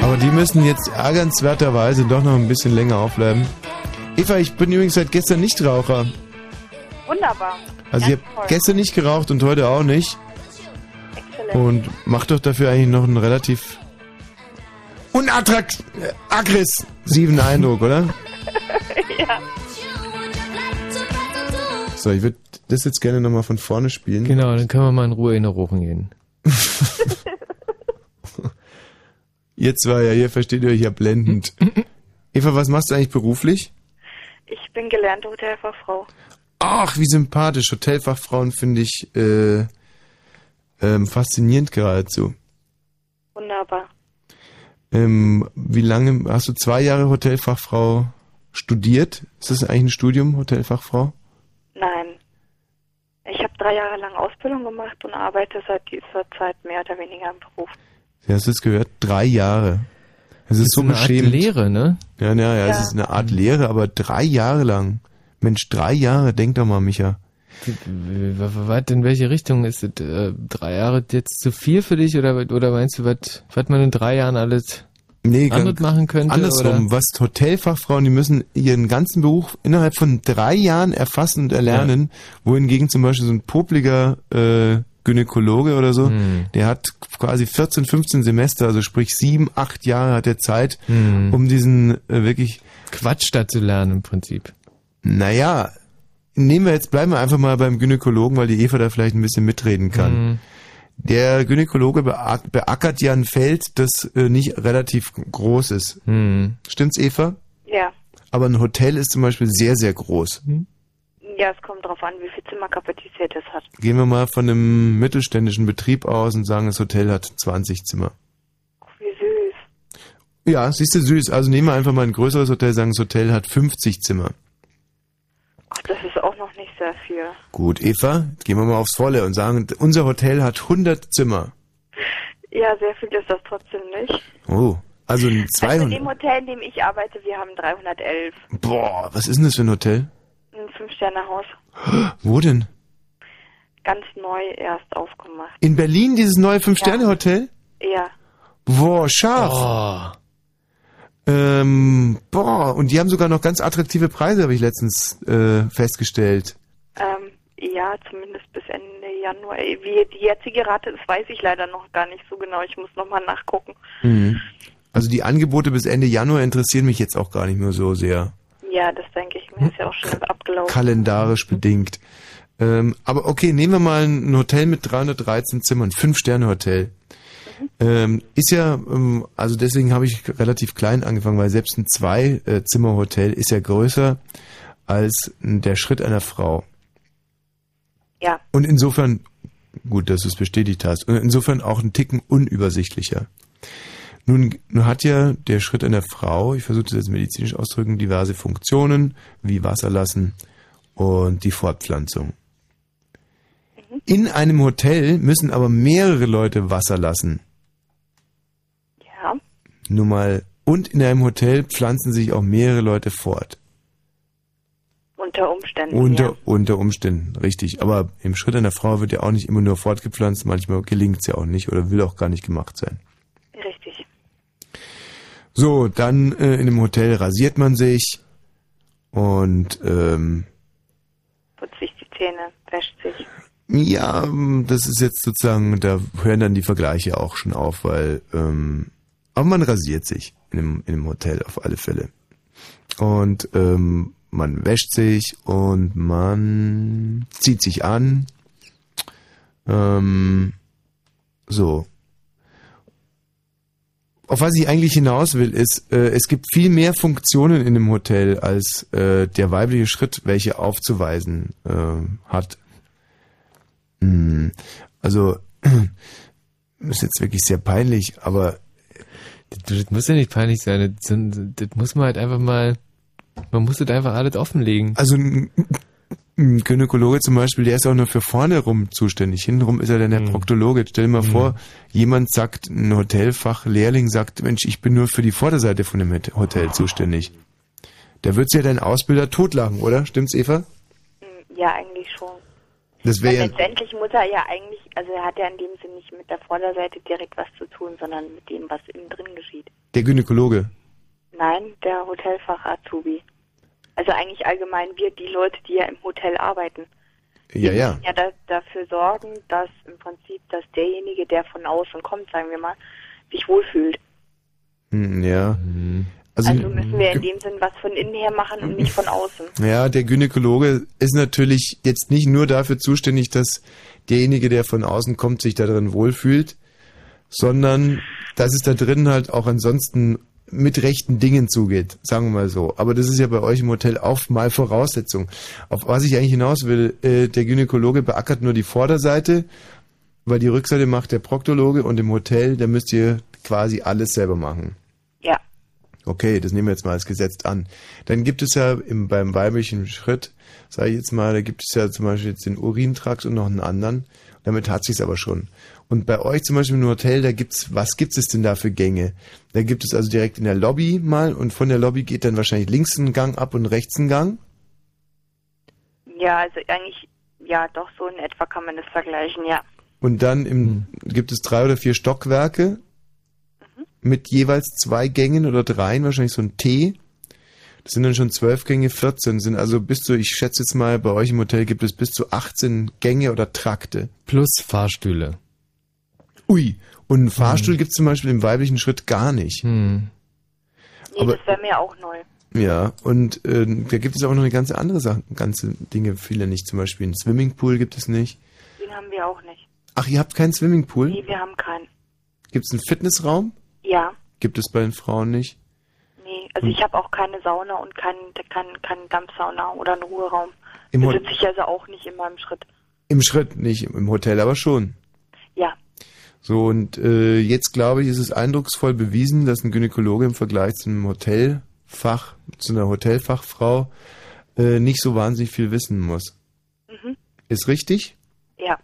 Aber die müssen jetzt ärgernswerterweise doch noch ein bisschen länger aufbleiben. Eva, ich bin übrigens seit gestern Nichtraucher. Wunderbar. Also ich habe gestern nicht geraucht und heute auch nicht. Exzellent. Und macht doch dafür eigentlich noch einen relativ unattraktiven, aggressiven Eindruck, oder? ja. So, ich würde das jetzt gerne nochmal von vorne spielen. Genau, dann können wir mal in Ruhe in der Rochen gehen. Ihr zwei, ja, hier versteht ihr euch ja blendend. Eva, was machst du eigentlich beruflich? Ich bin gelernte Hotelfachfrau. Ach, wie sympathisch. Hotelfachfrauen finde ich äh, ähm, faszinierend geradezu. Wunderbar. Ähm, wie lange hast du zwei Jahre Hotelfachfrau studiert? Ist das eigentlich ein Studium, Hotelfachfrau? Nein. Ich habe drei Jahre lang Ausbildung gemacht und arbeite seit dieser Zeit mehr oder weniger im Beruf. Ja, hast du es gehört? Drei Jahre. Es ist, ist so eine Art beschämend. Lehre, ne? Ja, ja, ja, es ist eine Art Lehre, aber drei Jahre lang. Mensch, drei Jahre, denk doch mal, Micha. Was in welche Richtung ist es? Äh, drei Jahre jetzt zu viel für dich oder oder meinst du, was was man in drei Jahren alles Nee, anderes ganz machen könnte? Andersrum, Oder? was Hotelfachfrauen, die müssen ihren ganzen Beruf innerhalb von drei Jahren erfassen und erlernen, wohingegen zum Beispiel so ein popliger äh, Gynäkologe oder so, Hm. der hat quasi 14, 15 Semester, also sprich sieben, acht Jahre hat er Zeit, Hm. um diesen äh, wirklich Quatsch da zu lernen im Prinzip. Naja, nehmen wir jetzt, bleiben wir einfach mal beim Gynäkologen, weil die Eva da vielleicht ein bisschen mitreden kann. Mhm. Der Gynäkologe beack- beackert ja ein Feld, das äh, nicht relativ groß ist. Mhm. Stimmt's, Eva? Ja. Aber ein Hotel ist zum Beispiel sehr, sehr groß. Ja, es kommt darauf an, wie viel Zimmerkapazität es hat. Gehen wir mal von einem mittelständischen Betrieb aus und sagen, das Hotel hat 20 Zimmer. Wie süß. Ja, siehst du, süß. Also nehmen wir einfach mal ein größeres Hotel, sagen, das Hotel hat 50 Zimmer. Viel. Gut, Eva, gehen wir mal aufs Volle und sagen, unser Hotel hat 100 Zimmer. Ja, sehr viel ist das trotzdem nicht. Oh, also ein Also in 200. dem Hotel, in dem ich arbeite, wir haben 311. Boah, was ist denn das für ein Hotel? Ein Fünf-Sterne-Haus. Wo denn? Ganz neu erst aufgemacht. In Berlin dieses neue Fünf-Sterne-Hotel? Ja. Boah, scharf. Ähm, boah, und die haben sogar noch ganz attraktive Preise, habe ich letztens äh, festgestellt. Ähm, ja, zumindest bis Ende Januar. Äh, Wie die jetzige Rate ist, weiß ich leider noch gar nicht so genau. Ich muss nochmal nachgucken. Mhm. Also die Angebote bis Ende Januar interessieren mich jetzt auch gar nicht mehr so sehr. Ja, das denke ich mir. Ist ja auch schon abgelaufen. Kalendarisch bedingt. Ähm, aber okay, nehmen wir mal ein Hotel mit 313 Zimmern, Fünf-Sterne-Hotel. Ähm, ist ja, ähm, also deswegen habe ich relativ klein angefangen, weil selbst ein Zwei-Zimmer-Hotel ist ja größer als der Schritt einer Frau. Ja. Und insofern, gut, dass du es bestätigt hast, und insofern auch ein Ticken unübersichtlicher. Nun, nun hat ja der Schritt einer Frau, ich versuche das jetzt medizinisch auszudrücken, diverse Funktionen, wie Wasser lassen und die Fortpflanzung. In einem Hotel müssen aber mehrere Leute Wasser lassen. Ja. Nun mal, und in einem Hotel pflanzen sich auch mehrere Leute fort. Unter Umständen. Unter, ja. unter Umständen, richtig. Aber im Schritt einer Frau wird ja auch nicht immer nur fortgepflanzt, manchmal gelingt es ja auch nicht oder will auch gar nicht gemacht sein. Richtig. So, dann äh, in einem Hotel rasiert man sich und ähm, Putzt sich die Zähne, wäscht sich. ja, das ist jetzt sozusagen, da hören dann die Vergleiche auch schon auf, weil ähm, aber man rasiert sich in einem, in einem Hotel auf alle Fälle. Und ähm, man wäscht sich und man zieht sich an. Ähm, so. Auf was ich eigentlich hinaus will, ist, äh, es gibt viel mehr Funktionen in einem Hotel, als äh, der weibliche Schritt, welche aufzuweisen äh, hat. Hm, Also, ist jetzt wirklich sehr peinlich, aber Das, muss ja nicht peinlich sein. Das muss man halt einfach mal, man muss das einfach alles offenlegen. Also ein, ein Gynäkologe zum Beispiel, der ist auch nur für vorne rum zuständig. Hintenrum ist er dann der Proktologe. Stell dir mal vor, jemand sagt, ein Hotelfachlehrling sagt, Mensch, ich bin nur für die Vorderseite von dem Hotel zuständig. Da wird's ja dein Ausbilder totlachen, oder? Stimmt's, Eva? Ja, eigentlich schon. Das wäre ja, letztendlich muss er ja eigentlich, also er hat ja in dem Sinne nicht mit der Vorderseite direkt was zu tun, sondern mit dem, was innen drin geschieht. der Gynäkologe. Nein, der Hotelfach-Azubi. Also eigentlich allgemein wir, die Leute, die ja im Hotel arbeiten. Ja, ja. müssen ja da, dafür sorgen, dass im Prinzip, dass derjenige, der von außen kommt, sagen wir mal, sich wohlfühlt. Hm, ja. Also, Also, müssen wir in dem Sinn was von innen her machen und nicht von außen. Ja, der Gynäkologe ist natürlich jetzt nicht nur dafür zuständig, dass derjenige, der von außen kommt, sich da drin wohlfühlt, sondern dass es da drin halt auch ansonsten mit rechten Dingen zugeht, sagen wir mal so. Aber das ist ja bei euch im Hotel auch mal Voraussetzung. Auf was ich eigentlich hinaus will, äh, der Gynäkologe beackert nur die Vorderseite, weil die Rückseite macht der Proktologe und im Hotel, da müsst ihr quasi alles selber machen. Ja. Okay, das nehmen wir jetzt mal als gesetzt an. Dann gibt es ja im, beim weiblichen Schritt, sage ich jetzt mal, da gibt es ja zum Beispiel jetzt den Urintrakt und noch einen anderen. Damit hat sich's aber schon. Und bei euch zum Beispiel im Hotel, da gibt's, was gibt es denn da für Gänge? Da gibt es also direkt in der Lobby mal und von der Lobby geht dann wahrscheinlich links ein Gang ab und rechts ein Gang. Ja, also eigentlich, ja, doch so in etwa kann man das vergleichen, ja. Und dann im, gibt es drei oder vier Stockwerke mit jeweils zwei Gängen oder dreien, wahrscheinlich so ein T. Das sind dann schon zwölf Gänge, 14 sind also bis zu, ich schätze jetzt mal, bei euch im Hotel gibt es bis zu 18 Gänge oder Trakte. Plus Fahrstühle. Ui, und einen Fahrstuhl gibt's zum Beispiel im weiblichen Schritt gar nicht. Hm. Nee, Aber- das wäre mir auch neu. Ja, und äh, da gibt es auch noch eine ganze andere Sache, ganze Dinge, viele nicht. Zum Beispiel einen Swimmingpool gibt es nicht. Den haben wir auch nicht. Ach, ihr habt keinen Swimmingpool? Nee, wir haben keinen. Gibt es einen Fitnessraum? Ja, Gibt es bei den Frauen nicht? nee. Also Hm. ich habe auch keine Sauna und keinen kein, kein Dampfsauna oder einen Ruheraum. Im Ho- Besitze ich also auch nicht in meinem Schritt. Im Schritt nicht, im Hotel aber schon. So, und äh, jetzt glaube ich, ist es eindrucksvoll bewiesen, dass ein Gynäkologe im Vergleich zu einem Hotelfach, zu einer Hotelfachfrau äh, nicht so wahnsinnig viel wissen muss. Mhm. Ist richtig? Ja.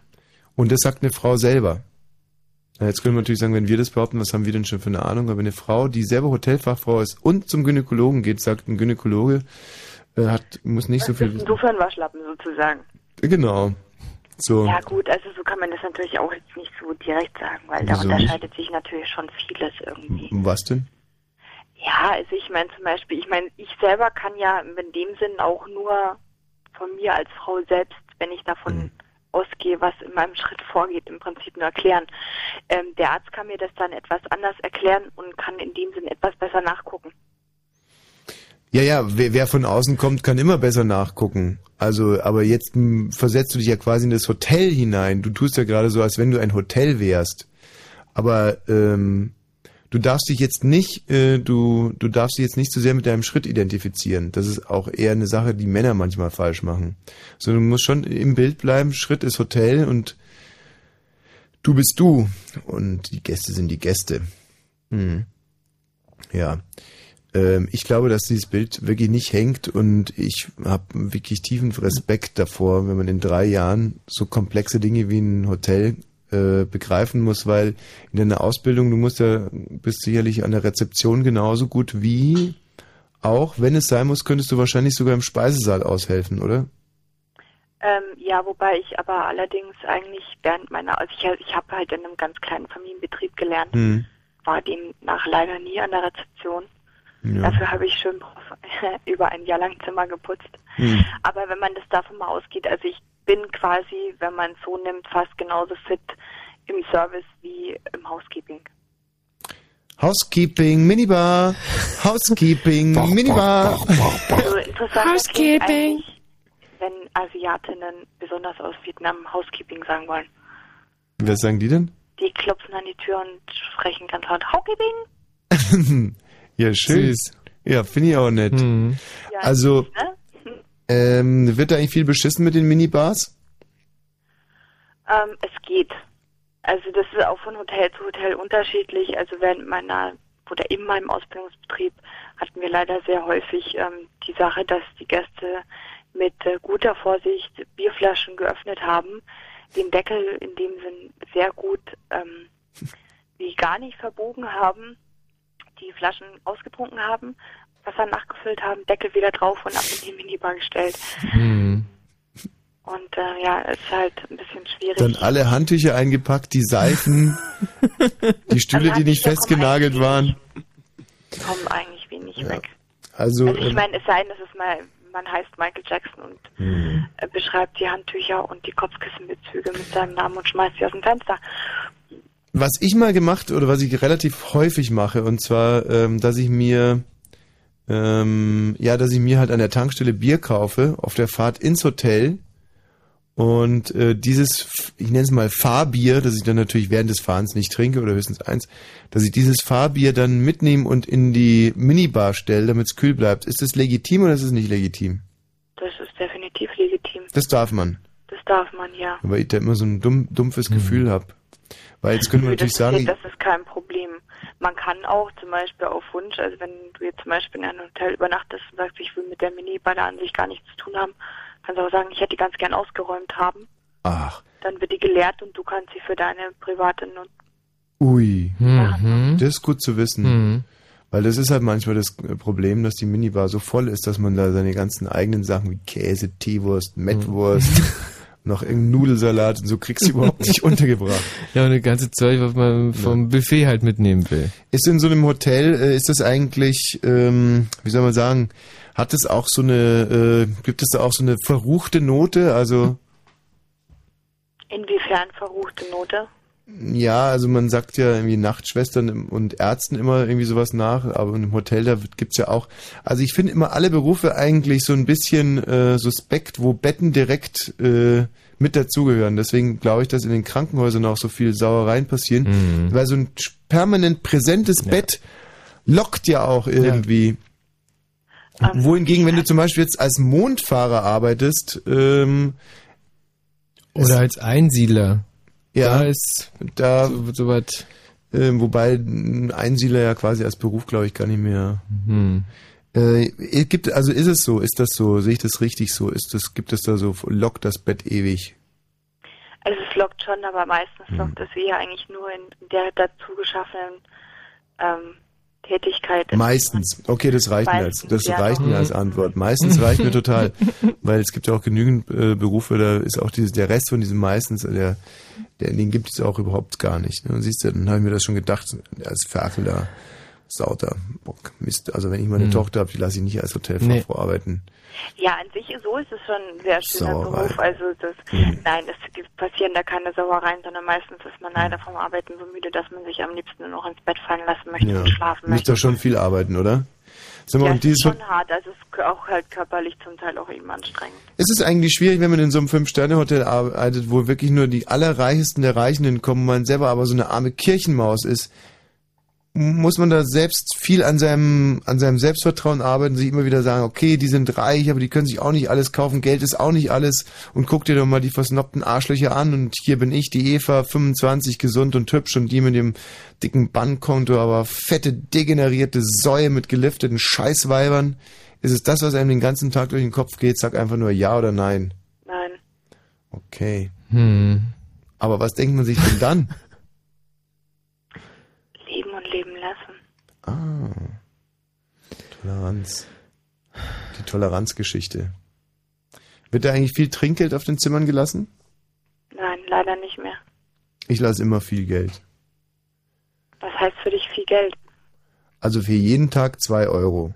Und das sagt eine Frau selber. Na, Jetzt können wir natürlich sagen, wenn wir das behaupten, was haben wir denn schon für eine Ahnung? Aber eine Frau, die selber Hotelfachfrau ist und zum Gynäkologen geht, sagt ein Gynäkologe, äh, hat, muss nicht so viel wissen. Insofern Waschlappen sozusagen. Genau. So. Ja gut, also so kann man das natürlich auch jetzt nicht so direkt sagen, weil da Wieso nicht? unterscheidet sich natürlich schon vieles irgendwie. Was denn? Ja, also ich meine zum Beispiel, ich meine, ich selber kann ja in dem Sinn auch nur von mir als Frau selbst, wenn ich davon Mhm. ausgehe, was in meinem Schritt vorgeht, im Prinzip nur erklären. Ähm, der Arzt kann mir das dann etwas anders erklären und kann in dem Sinn etwas besser nachgucken. Ja, ja, wer, wer von außen kommt, kann immer besser nachgucken. Also, aber jetzt versetzt du dich ja quasi in das Hotel hinein. Du tust ja gerade so, als wenn du ein Hotel wärst. Aber ähm, du darfst dich jetzt nicht, äh, du, du darfst dich jetzt nicht zu sehr mit deinem Schritt identifizieren. Das ist auch eher eine Sache, die Männer manchmal falsch machen. So, du musst schon im Bild bleiben. Schritt ist Hotel und du bist du und die Gäste sind die Gäste. Hm. Ja. Ähm, ich glaube, dass dieses Bild wirklich nicht hängt und ich habe wirklich tiefen Respekt davor, wenn man in drei Jahren so komplexe Dinge wie ein Hotel äh, begreifen muss, weil in deiner Ausbildung, du musst ja, bist sicherlich an der Rezeption genauso gut wie auch, wenn es sein muss, könntest du wahrscheinlich sogar im Speisesaal aushelfen, oder? Ähm, ja, wobei ich aber allerdings eigentlich während meiner, also ich, ich habe halt in einem ganz kleinen Familienbetrieb gelernt, Hm. war demnach leider nie an der Rezeption. Ja. Dafür habe ich schön über ein Jahr lang Zimmer geputzt. Hm. Aber wenn man das davon mal ausgeht, also ich bin quasi, wenn man es so nimmt, fast genauso fit im Service wie im Housekeeping. Housekeeping, Minibar, Housekeeping, Minibar. Also interessant Housekeeping. wenn Asiatinnen besonders aus Vietnam Housekeeping sagen wollen. Was sagen die denn? Die klopfen an die Tür und sprechen ganz laut Housekeeping. ja, schön. Süß. Ja, finde ich auch nett. Ja, Also, ne? ähm, wird da eigentlich viel beschissen mit den Minibars? Ähm, es geht. Also das ist auch von Hotel zu Hotel unterschiedlich. Also während meiner oder in meinem Ausbildungsbetrieb hatten wir leider sehr häufig ähm, die Sache, dass die Gäste mit äh, guter Vorsicht Bierflaschen geöffnet haben, den Deckel in dem Sinn sehr gut ähm, wie gar nicht verbogen haben, die Flaschen ausgetrunken haben, Wasser nachgefüllt haben, Deckel wieder drauf und ab in die Minibar gestellt. Hm. Und äh, ja, es ist halt ein bisschen schwierig. Dann alle Handtücher eingepackt, die Seifen, die Stühle, die nicht festgenagelt waren. kommen eigentlich wenig weg. Also, Also ich ähm, meine, es sei denn, dass es mal, man heißt Michael Jackson und hm. äh, beschreibt die Handtücher und die Kopfkissenbezüge mit seinem Namen und schmeißt sie aus dem Fenster. Was ich mal gemacht oder was ich relativ häufig mache, und zwar, ähm, dass ich mir, ähm, ja, dass ich mir halt an der Tankstelle Bier kaufe auf der Fahrt ins Hotel und äh, dieses, ich nenne es mal Fahrbier, das ich dann natürlich während des Fahrens nicht trinke oder höchstens eins, dass ich dieses Fahrbier dann mitnehme und in die Minibar stelle, damit es kühl bleibt. Ist das legitim oder ist es nicht legitim? Das ist definitiv legitim. Das darf man. Das darf man ja. Aber ich da immer so ein dumm, dumpfes Gefühl habe. Weil jetzt könnte man natürlich das, sagen, das ist kein Problem. Man kann auch zum Beispiel auf Wunsch, also wenn du jetzt zum Beispiel in einem Hotel übernachtest und sagst, ich will mit der Minibar da an sich gar nichts zu tun haben, kannst du auch sagen, ich hätte die ganz gern ausgeräumt haben. ach, Dann wird die geleert und du kannst sie für deine private Nutzung. ui, Mhm. das ist gut zu wissen. Mhm. Weil das ist halt manchmal das Problem, dass die Minibar so voll ist, dass man da seine ganzen eigenen Sachen wie Käse, Teewurst, Mettwurst, noch irgendeinen Nudelsalat und so kriegst du überhaupt nicht untergebracht. Ja, und eine ganze Zeug, was man vom Buffet halt mitnehmen will. Ist in so einem Hotel, äh, ist das eigentlich, ähm, wie soll man sagen, hat es auch so eine, äh, gibt es da auch so eine verruchte Note? Also, Inwiefern verruchte Note? Ja, also man sagt ja irgendwie Nachtschwestern und Ärzten immer irgendwie sowas nach, aber im Hotel, da gibt's ja auch, also ich finde immer alle Berufe eigentlich so ein bisschen äh, suspekt, wo Betten direkt äh, mit dazugehören. Deswegen glaube ich, dass in den Krankenhäusern auch so viel Sauereien passieren, weil so ein permanent präsentes Bett lockt ja auch irgendwie. Wohingegen, wenn du zum Beispiel jetzt als Mondfahrer arbeitest, ähm, Oder als Einsiedler. Ja, Da ist da so, so. Ähm, wobei ein Einsiedler ja quasi als Beruf, glaube ich, gar nicht mehr. Hm. Äh, gibt, also ist es so? Ist das so? Sehe ich das richtig so? Ist das, gibt es da so, lockt das Bett ewig? Also es lockt schon, aber meistens Hm. lockt es eher eigentlich nur in der dazu geschaffenen ähm, Tätigkeit. Meistens. Okay, das reicht mir als, das ja. reicht mir als Antwort. Meistens reicht mir total, weil es gibt ja auch genügend äh, Berufe, da ist auch dieses, der Rest von diesem meistens, der, der, den gibt es auch überhaupt gar nicht. Ne? Und siehst du, dann habe ich mir das schon gedacht, als Ferkel da, sauter Bock, Mist. Also wenn ich mal eine Hm. Tochter habe, die lasse ich nicht als Hotelfachfrau Nee. arbeiten. Ja, an sich so ist es schon ein sehr schöner Sauerei. Beruf. Also das, Mhm. nein, es gibt, passieren da keine Sauereien, sondern meistens ist man leider vom Arbeiten so müde, dass man sich am liebsten nur noch ins Bett fallen lassen möchte Ja. und schlafen Müsst möchte. doch schon viel arbeiten, oder? Sag mal, ja, und es dieses ist schon hart, also es ist auch halt körperlich zum Teil auch eben anstrengend. Es ist eigentlich schwierig, wenn man in so einem Fünf-Sterne-Hotel arbeitet, wo wirklich nur die allerreichsten der Reichenden kommen, man selber aber so eine arme Kirchenmaus ist. Muss man da selbst viel an seinem, an seinem Selbstvertrauen arbeiten, sich immer wieder sagen, okay, die sind reich, aber die können sich auch nicht alles kaufen, Geld ist auch nicht alles und guck dir doch mal die versnobten Arschlöcher an und hier bin ich, die Eva, 25, gesund und hübsch und die mit dem dicken Bankkonto, aber fette, degenerierte Säue mit gelifteten Scheißweibern. Ist es das, was einem den ganzen Tag durch den Kopf geht? Sag einfach nur ja oder nein. Nein. Okay. Hm. Aber was denkt man sich denn dann? Leben und leben lassen. Ah. Toleranz. Die Toleranzgeschichte. Wird da eigentlich viel Trinkgeld auf den Zimmern gelassen? Nein, leider nicht mehr. Ich lasse immer viel Geld. Was heißt für dich viel Geld? Also für jeden Tag zwei Euro.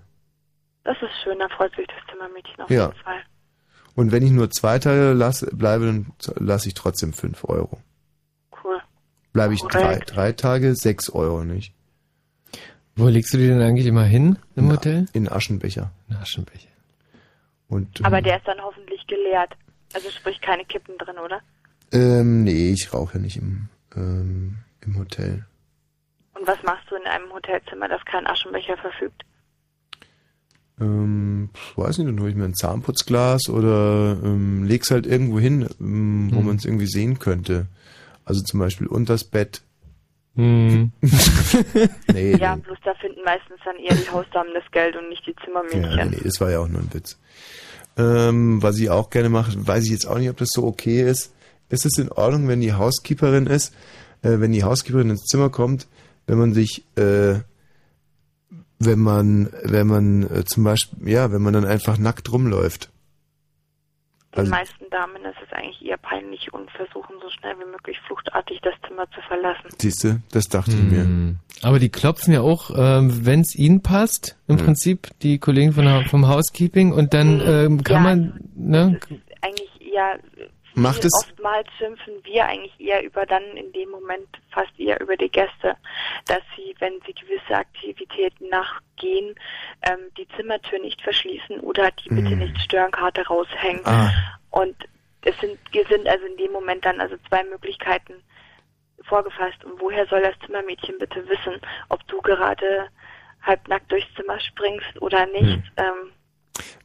Das ist schön, da freut sich das Zimmermädchen auf Ja. jeden Fall. Und wenn ich nur zwei Tage lasse, bleibe, dann lasse ich trotzdem fünf Euro. Cool. Bleibe ich drei, drei Tage, sechs Euro nicht. Wo legst du die denn eigentlich immer hin im Hotel? In Aschenbecher. In Aschenbecher. Und, Aber der ist dann hoffentlich geleert. Also sprich keine Kippen drin, oder? ähm, nee, ich rauche ja nicht im, ähm, im Hotel. Und was machst du in einem Hotelzimmer, das keinen Aschenbecher verfügt? Ähm, weiß nicht, dann hole ich mir ein Zahnputzglas oder ähm, leg's halt irgendwo hin, ähm, wo Hm. man es irgendwie sehen könnte. Also zum Beispiel unters Bett. Hm. nee, ja, nee. bloß da finden meistens dann eher die Hausdamen das Geld und nicht die Zimmermädchen. Ja, nee, das war ja auch nur ein Witz. Ähm, was ich auch gerne mache, weiß ich jetzt auch nicht, ob das so okay ist. Ist es in Ordnung, wenn die Housekeeperin ist, äh, wenn die Housekeeperin ins Zimmer kommt, wenn man sich, äh, wenn man, wenn man äh, zum Beispiel, ja, wenn man dann einfach nackt rumläuft? Den Also- meisten Damen ist es eigentlich eher peinlich und versuchen so schnell wie möglich fluchtartig das Zimmer zu verlassen. Siehst du, das dachte ich mir. Hm. Aber die klopfen ja auch, ähm, wenn es ihnen passt, im Hm. Prinzip, die Kollegen von, der- vom Housekeeping. Und dann ähm, kann Ja, man, ne? Eigentlich eher, Macht es- oftmals schimpfen wir eigentlich eher über dann in dem Moment fast eher über die Gäste, dass sie, wenn sie gewisse Aktivitäten nachgehen, ähm, die Zimmertür nicht verschließen oder die bitte Hm. nicht Störenkarte raushängen. Ah. Und es sind, wir sind also in dem Moment dann also zwei Möglichkeiten vorgefasst. Und woher soll das Zimmermädchen bitte wissen, ob du gerade halbnackt durchs Zimmer springst oder nicht? Hm. Ähm,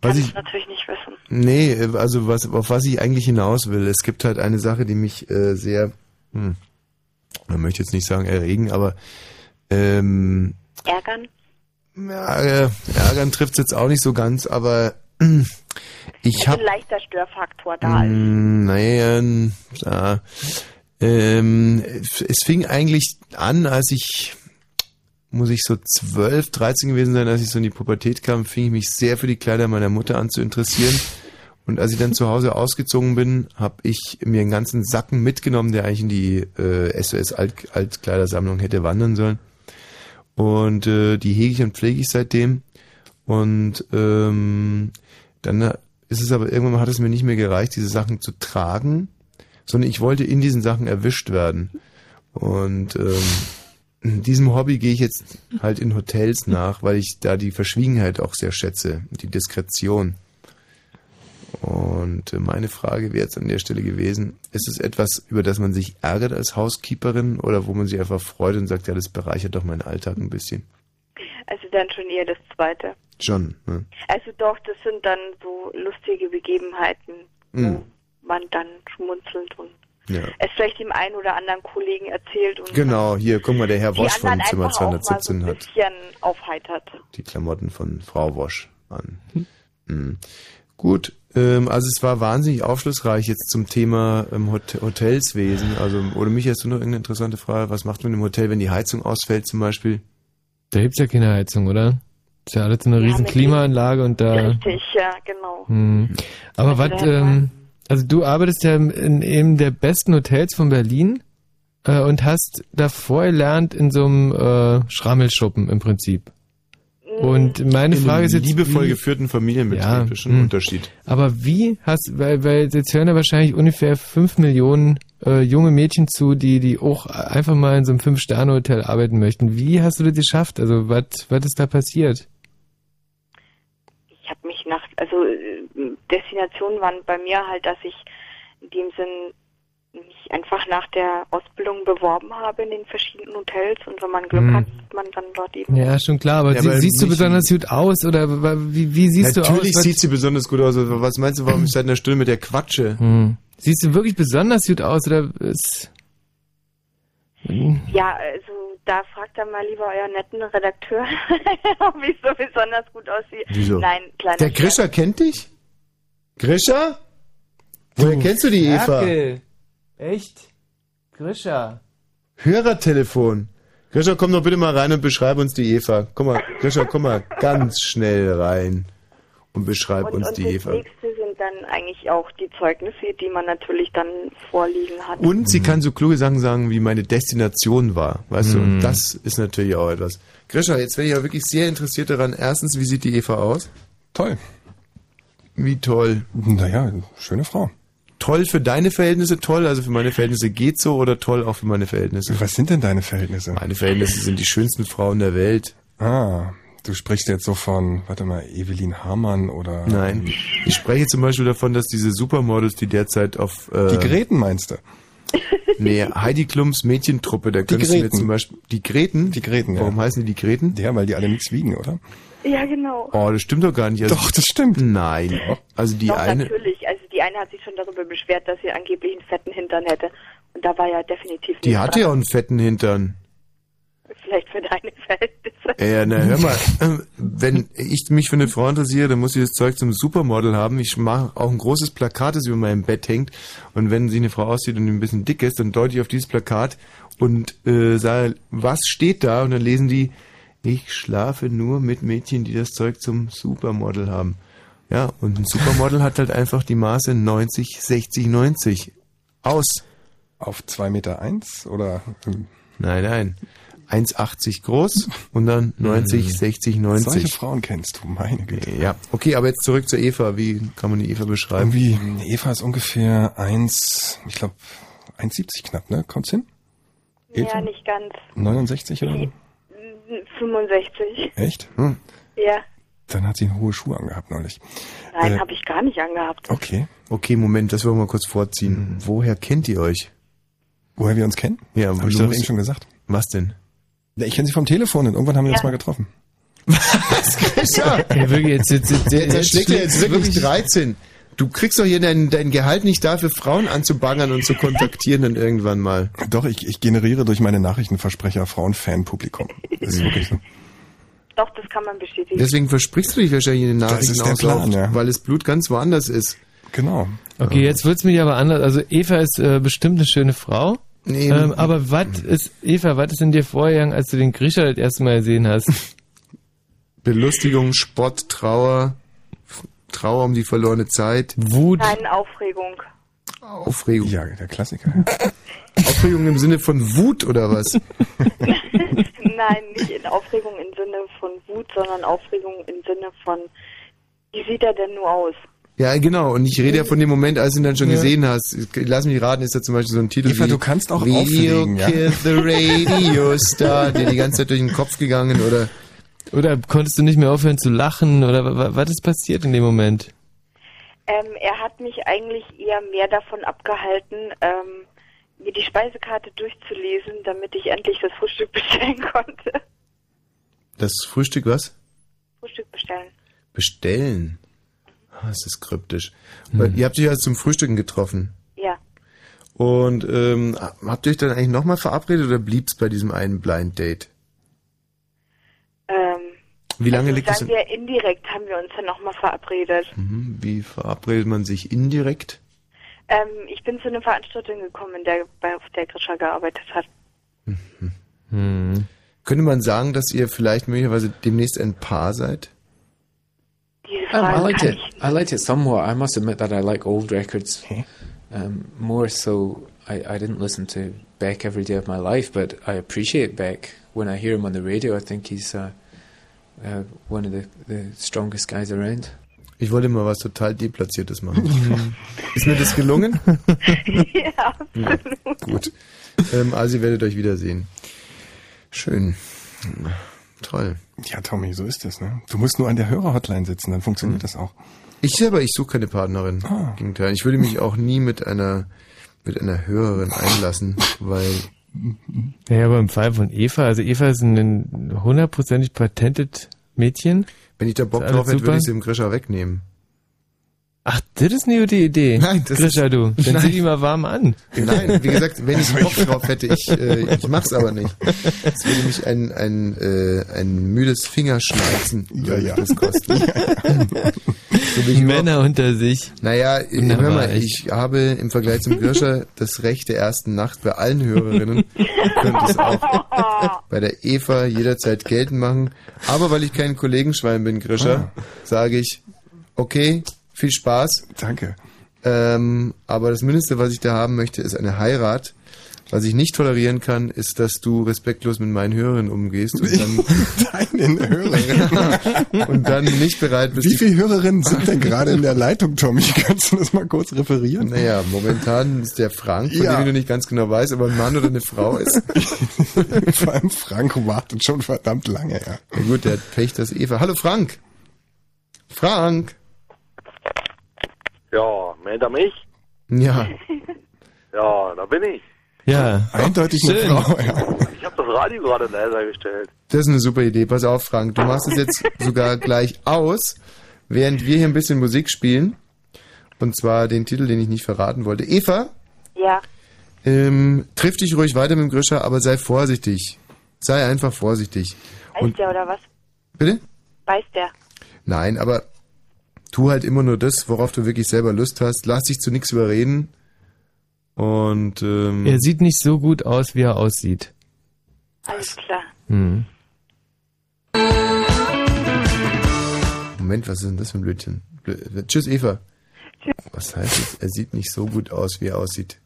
Was kann ich- ich natürlich nicht wissen. Nee, also was, auf was ich eigentlich hinaus will, es gibt halt eine Sache, die mich äh, sehr, hm, man möchte jetzt nicht sagen erregen, aber ähm, Ärgern? ja, äh, ärgern trifft jetzt auch nicht so ganz, aber ich habe ein leichter Störfaktor da. Also Mm, Naja, n- ja. Ähm, es es fing eigentlich an, als ich, muss ich so 12, 13 gewesen sein, als ich so in die Pubertät kam, fing ich mich sehr für die Kleider meiner Mutter an zu interessieren. Und als ich dann zu Hause ausgezogen bin, habe ich mir einen ganzen Sacken mitgenommen, der eigentlich in die äh, SOS Alt Altkleidersammlung hätte wandern sollen. Und äh, die hege ich und pflege ich seitdem. Und ähm, dann ist es aber irgendwann hat es mir nicht mehr gereicht, diese Sachen zu tragen, sondern ich wollte in diesen Sachen erwischt werden. Und ähm, diesem Hobby gehe ich jetzt halt in Hotels nach, weil ich da die Verschwiegenheit auch sehr schätze, die Diskretion. Und äh, meine Frage wäre jetzt an der Stelle gewesen, ist es etwas, über das man sich ärgert als Housekeeperin oder wo man sich einfach freut und sagt, ja, das bereichert doch meinen Alltag ein bisschen? Also dann schon eher das Zweite. Schon, ne? Also doch, das sind dann so lustige Begebenheiten, Mhm. man dann schmunzelt und Ja. es vielleicht dem einen oder anderen Kollegen erzählt und Genau, hier, guck mal, der Herr Wosch von Zimmer einfach auch mal so 217 ein hat bisschen aufheitert. die Klamotten von Frau Wosch an. Mhm. Gut, ähm, also es war wahnsinnig aufschlussreich jetzt zum Thema ähm, Hot Hotelswesen. Also, oder mich hast du noch irgendeine interessante Frage? Was macht man im Hotel, wenn die Heizung ausfällt zum Beispiel? Da gibt's ja keine Heizung, oder? Ist ja alles so eine Ja, riesen Klimaanlage und da. Richtig, ja, genau. Hm. Aber was, ähm, also du arbeitest ja in einem der besten Hotels von Berlin äh, und hast davor gelernt in so einem äh, Schrammelschuppen im Prinzip. Und meine In Frage ist jetzt. liebevoll wie- geführten Familienbetrieb Ja, ist schon ein hm. Unterschied. Aber wie hast, weil, weil jetzt hören ja wahrscheinlich ungefähr fünf Millionen äh, junge Mädchen zu, die, die auch einfach mal in so einem Fünf-Sterne-Hotel arbeiten möchten. Wie hast du das geschafft? Also was, was ist da passiert? ich habe mich nach, also Destinationen waren bei mir halt, dass ich in dem Sinn mich einfach nach der Ausbildung beworben habe in den verschiedenen Hotels und wenn man Glück Hm. hat, ist man dann dort eben. Ja, schon klar, aber, Ja, sie, aber siehst du besonders gut aus oder wie, wie siehst Natürlich du aus? sieht sie besonders gut aus. Also, Was meinst du, warum ich seit einer Stunde mit der quatsche? Hm. Siehst du wirklich besonders gut aus oder ist... Ja, also da fragt dann mal lieber euren netten Redakteur, ob ich so besonders gut aussehe. Wieso? Nein, kleiner Der Grisha kennt dich? Grisha? Woher kennst du die Eva? Merkel. Echt? Grisha. Hörertelefon. Grisha, komm doch bitte mal rein und beschreib uns die Eva. Komm mal, Grisha, komm mal ganz schnell rein und beschreib Und, uns und die das Eva. nächste sind dann eigentlich auch die Zeugnisse, die man natürlich dann vorliegen hat. Und sie kann so kluge Sachen sagen, wie meine Destination war. Weißt du, Mhm. und das ist natürlich auch etwas. Grisha, jetzt wäre ich auch wirklich sehr interessiert daran. Erstens, wie sieht die Eva aus? Toll. Wie toll. Naja, schöne Frau. Toll für deine Verhältnisse, toll, also für meine Verhältnisse geht so oder toll auch für meine Verhältnisse? Was sind denn deine Verhältnisse? Meine Verhältnisse sind die schönsten Frauen der Welt. Ah, du sprichst jetzt so von, warte mal, Evelyn Hamann oder... Nein. Ich spreche zum Beispiel davon, dass diese Supermodels, die derzeit auf... Äh, Die Greten meinst du? Nee, Heidi Klums Mädchentruppe, da könntest du mir zum Beispiel... Die Greten? Die Greten, ja. Warum heißen die die Greten? Ja, weil die alle nichts wiegen, oder? Ja, genau. Oh, das stimmt doch gar nicht. Also, Doch, das stimmt. Nein. Also die Doch, eine... natürlich. Also die eine hat sich schon darüber beschwert, dass sie angeblich einen fetten Hintern hätte. Und da war ja definitiv Die hatte ja auch einen fetten Hintern. Vielleicht für deine Verhältnisse. Ja, na hör mal, wenn ich mich für eine Frau interessiere, dann muss ich das Zeug zum Supermodel haben. Ich mache auch ein großes Plakat, das über meinem Bett hängt. Und wenn sie eine Frau aussieht und ein bisschen dick ist, dann deute ich auf dieses Plakat und äh, sage, was steht da? Und dann lesen die, ich schlafe nur mit Mädchen, die das Zeug zum Supermodel haben. Ja, und ein Supermodel hat halt einfach die Maße 90, 60, 90. Aus. Auf 2 Meter eins oder? Nein, nein. 1,80 groß und dann 90, 60, 90. Solche Frauen kennst du, meine Güte. Ja, okay, aber jetzt zurück zur Eva. Wie kann man die Eva beschreiben? Irgendwie, Eva ist ungefähr 1, ich glaube 1,70 knapp, ne? Kommt's hin? Ja, nicht ganz. 69 oder so? 65. Echt? Hm. Ja. Dann hat sie hohe Schuhe angehabt neulich. Nein, Äh, habe ich gar nicht angehabt. Okay. Okay, Moment, das wollen wir mal kurz vorziehen. Woher kennt ihr euch? Woher wir uns kennen? Ja, Habe ich doch eben schon gesagt. Was denn? Ja, ich kenne sie vom Telefon und irgendwann haben wir uns mal getroffen. Ja, Ja, wirklich, jetzt, jetzt, jetzt, der, der schlägt ja jetzt wirklich 13. Du kriegst doch hier dein, dein Gehalt nicht dafür, Frauen anzubangern und zu kontaktieren dann irgendwann mal. Doch, ich, ich generiere durch meine Nachrichtenversprecher Frauen-Fan-Publikum. Das ist wirklich so. Doch, das kann man bestätigen. Deswegen versprichst du dich wahrscheinlich in den Das Nachrichten ist der Plan, ja. weil das Blut ganz woanders ist. Genau. Okay, jetzt wird's mich aber anders. Also Eva ist äh, bestimmt eine schöne Frau. Nee, Ähm, aber was ist, Eva, was ist in dir vorgegangen, als du den Grisha das erste Mal gesehen hast? Belustigung, Spott, Trauer, Trauer um die verlorene Zeit, Wut. Nein, Aufregung. Aufregung. Ja, der Klassiker. Aufregung im Sinne von Wut oder was? Nein, nicht in Aufregung im Sinne von Wut, sondern Aufregung im Sinne von, wie sieht er denn nur aus? Ja, genau. Und ich rede ja von dem Moment, als du ihn dann schon Ja. gesehen hast. Lass mich raten, ist da zum Beispiel so ein Titel Eva, wie du kannst auch Video auflegen, ja. Kill the Radio Star, dir die ganze Zeit durch den Kopf gegangen oder Oder konntest du nicht mehr aufhören zu lachen? Oder wa- wa- was ist passiert in dem Moment? Ähm, er hat mich eigentlich eher mehr davon abgehalten, ähm, mir die Speisekarte durchzulesen, damit ich endlich das Frühstück bestellen konnte. das Frühstück was? Frühstück bestellen. Bestellen. Ah, das ist kryptisch. Weil Ihr habt euch also zum Frühstücken getroffen. Ja. Und ähm, habt ihr euch dann eigentlich nochmal verabredet oder blieb's bei diesem einen Blind Date? Ähm, Wie lange also liegt es sagen in, wir indirekt haben wir uns dann nochmal verabredet. Mhm, Wie verabredet man sich indirekt? Ähm, ich bin zu einer Veranstaltung gekommen, in der, bei, auf der Grisha gearbeitet hat. Hm. Könnte man sagen, dass ihr vielleicht möglicherweise demnächst ein Paar seid? Um, I liked it. I liked it somewhat. I must admit that I like old records. Um, more so, I, I didn't listen to Beck every day of my life, but I appreciate Beck. When I hear him on the radio, I think he's uh, uh, one of the, the strongest guys around. Ich wollte mal was total Deplatziertes machen. Ist mir das gelungen? ja, Ja, gut. Ähm, also ihr werdet euch wiedersehen. Schön. Toll. Ja, Tommy, so ist es, ne? Du musst nur an der Hörerhotline sitzen, dann funktioniert mhm. das auch. Ich selber, ich suche keine Partnerin. Ah. Gegenteil. Ich würde mich auch nie mit einer mit einer Hörerin einlassen, weil ja, aber im Fall von Eva, also Eva ist ein hundertprozentig patented Mädchen. Wenn ich da Bock drauf hätte, würde ich sie im Grisha wegnehmen. Ach, das ist eine gute Idee. Nein, das Grisha, ist, du. Dann zieh die mal warm an. Nein, wie gesagt, wenn ich Bock drauf hätte, ich, äh, ich mach's aber nicht. Es würde mich ein, ein, äh, ein müdes Fingerschnalzen ja, ja. das kosten. so Männer unter sich. Naja, Wunderbar, hör mal, ich habe im Vergleich zum Grisha das Recht der ersten Nacht bei allen Hörerinnen. könnte es auch bei der Eva jederzeit geltend machen. Aber weil ich kein Kollegenschwein bin, Grisha, ah. sage ich, okay, viel Spaß. Danke. Ähm, aber das Mindeste, was ich da haben möchte, ist eine Heirat. Was ich nicht tolerieren kann, ist, dass du respektlos mit meinen Hörern umgehst und dann deinen Hörern und dann nicht bereit bist. Wie viele Hörerinnen sind denn gerade in der Leitung, Tommy? Kannst du das mal kurz referieren? Naja, momentan ist der Frank, von ja. dem ich noch nicht ganz genau weiß, ob er ein Mann oder eine Frau ist. Vor allem Frank wartet schon verdammt lange, ja. Na gut, der hat Pech, dass Eva. Hallo Frank! Frank! Ja, meint er mich? Ja. ja, da bin ich. Ja, eindeutig eine Frau, ja. Ich habe das Radio gerade leiser gestellt. Das ist eine super Idee. Pass auf, Frank. Du machst es jetzt sogar gleich aus, während wir hier ein bisschen Musik spielen. Und zwar den Titel, den ich nicht verraten wollte. Eva? Ja. Ähm, triff dich ruhig weiter mit dem Grischer, aber sei vorsichtig. Sei einfach vorsichtig. Weiß der oder was? Bitte? Weiß der. Nein, aber tu halt immer nur das, worauf du wirklich selber Lust hast. Lass dich zu nichts überreden. Und ähm, er sieht nicht so gut aus, wie er aussieht. Alles klar. Hm. Moment, was ist denn das für ein Blödchen? Blö Tschüss, Eva. Tschüss. Was heißt das? Er sieht nicht so gut aus, wie er aussieht.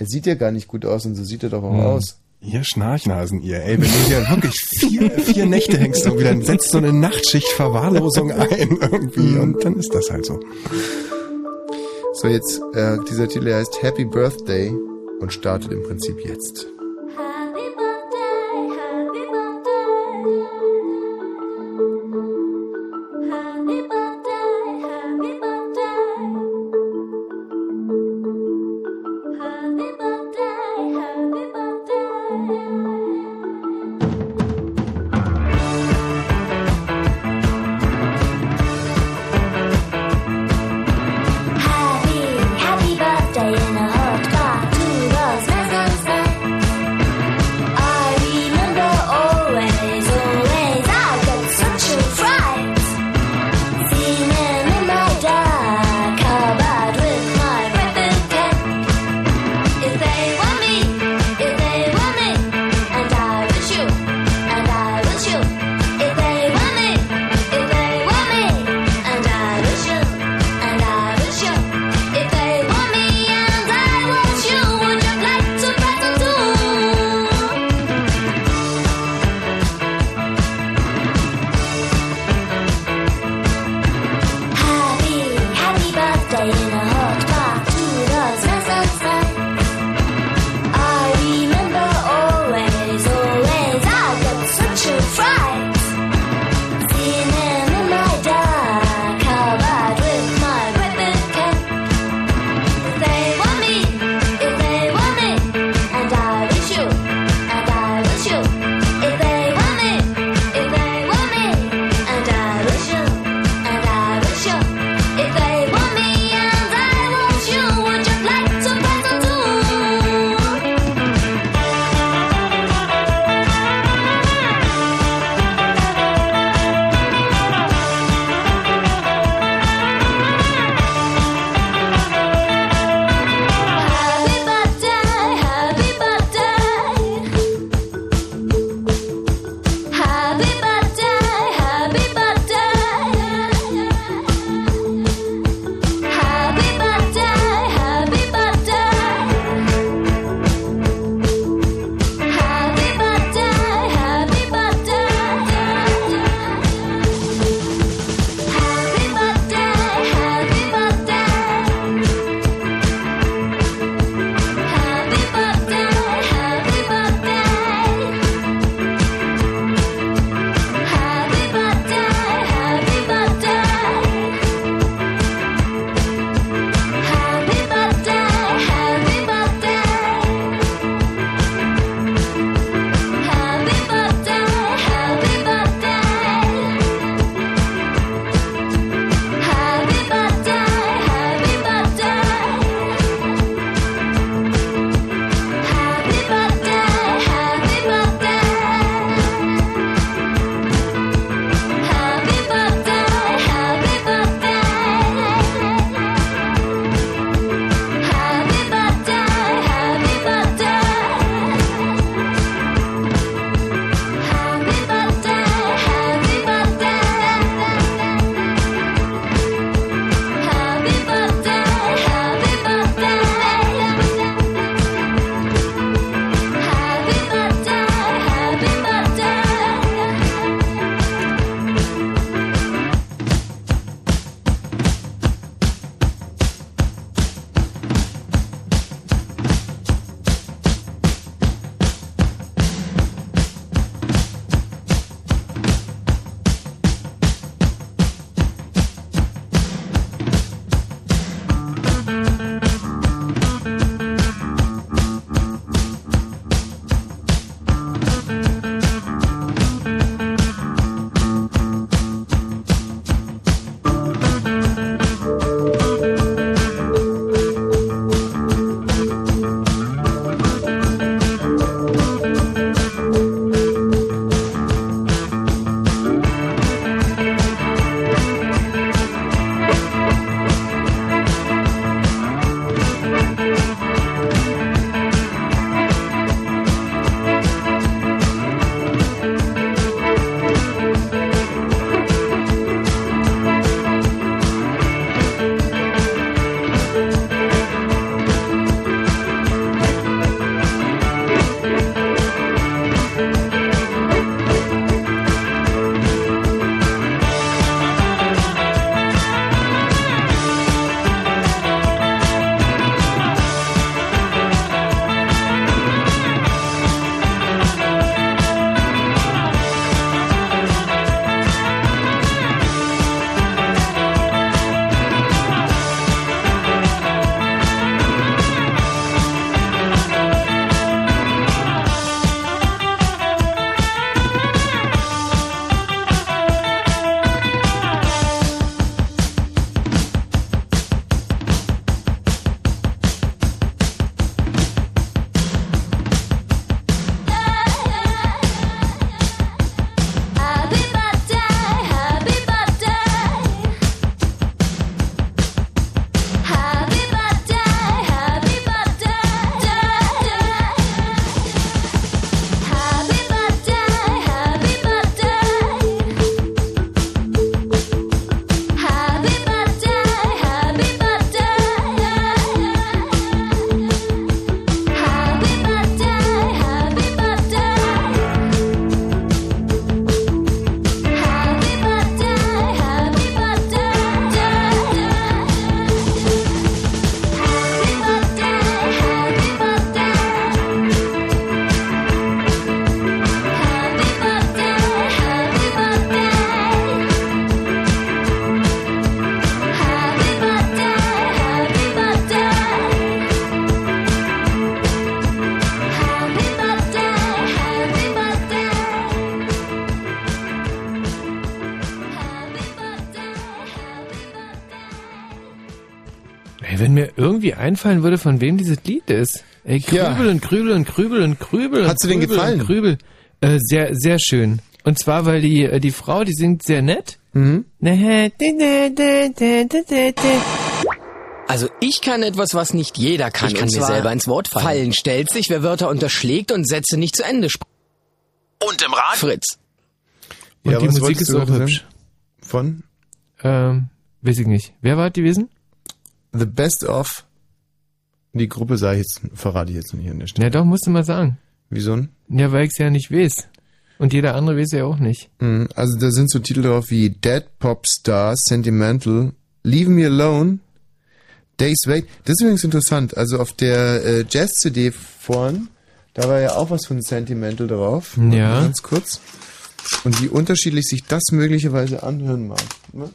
Er sieht ja gar nicht gut aus und so sieht er doch auch hm. aus. Ihr Schnarchnasen, ihr. Ey, wenn du hier wirklich vier, vier Nächte hängst irgendwie, dann setzt so eine Nachtschicht Verwahrlosung ein irgendwie und dann ist das halt so. So, jetzt, äh, dieser Titel heißt Happy Birthday und startet im Prinzip jetzt. Irgendwie einfallen würde, von wem dieses Lied ist. Ey, Krübel Ja. und Krübel und Krübel und Krübel. Dir denn Krübel gefallen? Und Krübel. Äh, sehr, sehr schön. Und zwar, weil die, äh, die Frau, die singt sehr nett. Mhm. Also ich kann etwas, was nicht jeder kann. Ich kann mir selber ins Wort fallen. Fallen stellt sich, wer Wörter unterschlägt und Sätze nicht zu Ende spricht. Und im Rad? Fritz. Und Ja, die Musik ist auch hübsch. Von? Ähm, weiß ich nicht. Wer war die gewesen? The Best of. Die Gruppe ich jetzt, verrate ich jetzt nicht an der Stelle. Ja, doch, musst du mal sagen. Wieso? Ja, weil ich's ja nicht weiß. Und jeder andere weiß ja auch nicht. Mhm, Also da sind so Titel drauf wie Dead Pop Star, Sentimental, Leave Me Alone, Days Wait. Das ist übrigens interessant. Also auf der äh, Jazz-CD vorn, da war ja auch was von Sentimental drauf. Ja. Ganz kurz. Und wie unterschiedlich sich das möglicherweise anhören mag. ne?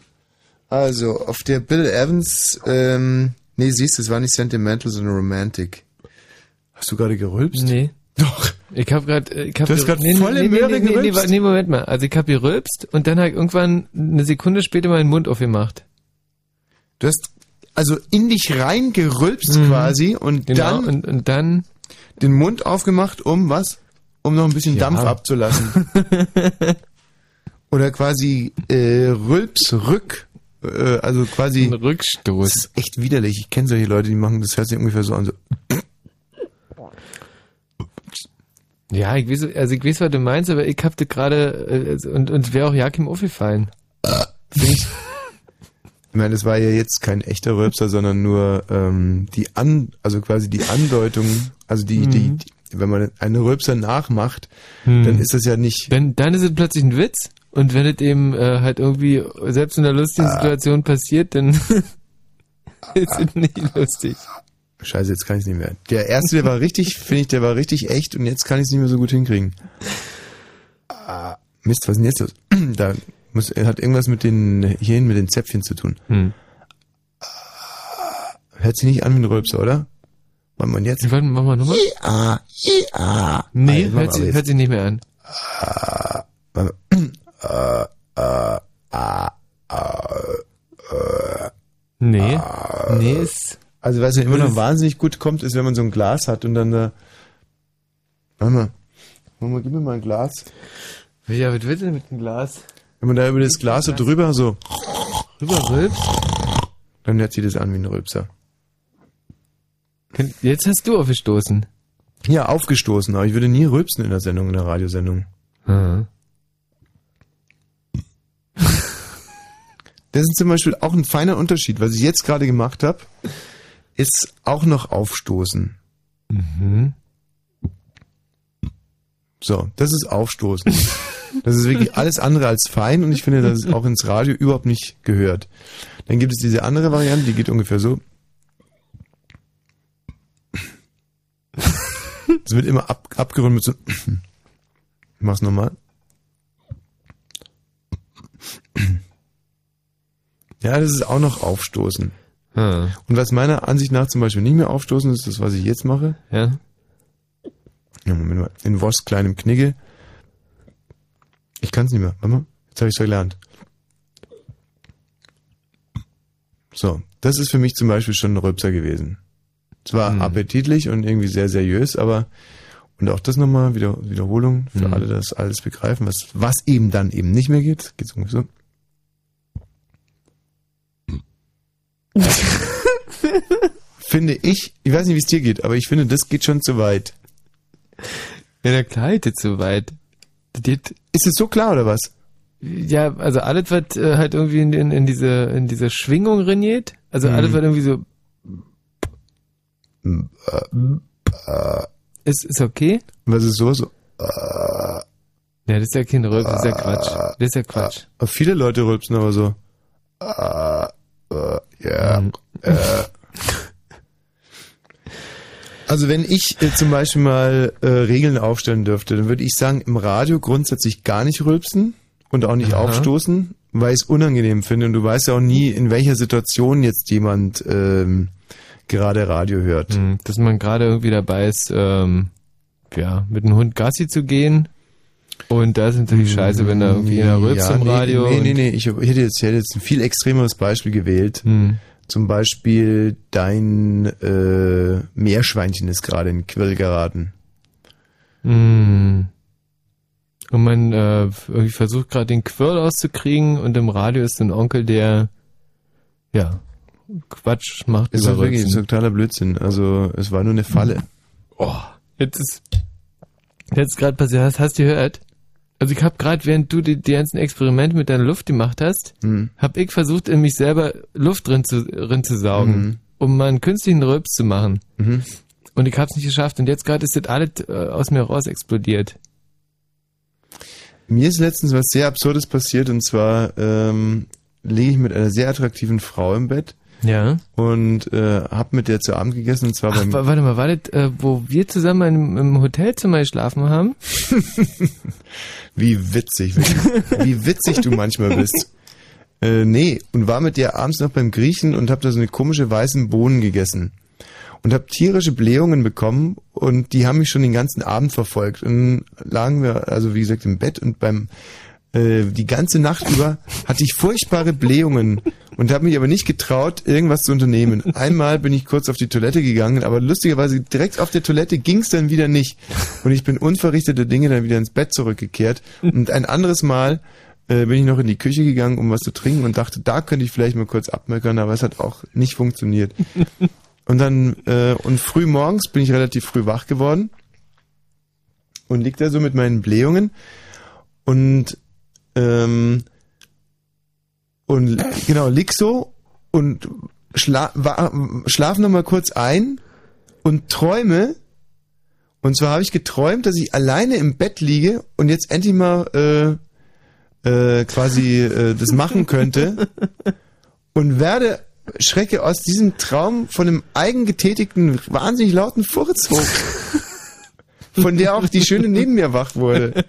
Also auf der Bill Evans, ähm, nee, siehst du, es war nicht Sentimental, sondern Romantic. Hast du gerade gerülpst? Nee. Doch. Ich hab grad, äh, ich hab Du hast ge- grad volle nee, Möhre nee, nee, nee, gerülpst? nee, Moment mal. Also ich hab gerülpst und dann ich irgendwann eine Sekunde später meinen Mund aufgemacht. Du hast also in dich reingerülpst Mhm. quasi und Genau, dann und, und dann den Mund aufgemacht, um was? Um noch ein bisschen Ja. Dampf abzulassen. Oder quasi äh, Rülps rück, äh, also quasi ein Rückstoß. Das ist echt widerlich. Ich kenne solche Leute, die machen das hört sich ungefähr so an. So. Ja, ich weiß, also ich weiß, was du meinst, aber ich hab das gerade, äh, und, und wäre auch Jakim aufgefallen. Ich, meine, das war ja jetzt kein echter Rülpser, sondern nur ähm, die an, also quasi die Andeutung, also die, die, Mhm. die, wenn man einen Rülpser nachmacht, Hm. dann ist das ja nicht. Dann, dann ist es plötzlich ein Witz. Und wenn es eben äh, halt irgendwie selbst in einer lustigen Ah. Situation passiert, dann ist es nicht lustig. Scheiße, jetzt kann ich es nicht mehr. Der erste, der war richtig, finde ich, der war richtig echt und jetzt kann ich es nicht mehr so gut hinkriegen. Ah, Mist, was ist denn jetzt los? Da muss, hat irgendwas mit den hierhin mit den Zäpfchen zu tun. Hm. Hört sich nicht an wie ein Rülpser, oder? Wollen wir jetzt? Warte, machen wir nochmal? Ja, ja. Nee, Nein, machen hört sich, hört sich nicht mehr an. Ah. Äh, äh, ah, äh, äh, Nee. ah. Nee, ist. Also, was ja immer noch wahnsinnig gut kommt, ist, wenn man so ein Glas hat und dann da. Warte mal. Warte mal, gib mir mal ein Glas. Ja, was du denn mit dem Glas? Wenn man da über das Glas so drüber so. Rüber rülpst? Dann hört sich das an wie ein Rülpser. Jetzt hast du aufgestoßen. Ja, aufgestoßen, aber ich würde nie rülpsen in der Sendung, in der Radiosendung. Mhm. Das ist zum Beispiel auch ein feiner Unterschied. Was ich jetzt gerade gemacht habe, ist auch noch aufstoßen. Mhm. So, das ist aufstoßen. Das ist wirklich alles andere als fein und ich finde, dass es auch ins Radio überhaupt nicht gehört. Dann gibt es diese andere Variante, die geht ungefähr so. Es wird immer ab, abgerundet mit so. Ich mach's nochmal. Ja, das ist auch noch aufstoßen. Ah. Und was meiner Ansicht nach zum Beispiel nicht mehr aufstoßen ist, das, was ich jetzt mache. Ja. Ja, Moment mal. In Wosch kleinem Knigge. Ich kann's nicht mehr. Warte mal. Jetzt habe ich's verlernt. So, das ist für mich zum Beispiel schon ein Rülpser gewesen. Zwar Hm. appetitlich und irgendwie sehr seriös, aber und auch das nochmal, wieder, Wiederholung, für Hm. alle das alles begreifen, was, was eben dann eben nicht mehr geht. Geht's ungefähr so. finde ich, ich weiß nicht, wie es dir geht, aber ich finde, das geht schon zu weit. Ja, na klar, geht zu weit. Ist es so klar oder was? ja, also alles, was äh, halt irgendwie in, in, in diese in diese Schwingung reniert, also Mhm. alles, was irgendwie so Äh, ist, ist okay. Was ist sowas? So, Ja, das ist ja kein Rülps, das ist ja Quatsch. Das ist ja Quatsch. äh, viele Leute rülpsen aber so. Äh, ja. Mhm. Äh. Also wenn ich äh, zum Beispiel mal äh, Regeln aufstellen dürfte, dann würde ich sagen, im Radio grundsätzlich gar nicht rülpsen und auch nicht Aha. aufstoßen, weil ich es unangenehm finde. Und du weißt ja auch nie, in welcher Situation jetzt jemand ähm, gerade Radio hört. Hm, Dass man gerade irgendwie dabei ist, ähm, ja, mit dem Hund Gassi zu gehen. Und da ist natürlich scheiße, wenn da irgendwie einer rülpst Ja, im nee, Radio. Nee, nee, nee, ich hätte jetzt, ich hätte jetzt ein viel extremeres Beispiel gewählt. Hm. Zum Beispiel dein äh, Meerschweinchen ist gerade in Quill geraten. Hm. Und man äh, irgendwie versucht gerade den Quirl auszukriegen und im Radio ist ein Onkel, der ja Quatsch macht. Ist wirklich Rülpsen. totaler Blödsinn. Also es war nur eine Falle. Oh, jetzt ist jetzt gerade passiert. Hast, hast du gehört? Also ich habe gerade, während du die, die ganzen Experimente mit deiner Luft gemacht hast, Hm. habe ich versucht, in mich selber Luft drin zu, drin zu saugen, Mhm. um mal einen künstlichen Rülps zu machen. Mhm. Und ich habe es nicht geschafft. Und jetzt gerade ist das alles äh, aus mir raus explodiert. Mir ist letztens was sehr Absurdes passiert und zwar ähm, liege ich mit einer sehr attraktiven Frau im Bett. Ja. Und äh, hab mit der zu Abend gegessen und zwar Ach, beim wa- warte mal, war das, äh, wo wir zusammen im, im Hotelzimmer geschlafen haben? Wie witzig, wie, wie witzig du manchmal bist. Äh, nee, und war mit dir abends noch beim Griechen und hab da so eine komische weißen Bohnen gegessen. Und hab tierische Blähungen bekommen und die haben mich schon den ganzen Abend verfolgt. Und dann lagen wir, also wie gesagt, im Bett und beim äh, die ganze Nacht über hatte ich furchtbare Blähungen und habe mich aber nicht getraut, irgendwas zu unternehmen. Einmal bin ich kurz auf die Toilette gegangen, aber lustigerweise direkt auf der Toilette ging es dann wieder nicht. Und ich bin unverrichtete Dinge dann wieder ins Bett zurückgekehrt. Und ein anderes Mal äh, bin ich noch in die Küche gegangen, um was zu trinken und dachte, da könnte ich vielleicht mal kurz abmeckern, aber es hat auch nicht funktioniert. Und dann, äh, und früh morgens bin ich relativ früh wach geworden und lieg da so mit meinen Blähungen und ähm, und genau, lieg so und schla schlaf noch mal kurz ein und träume und zwar habe ich geträumt, dass ich alleine im Bett liege und jetzt endlich mal äh, äh, quasi äh, das machen könnte und werde schrecke aus diesem Traum von einem eigengetätigten, wahnsinnig lauten Furz hoch. Von der auch die Schöne neben mir wach wurde.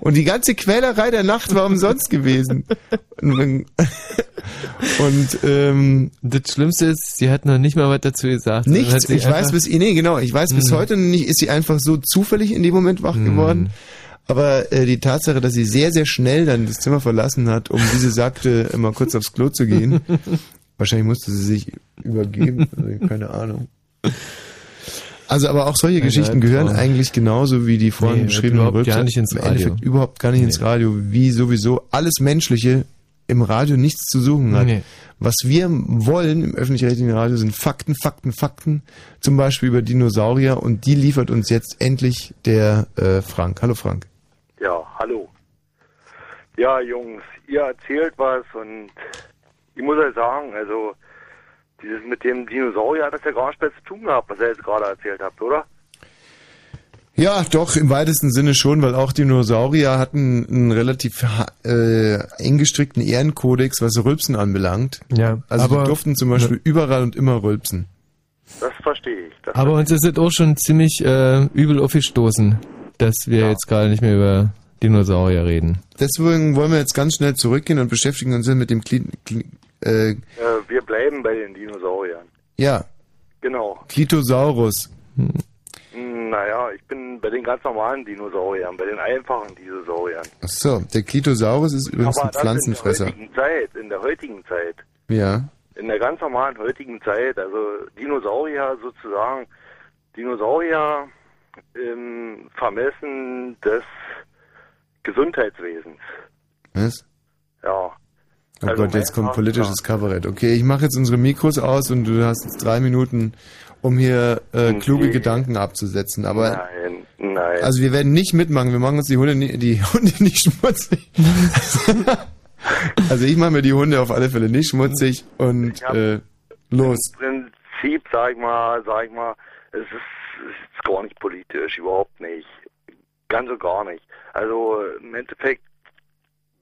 Und die ganze Quälerei der Nacht war umsonst gewesen. Und, und ähm, Das Schlimmste ist, sie hat noch nicht mal was dazu gesagt. hat nichts. Ich weiß bis, nee, genau. Ich weiß bis Mhm. heute nicht, ist sie einfach so zufällig in dem Moment wach geworden. Aber äh, die Tatsache, dass sie sehr, sehr schnell dann das Zimmer verlassen hat, um diese sagte, immer kurz aufs Klo zu gehen. Wahrscheinlich musste sie sich übergeben. Also, keine Ahnung. Also aber auch solche Geschichten gehören Albtraum. eigentlich genauso wie die vorhin Nee, beschriebenen überhaupt Rülpser gar nicht ins im Endeffekt Radio. überhaupt gar nicht ins Radio, wie sowieso alles Menschliche im Radio nichts zu suchen hat. Nee. Was wir wollen im öffentlich-rechtlichen Radio sind Fakten, Fakten, Fakten, zum Beispiel über Dinosaurier und die liefert uns jetzt endlich der äh, Frank. Hallo Frank. Ja, hallo. Ja, Jungs, ihr erzählt was und ich muss euch sagen, also dieses mit dem Dinosaurier hat das ja gar nicht mehr zu tun gehabt, was ihr jetzt gerade erzählt habt, oder? Ja, doch, im weitesten Sinne schon, weil auch Dinosaurier hatten einen relativ äh, eng gestrickten Ehrenkodex, was Rülpsen anbelangt. Ja, Also aber- die durften zum Beispiel überall und immer rülpsen. Das verstehe ich. Das Aber uns ist es auch schon ziemlich äh, übel aufgestoßen, dass wir jetzt gerade nicht mehr über Dinosaurier reden. Deswegen wollen wir jetzt ganz schnell zurückgehen und beschäftigen uns mit dem Kli Kli äh, Äh, wir bleiben bei den Dinosauriern. ja, Genau. Clitosaurus. Hm, Naja, ich bin bei den ganz normalen Dinosauriern, bei den einfachen Dinosauriern. Ach so, der Clitosaurus ist übrigens Aber ein das Pflanzenfresser. in der heutigen Zeit, in der heutigen Zeit, Ja. in der ganz normalen heutigen Zeit, also Dinosaurier sozusagen, Dinosaurier im Vermessen des Gesundheitswesens. Was? Ja. Oh Also Gott, jetzt kommt politisches Kabarett. Okay, ich mache jetzt unsere Mikros aus und du hast jetzt drei Minuten, um hier äh, kluge Gedanken abzusetzen. Aber Nein, nein. also wir werden nicht mitmachen. Wir machen uns die Hunde, nie- die Hunde nicht schmutzig. also ich mache mir die Hunde auf alle Fälle nicht schmutzig und äh, los. Im Prinzip, sag ich mal, sag ich mal, es ist, es ist gar nicht politisch, überhaupt nicht. Ganz und gar nicht. Also im Endeffekt,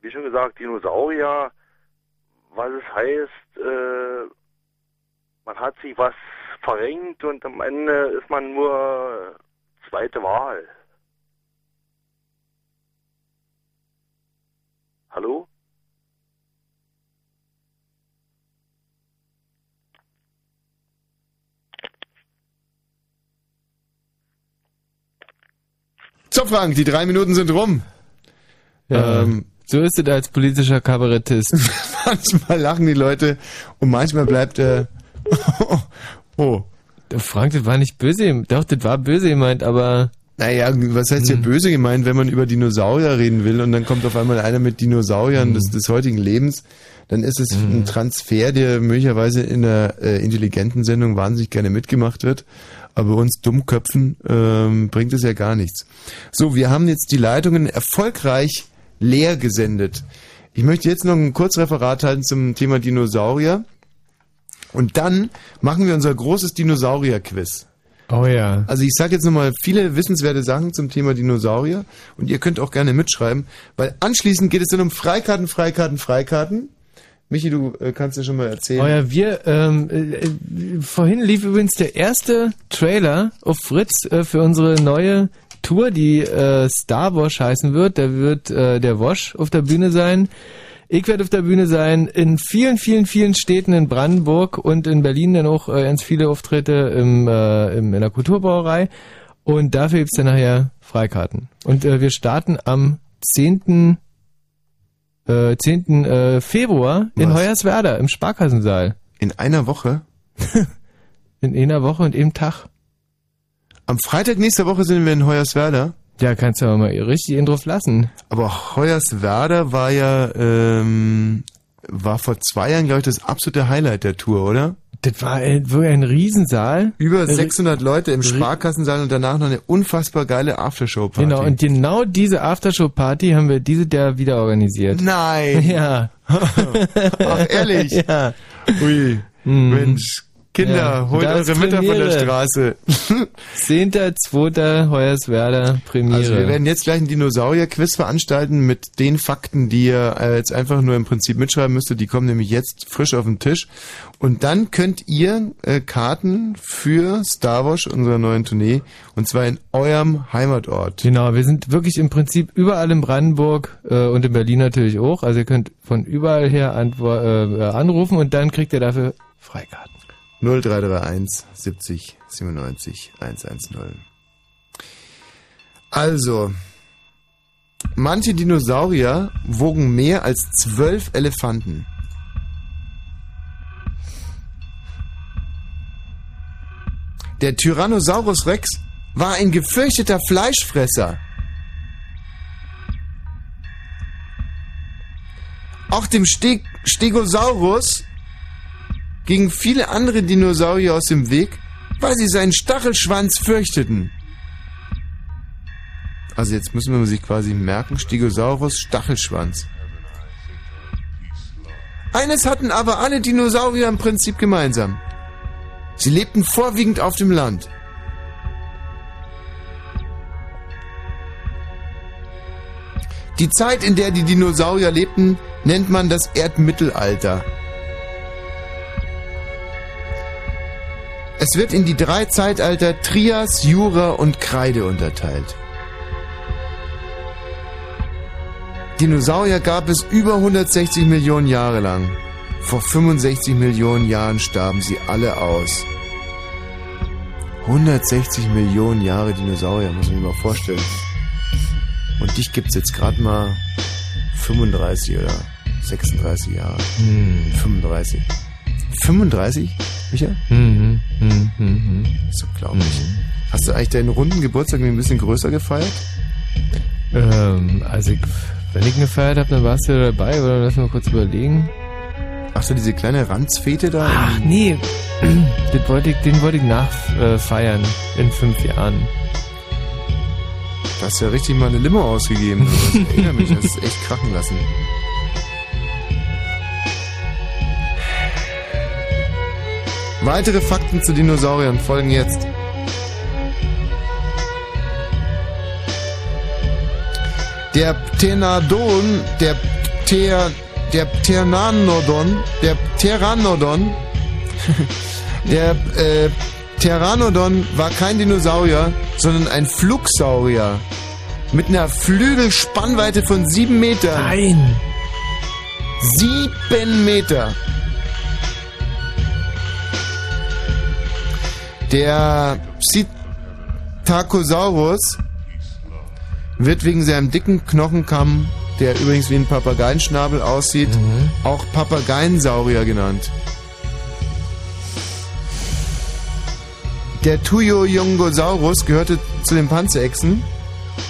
wie schon gesagt, Dinosaurier, was es heißt, äh, man hat sich was verrenkt und am Ende ist man nur zweite Wahl. Hallo? So Frank, die drei Minuten sind rum. Ja, Ähm, so ist es als politischer Kabarettist. manchmal lachen die Leute und manchmal bleibt er oh. Frank, das war nicht böse, doch, das war böse gemeint, aber... Naja, was heißt hier Hm. böse gemeint, wenn man über Dinosaurier reden will und dann kommt auf einmal einer mit Dinosauriern des, des heutigen Lebens, dann ist es ein Transfer, der möglicherweise in einer äh, intelligenten Sendung wahnsinnig gerne mitgemacht wird. Aber uns Dummköpfen ähm, bringt es ja gar nichts. So, wir haben jetzt die Leitungen erfolgreich leer gesendet. Ich möchte jetzt noch ein Kurzreferat halten zum Thema Dinosaurier. Und dann machen wir unser großes Dinosaurier-Quiz. Oh ja. Also ich sage jetzt nochmal viele wissenswerte Sachen zum Thema Dinosaurier und ihr könnt auch gerne mitschreiben, weil anschließend geht es dann um Freikarten, Freikarten, Freikarten. Michi, du äh, kannst ja schon mal erzählen. Oh ja, wir, ähm, äh, vorhin lief übrigens der erste Trailer auf Fritz äh, für unsere neue Tour, die äh, Star Wash heißen wird. Da wird äh, der Wash auf der Bühne sein. Ich werde auf der Bühne sein in vielen, vielen, vielen Städten in Brandenburg und in Berlin dann auch äh, ganz viele Auftritte im, äh, im, in der Kulturbrauerei. Und dafür gibt's dann nachher Freikarten. Und äh, wir starten am 10. Äh, 10. Äh, Februar in Was? Hoyerswerda im Sparkassensaal. In einer Woche? in einer Woche und eben Tag. Am Freitag nächster Woche sind wir in Hoyerswerda. Ja, kannst du aber mal richtig ihn drauf lassen. Aber Hoyerswerda war ja, ähm, war vor zwei Jahren, glaube ich, das absolute Highlight der Tour, oder? Das war ein, wirklich ein Riesensaal. Über Äh, 600 Leute im Sparkassensaal und danach noch eine unfassbar geile Aftershow-Party. Genau, und genau diese Aftershow-Party haben wir diese Jahr wieder organisiert. Nein! Ja. Ach, ehrlich? Ja. Ui, Mhm. Mensch. Kinder, Ja, holt eure Mütter von der. Straße. 10.2. Hoyerswerda Premiere. Also wir werden jetzt gleich ein Dinosaurier-Quiz veranstalten mit den Fakten, die ihr äh, jetzt einfach nur im Prinzip mitschreiben müsstet. Die kommen nämlich jetzt frisch auf den Tisch. Und dann könnt ihr äh, Karten für Star Wars, unserer neuen Tournee, und zwar in eurem Heimatort. Genau, wir sind wirklich im Prinzip überall in Brandenburg äh, und in Berlin natürlich auch. Also ihr könnt von überall her äh, anrufen und dann kriegt ihr dafür Freikarten. 0331 70 97 110. Also, manche Dinosaurier wogen mehr als zwölf Elefanten. Der Tyrannosaurus Rex war ein gefürchteter Fleischfresser. Auch dem Steg Stegosaurus gingen viele andere Dinosaurier aus dem Weg, weil sie seinen Stachelschwanz fürchteten. Also jetzt müssen wir sich quasi merken, Stegosaurus Stachelschwanz. Eines hatten aber alle Dinosaurier im Prinzip gemeinsam. Sie lebten vorwiegend auf dem Land. Die Zeit, in der die Dinosaurier lebten, nennt man das Erdmittelalter. Es wird in die drei Zeitalter Trias, Jura und Kreide unterteilt. Dinosaurier gab es über 160 Millionen Jahre lang. Vor 65 Millionen Jahren starben sie alle aus. 160 Millionen Jahre Dinosaurier, muss man sich mal vorstellen. Und dich gibt's jetzt gerade mal 35 oder 36 Jahre. Hm. 35. 35, Micha? Mhm, mhm, mhm. Das ist unglaublich. Hast du eigentlich deinen runden Geburtstag ein bisschen größer gefeiert? Ähm, also ich, wenn ich ihn gefeiert habe, dann warst du ja dabei, oder lass mal kurz überlegen. Ach so, diese kleine Ranzfete da? Ach nee, den wollte ich, den wollte ich nachfeiern äh, feiern in fünf Jahren. Du hast ja richtig mal eine Limo ausgegeben. Ich erinnere mich, das ist echt krachen lassen. Weitere Fakten zu Dinosauriern folgen jetzt. Der Ptenodon, der Pter, der Pteranodon, der Pteranodon, der äh, Pteranodon war kein Dinosaurier, sondern ein Flugsaurier. Mit einer Flügelspannweite von sieben Metern. Nein! Sieben Meter. Der Psittacosaurus wird wegen seinem dicken Knochenkamm, der übrigens wie ein Papageienschnabel aussieht, auch Papageiensaurier genannt. Der Tuyojungosaurus gehörte zu den Panzerechsen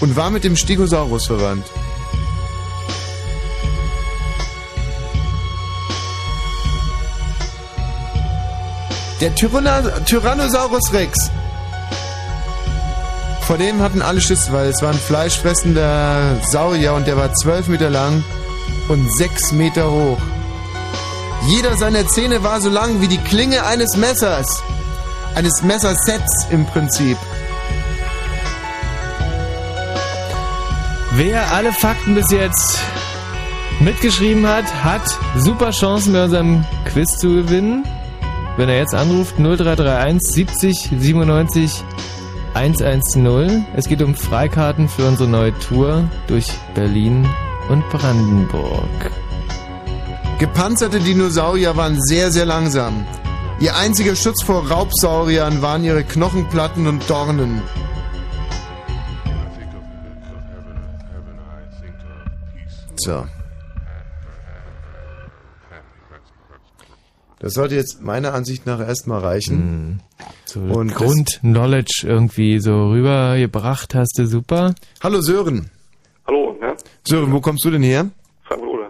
und war mit dem Stegosaurus verwandt. Der Tyranna Tyrannosaurus Rex. Vor dem hatten alle Schiss, weil es war ein fleischfressender Saurier und der war 12 Meter lang und 6 Meter hoch. Jeder seiner Zähne war so lang wie die Klinge eines Messers. Eines Messersets im Prinzip. Wer alle Fakten bis jetzt mitgeschrieben hat, hat super Chancen bei unserem Quiz zu gewinnen. Wenn er jetzt anruft 0331 70 97 110. Es geht um Freikarten für unsere neue Tour durch Berlin und Brandenburg. Gepanzerte Dinosaurier waren sehr, sehr langsam. Ihr einziger Schutz vor Raubsauriern waren ihre Knochenplatten und Dornen. So. Das sollte jetzt meiner Ansicht nach erstmal reichen. So Und Grund-Knowledge irgendwie so rübergebracht hast du super. Hallo Sören. Hallo, ja? Sören, wo kommst du denn her? Frankfurt oder?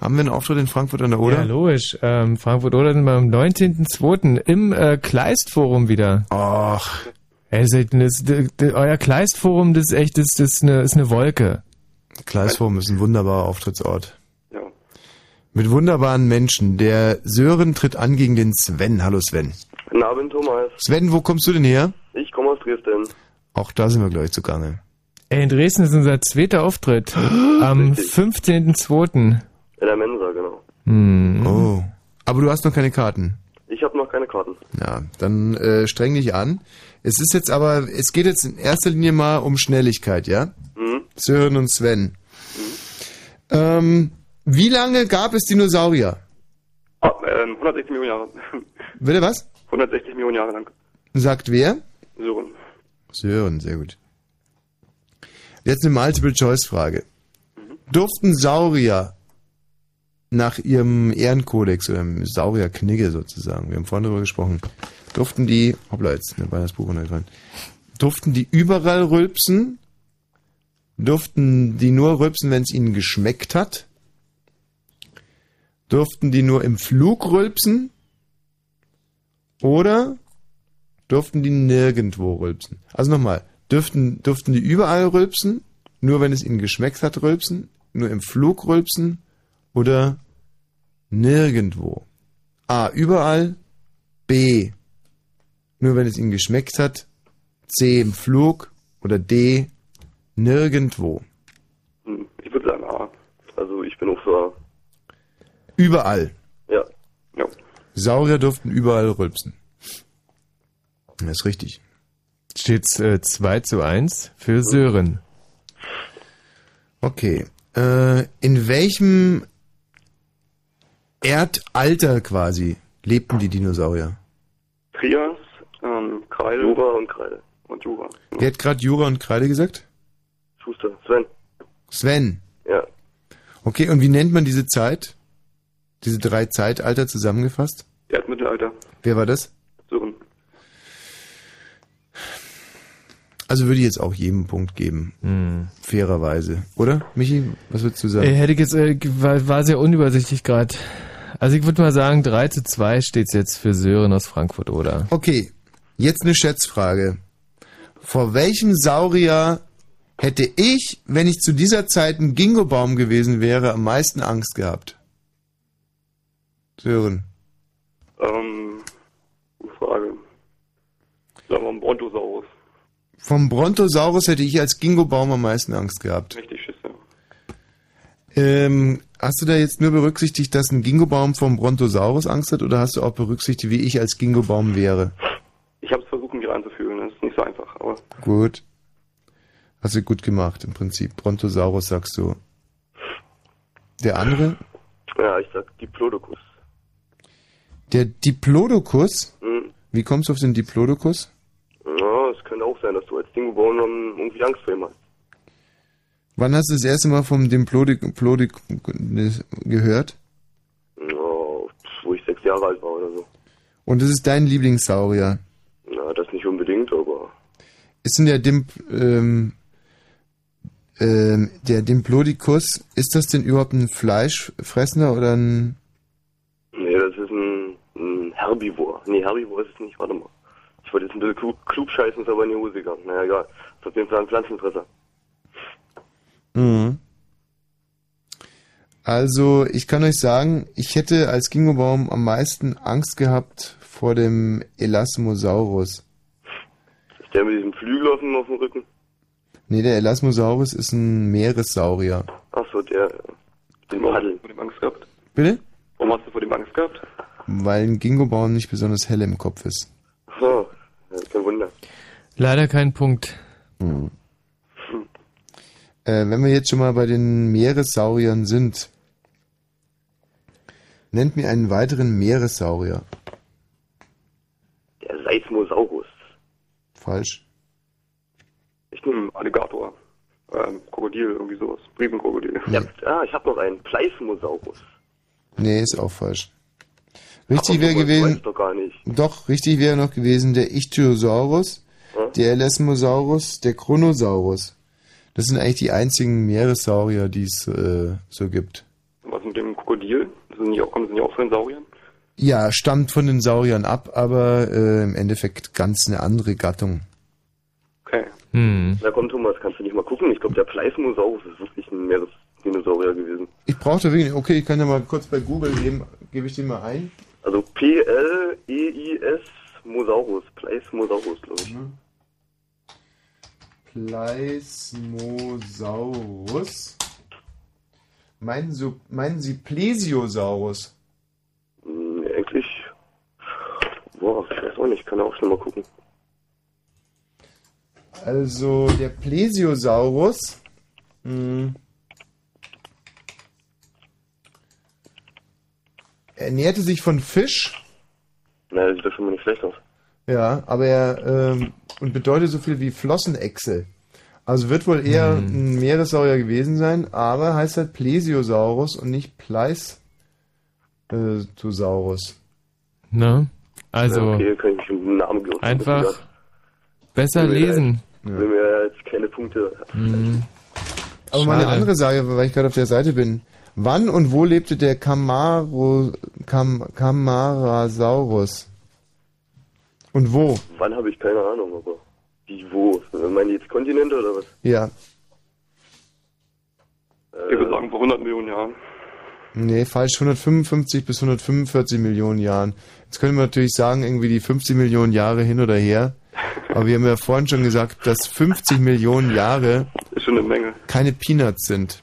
Haben wir einen Auftritt in Frankfurt an der Oder? Ja, logisch. Ähm, Frankfurt-Oder sind wir am 19.02. im äh, Kleist-Forum wieder. Ach. Ey, das, das, das, das, euer Kleist-Forum, das ist echt, das, das ist, eine, ist eine Wolke. Kleisforum ist ein wunderbarer Auftrittsort. Mit wunderbaren Menschen. Der Sören tritt an gegen den Sven. Hallo Sven. Guten Abend, Thomas. Sven, wo kommst du denn her? Ich komme aus Dresden. Auch da sind wir gleich zugange. Ey, in Dresden ist unser zweiter Auftritt. am 15.02. In der Mensa, genau. Hm. Oh. Aber du hast noch keine Karten. Ich habe noch keine Karten. Ja, dann äh, streng dich an. Es ist jetzt aber, es geht jetzt in erster Linie mal um Schnelligkeit, ja? Mhm. Sören und Sven. Ähm, wie lange gab es Dinosaurier? Ah, ähm, 160 Millionen Jahre. Bitte was? 160 Millionen Jahre lang. Sagt wer? Sören. Sören, sehr gut. Jetzt eine Multiple-Choice-Frage. Durften Saurier nach ihrem Ehrenkodex oder Saurierknigge sozusagen, wir haben vorhin darüber gesprochen, durften die, hoppla, jetzt mir beinahe das Buch runtergefallen, durften die überall rülpsen? Durften die nur rülpsen, wenn es ihnen geschmeckt hat? Durften die nur im Flug rülpsen? Oder durften die nirgendwo rülpsen? Also nochmal, dürften, durften die überall rülpsen? Nur wenn es ihnen geschmeckt hat, rülpsen? Nur im Flug rülpsen? Oder nirgendwo? A. Überall. B. Nur wenn es ihnen geschmeckt hat. C. Im Flug. Oder D. Nirgendwo. Hm, Ich würde sagen A. Also ich bin auch A. Überall. Ja. Ja. Saurier durften überall rülpsen. Das ist richtig. Steht's äh, 2 zu 1 für Sören. Okay. Äh, in welchem Erdalter quasi lebten die Dinosaurier? Trias, ähm, Kreide. Jura und Kreide. Und Jura. Wer hat gerade Jura und Kreide gesagt? Schuster. Sven. Sven. Ja. Okay, und wie nennt man diese Zeit? Diese drei Zeitalter zusammengefasst? Erdmittelalter. Wer war das? Sören. Also würde ich jetzt auch jedem Punkt geben. Hm. Fairerweise. Oder? Michi, was würdest du sagen? Ey, hätte ich jetzt, äh, war, war sehr unübersichtlich gerade. Also ich würde mal sagen, 3 zu 2 steht's jetzt für Sören aus Frankfurt, oder? Okay, jetzt eine Schätzfrage. Vor welchem Saurier hätte ich, wenn ich zu dieser Zeit ein Gingobaum gewesen wäre, am meisten Angst gehabt? Sören. Ähm, gute Frage. Sagen wir mal Brontosaurus. Vom Brontosaurus hätte ich als Gingobaum am meisten Angst gehabt. Richtig Schiss, ja. Ähm, hast du da jetzt nur berücksichtigt, dass ein Gingobaum vom Brontosaurus Angst hat oder hast du auch berücksichtigt, wie ich als Gingobaum wäre? Ich habe es versucht, mich reinzufühlen. Das ist nicht so einfach, aber Gut. Hast du gut gemacht im Prinzip. Brontosaurus sagst du. Der andere? ja, ich sag Diplodocus. Der Diplodocus? Hm. Wie kommst du auf den Diplodocus? Ja, es könnte auch sein, dass du als Dingo-Baum dann irgendwie Angst vor ihm hast. Wann hast du das erste Mal vom Diplodocus gehört? Ja, wo ich sechs Jahre alt war oder so. Und das ist dein Lieblingssaurier. Ja, das nicht unbedingt. ist denn der Dimp, ähm, ähm, der Diplodocus, ist das denn überhaupt ein Fleischfressender oder ein... Nee, das ist ein, ein Herbivor. Nee, Herbivor ist es nicht, warte mal. Ich wollte jetzt ein bisschen klug, klug scheißen, ist aber in die Hose gegangen. Naja, egal. Ist auf jeden Fall ein Pflanzenfresser. Mhm. Also, ich kann euch sagen, ich hätte als Gingobaum am meisten Angst gehabt vor dem Elasmosaurus. Ist der mit diesem Flügel auf dem, auf dem Rücken? Nee, der Elasmosaurus ist ein Meeressaurier. Achso, der. Den Paddel. Vor dem Angst gehabt? Bitte? Warum hast du vor dem Angst gehabt? Weil ein Gingobaum nicht besonders hell im Kopf ist. Ja, kein Wunder. Leider kein Punkt. Hm. Äh, wenn wir jetzt schon mal bei den Meeressauriern sind, nennt mir einen weiteren Meeressaurier. Der Seismosaurus. Falsch. Ich nehme Alligator. Ähm, Krokodil, irgendwie sowas. Riesenkrokodil. Ja, ah, ich habe noch einen. Pleismosaurus. Nee, ist auch falsch. Richtig wäre gewesen. doch gar nicht. Doch, richtig wäre noch gewesen der Ichthyosaurus, Ja? der Elasmosaurus, der Chronosaurus. Das sind eigentlich die einzigen Meeressaurier, die es äh, so gibt. Was mit dem Krokodil? Das sind nicht auch, kommen nicht auch von den Sauriern? Ja, stammt von den Sauriern ab, aber äh, im Endeffekt ganz eine andere Gattung. Okay. Hm. Na komm, Thomas, kannst du nicht mal gucken? Ich glaube, der Pleismosaurus ist wirklich ein Meeresdinosaurier gewesen. Ich brauchte wirklich, okay, ich kann ja mal kurz bei Google geben, gebe ich den mal ein. Also P-L-E-I-S Mosaurus. Pleismosaurus, glaube ich. Pleismosaurus. Meinen, so, meinen Sie Plesiosaurus? Hm, eigentlich. Boah, ich weiß auch nicht, kann auch schnell mal gucken. Also der Plesiosaurus. Mh, ernährte sich von Fisch. Na, das sieht doch schon mal nicht schlecht aus. Ja, aber er ähm, und bedeutet so viel wie Flossenechsel. Also wird wohl eher Hm. ein Meeressaurier gewesen sein, aber heißt halt Plesiosaurus und nicht Pleistosaurus. Ne? Also, Ja, okay, kann ich dem Namen einfach besser Will lesen. Jetzt, will mir jetzt keine Punkte. Hm. Aber mal eine andere Sache, weil ich gerade auf der Seite bin. Wann und wo lebte der Camaro, Cam, Camarasaurus? Und wo? Wann habe ich keine Ahnung, aber wie, wo? Meinen die jetzt Kontinente oder was? Ja. Ich würde sagen vor 100 Millionen Jahren. Nee, falsch. 155 bis 145 Millionen Jahren. Jetzt könnte man natürlich sagen, irgendwie die 50 Millionen Jahre hin oder her. Aber wir haben ja vorhin schon gesagt, dass 50 Millionen Jahre Ist schon eine Menge. keine Peanuts sind.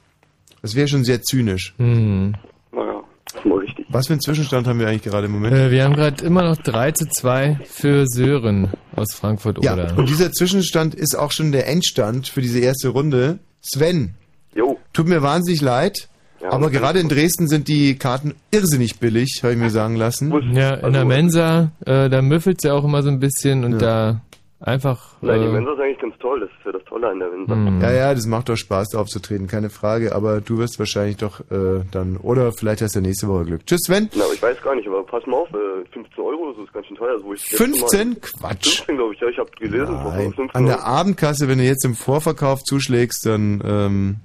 Das wäre schon sehr zynisch. Hm. Naja, ist mal richtig. Was für einen Zwischenstand haben wir eigentlich gerade im Moment? Äh, wir haben gerade immer noch 3 zu 2 für Sören aus Frankfurt Ja, oder. und dieser Zwischenstand ist auch schon der Endstand für diese erste Runde. Sven, Jo. tut mir wahnsinnig leid, Ja, aber gerade in Dresden sind die Karten irrsinnig billig, habe ich mir sagen lassen. Ja, in der Mensa, äh, da müffelt's ja auch immer so ein bisschen und da einfach. Nein, die äh, Mensa ist eigentlich ganz toll. Das ist ja das Tolle an der Mensa. Hm. Ja, ja, das macht doch Spaß, da aufzutreten, keine Frage, aber du wirst wahrscheinlich doch äh, dann, oder vielleicht hast du nächste Woche Glück. Tschüss, Sven. Na, ich weiß gar nicht, aber pass mal auf, äh, 15 Euro, das ist ganz schön teuer. Also, wo ich das letzte 15? Mal- Quatsch. 15, glaube ich, ja, ich habe gelesen. Nein. 15 An der Euro. Abendkasse, wenn du jetzt im Vorverkauf zuschlägst, dann ähm,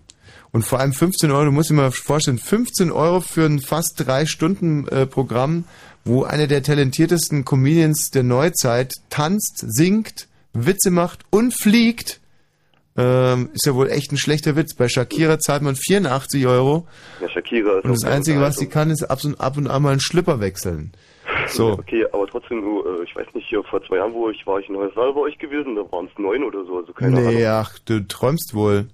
und vor allem 15 Euro, du musst dir mal vorstellen, 15 Euro für ein fast drei Stunden äh, Programm, wo einer der talentiertesten Comedians der Neuzeit tanzt, singt, Witze macht und fliegt. Ähm, ist ja wohl echt ein schlechter Witz. Bei Shakira zahlt man 84 Euro. Ja, Shakira ist Und das Einzige, was sie kann, ist ab und, ab und an mal einen Schlipper wechseln. So. Okay, aber trotzdem, äh, ich weiß nicht, hier vor zwei Jahren, wo ich war, ich in Neusal bei euch gewesen, da waren es neun oder so, also keine nee, Ahnung. ach, du träumst wohl.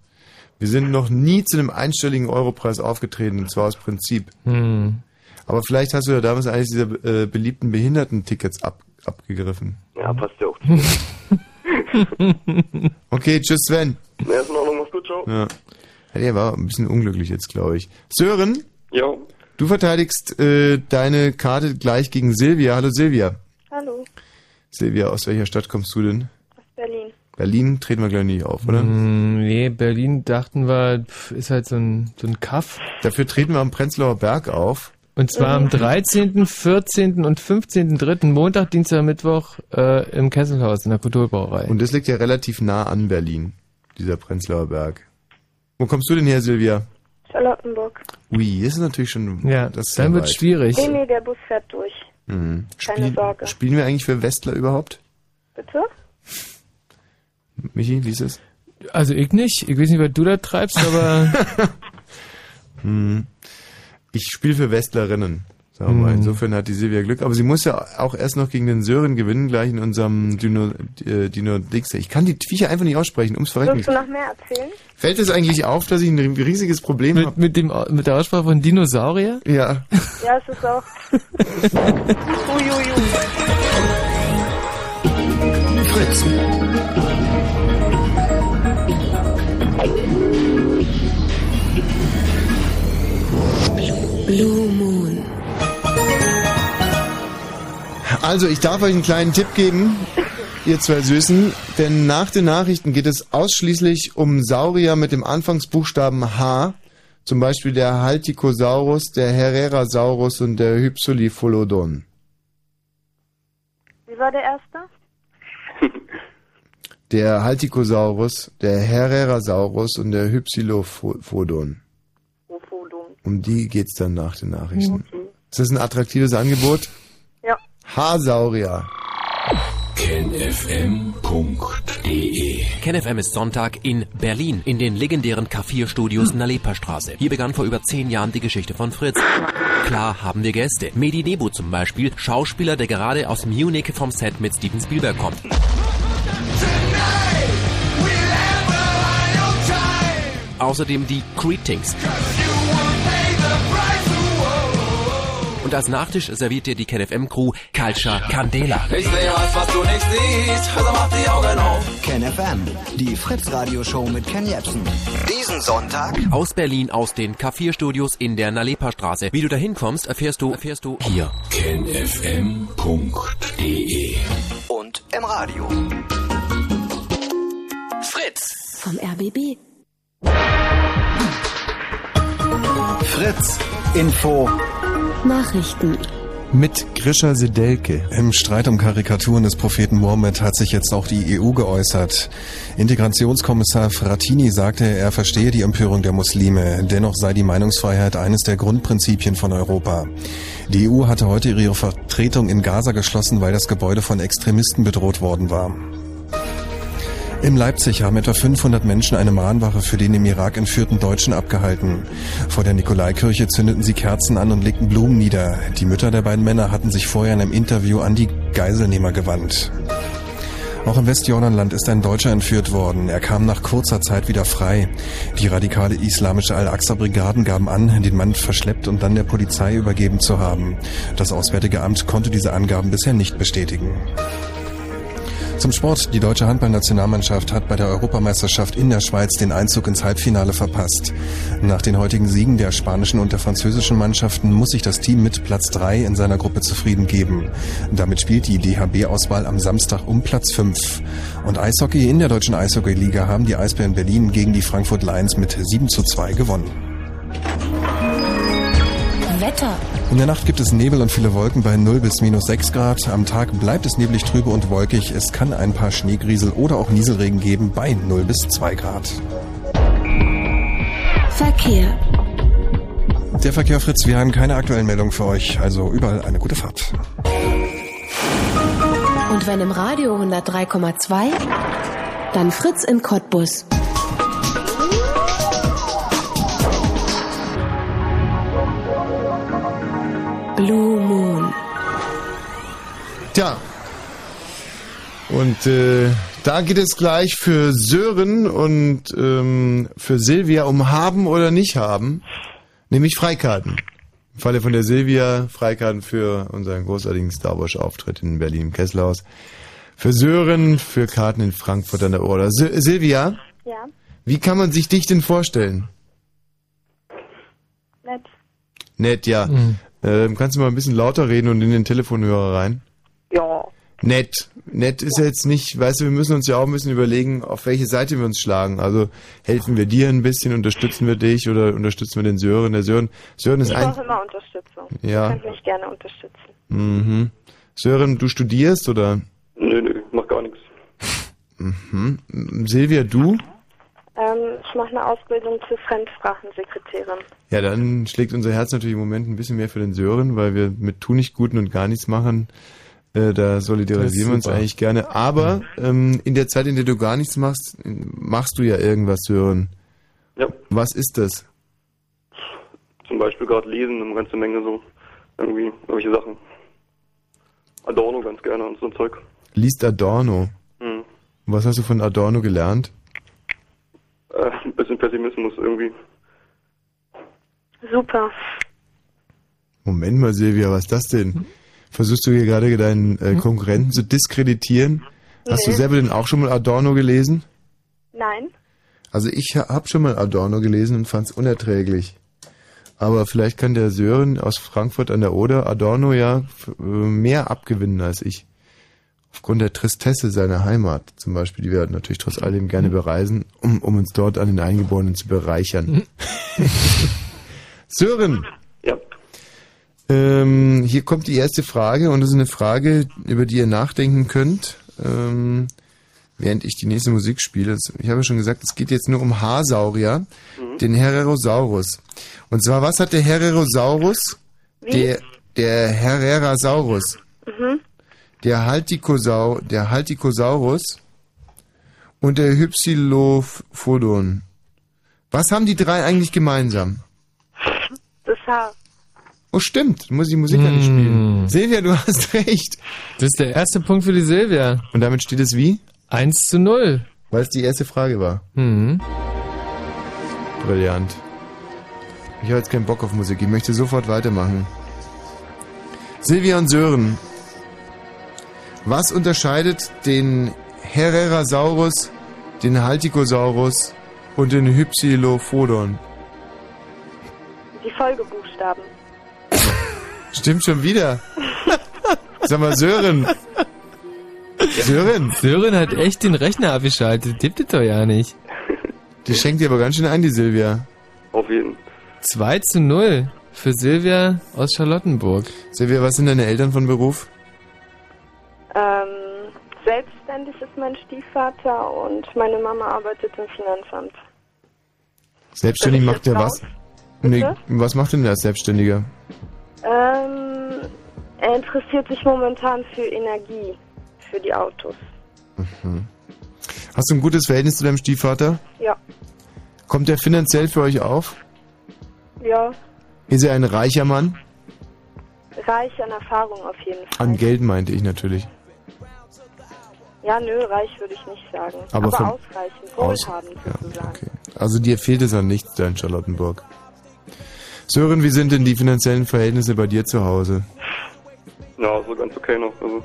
Wir sind noch nie zu einem einstelligen Europreis aufgetreten, und zwar aus Prinzip. Hm. Aber vielleicht hast du ja damals eines dieser äh, beliebten Behindertentickets ab, abgegriffen. Ja, passt ja auch zu. Okay, tschüss Sven. Na, ist in Ordnung, mach's gut, ciao. Ja. ja der war ein bisschen unglücklich jetzt, glaube ich. Sören, Ja. du verteidigst äh, deine Karte gleich gegen Silvia. Hallo Silvia. Hallo, Silvia, aus welcher Stadt kommst du denn? aus Berlin. Berlin treten wir gleich nicht auf, oder? Hm, nee, Berlin dachten wir, ist halt so ein, so ein Kaff. Dafür treten wir am Prenzlauer Berg auf. Und zwar am 13., 14. und 15.3. Montag, Dienstag, Mittwoch äh, im Kesselhaus in der Kulturbrauerei. Und das liegt ja relativ nah an Berlin, dieser Prenzlauer Berg. Wo kommst du denn her, Silvia? Charlottenburg. Ui, das ist natürlich schon. Ja, das ist dann weit. schwierig. Nee, nee, der Bus fährt durch. Mhm. Keine Spiel- Sorge. Spielen wir eigentlich für Westler überhaupt? Bitte? Michi, wie ist es? Also ich nicht. Ich weiß nicht, was du da treibst, aber Hm. Ich spiele für Westlerinnen. Sagen wir mal. Hm. Insofern hat die Silvia Glück. Aber sie muss ja auch erst noch gegen den Sören gewinnen, gleich in unserem Dino, äh, Dino Dix. Ich kann die Viecher einfach nicht aussprechen, ums Verrecken. Willst du noch mehr erzählen? Fällt es eigentlich auf, dass ich ein riesiges Problem mit, habe? mit, dem, mit der Aussprache von Dinosaurier? Ja. Ja, es ist auch. Uiuiui. Fritz. Blue Moon. Also, ich darf euch einen kleinen Tipp geben, ihr zwei Süßen, denn nach den Nachrichten geht es ausschließlich um Saurier mit dem Anfangsbuchstaben H, zum Beispiel der Haltikosaurus, der Herrerasaurus und der Hypsilopholodon. Wie war der erste? Der Haltikosaurus, der Herrerasaurus und der Hypsilophodon. Um die geht's dann nach den Nachrichten. Ist das ein attraktives Angebot? Ja. Haarsaurier. KenFM.de KenFM ist Sonntag in Berlin, in den legendären K4-Studios Nalepa Straße. Hier begann vor über zehn Jahren die Geschichte von Fritz. Klar haben wir Gäste. Medi Nebu zum Beispiel, Schauspieler, der gerade aus Munich vom Set mit Steven Spielberg kommt. Außerdem die Greetings. Und als Nachtisch serviert dir die KenFM-Crew Culture Candela. Ich sehe was, was du nicht siehst, also mach die Augen auf. Ken FM, die Fritz-Radio-Show mit Ken Jebsen. Diesen Sonntag Aus Berlin, aus den K4-Studios in der Nalepa Straße. Wie du da hinkommst, erfährst du, erfährst du hier. KenFM.de und im Radio. Fritz. Vom RBB. Fritz, Info. Nachrichten. Mit Grisha Sedelke. Im Streit um Karikaturen des Propheten Mohammed hat sich jetzt auch die EU geäußert. Integrationskommissar Frattini sagte, er verstehe die Empörung der Muslime. Dennoch sei die Meinungsfreiheit eines der Grundprinzipien von Europa. Die EU hatte heute ihre Vertretung in Gaza geschlossen, weil das Gebäude von Extremisten bedroht worden war. In Leipzig haben etwa 500 Menschen eine Mahnwache für den im Irak entführten Deutschen abgehalten. Vor der Nikolaikirche zündeten sie Kerzen an und legten Blumen nieder. Die Mütter der beiden Männer hatten sich vorher in einem Interview an die Geiselnehmer gewandt. Auch im Westjordanland ist ein Deutscher entführt worden. Er kam nach kurzer Zeit wieder frei. Die radikale islamische Al-Aqsa-Brigaden gaben an, den Mann verschleppt und dann der Polizei übergeben zu haben. Das Auswärtige Amt konnte diese Angaben bisher nicht bestätigen. Zum Sport. Die deutsche Handballnationalmannschaft hat bei der Europameisterschaft in der Schweiz den Einzug ins Halbfinale verpasst. Nach den heutigen Siegen der spanischen und der französischen Mannschaften muss sich das Team mit Platz 3 in seiner Gruppe zufrieden geben. Damit spielt die DHB-Auswahl am Samstag um Platz 5. Und Eishockey in der deutschen Eishockey-Liga haben die Eisbären Berlin gegen die Frankfurt Lions mit 7 zu 2 gewonnen. Wetter. In der Nacht gibt es Nebel und viele Wolken bei 0 bis minus 6 Grad. Am Tag bleibt es neblig trübe und wolkig. Es kann ein paar Schneegriesel oder auch Nieselregen geben bei 0 bis 2 Grad. Verkehr. Der Verkehr Fritz, wir haben keine aktuellen Meldungen für euch, also überall eine gute Fahrt. Und wenn im Radio 103,2, dann Fritz in Cottbus. Blue Moon. Tja. Und äh, da geht es gleich für Sören und ähm, für Silvia um haben oder nicht haben, nämlich Freikarten. Im Falle von der Silvia Freikarten für unseren großartigen Star Wars Auftritt in Berlin im Kesselhaus. Für Sören für Karten in Frankfurt an der Oder. Sil Silvia, Ja, wie kann man sich dich denn vorstellen? nett. Nett, ja. Mhm. Ähm, kannst du mal ein bisschen lauter reden und in den Telefonhörer rein? Ja. Nett. nett ist ja jetzt nicht, weißt du, wir müssen uns ja auch ein bisschen überlegen, auf welche Seite wir uns schlagen. Also helfen wir dir ein bisschen, unterstützen wir dich oder unterstützen wir den Sören. Der Sören, Sören ist Ich ein, brauche immer Unterstützung. Ja. Ihr könnt mich gerne unterstützen. mhm. Sören, du studierst oder? Nö, nö, mach gar nichts. Mhm. Silvia, du? Ich mache eine Ausbildung zur Fremdsprachensekretärin. Ja, dann schlägt unser Herz natürlich im Moment ein bisschen mehr für den Sören, weil wir mit Tu nicht Guten und gar nichts machen, äh, da solidarisieren wir uns eigentlich gerne. Aber ähm, in der Zeit, in der du gar nichts machst, machst du ja irgendwas, Sören. Ja. Was ist das? Zum Beispiel gerade lesen, eine ganze Menge so. Irgendwie, irgendwelche Sachen. Adorno ganz gerne und so ein Zeug. Liest Adorno. Hm. Was hast du von Adorno gelernt? Äh, ein bisschen Pessimismus irgendwie. Super. Moment mal, Silvia, was ist das denn? Versuchst du hier gerade deinen äh, Konkurrenten zu diskreditieren? Hast du Nee. selber denn auch schon mal Adorno gelesen? Nein? Also ich habe schon mal Adorno gelesen und fand es unerträglich. Aber vielleicht kann der Sören aus Frankfurt an der Oder Adorno ja äh, mehr abgewinnen als ich. Aufgrund der Tristesse seiner Heimat zum Beispiel, die wir natürlich trotz alledem gerne bereisen, um, um uns dort an den Eingeborenen zu bereichern. Sören! Ja. Ähm, hier kommt die erste Frage und das ist eine Frage, über die ihr nachdenken könnt, ähm, während ich die nächste Musik spiele. Ich habe ja schon gesagt, es geht jetzt nur um Haarsaurier, den Herrerosaurus. Und zwar, was hat der Herrerosaurus? Wie? Der, der Herrerasaurus, Mhm. Der, Haltikosau, der Haltikosaurus und der Hypsilophodon. Was haben die drei eigentlich gemeinsam? Das Haar. Oh, stimmt. Muss ich Musik anspielen. Silvia, du hast recht. Das ist der erste Punkt für die Silvia. Und damit steht es wie? 1 zu 0. Weil es die erste Frage war. Mhm. Brillant. Ich habe jetzt keinen Bock auf Musik. Ich möchte sofort weitermachen. Silvia und Sören. Was unterscheidet den Herrerasaurus, den Haltikosaurus und den Hypsilophodon? Die Folgebuchstaben. Stimmt schon wieder. Sag mal, Sören. Sören. Sören hat echt den Rechner abgeschaltet. Tippt es doch ja nicht. Die schenkt dir aber ganz schön ein, die Silvia. Auf jeden. 2 zu 0 für Silvia aus Charlottenburg. Silvia, was sind deine Eltern von Beruf? Ähm, selbstständig ist mein Stiefvater und meine Mama arbeitet im Finanzamt. Selbstständig macht der jetzt was? Nee, was macht denn der als Selbstständiger? Ähm, er interessiert sich momentan für Energie, für die Autos. Mhm. Hast du ein gutes Verhältnis zu deinem Stiefvater? Ja, Kommt er finanziell für euch auf? ja, Ist er ein reicher Mann? reich an Erfahrung auf jeden Fall. An Geld meinte ich natürlich. Ja, nö, reich würde ich nicht sagen. Aber Aber, ausreichend, Aus- wohlhabend ja, sozusagen. okay. Also dir fehlt es an nichts da in Charlottenburg. Sören, wie sind denn die finanziellen Verhältnisse bei dir zu Hause? Ja, so ganz okay noch. Also,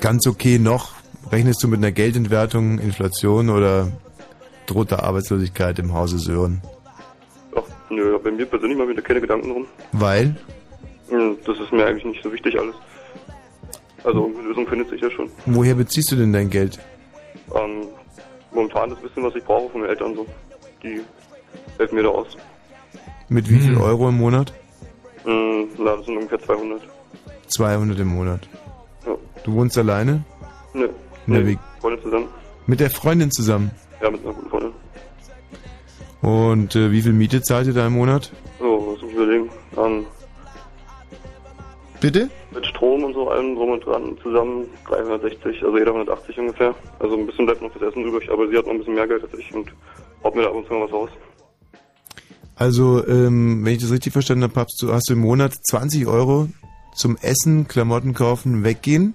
Ganz okay noch? Rechnest du mit einer Geldentwertung, Inflation oder droht da Arbeitslosigkeit im Hause Sören? ach, nö, bei mir persönlich mache ich mir da keine Gedanken drum. Weil? Hm, Das ist mir eigentlich nicht so wichtig alles. Also irgendeine Lösung findet sich ja schon. Woher beziehst du denn dein Geld? Ähm, momentan das bisschen, was ich brauche von den Eltern so. Die helfen mir da aus. Mit wie viel Euro im Monat? Hm, na, das sind ungefähr 200. 200 im Monat. Ja. Du wohnst alleine? Nö. Nee, wie- Freunde zusammen. Mit der Freundin zusammen. Ja, mit einer guten Freundin. Und äh, wie viel Miete zahlt ihr da im Monat? So, muss ich überlegen. Ähm, Bitte? mit Strom und so allem drum und dran zusammen 360, also jeder 180 ungefähr. Also ein bisschen bleibt noch fürs Essen übrig, aber sie hat noch ein bisschen mehr Geld als ich und haut mir da ab und zu mal was raus. Also, ähm, wenn ich das richtig verstanden habe, hast du, hast du im Monat 20 Euro zum Essen, Klamotten kaufen, weggehen?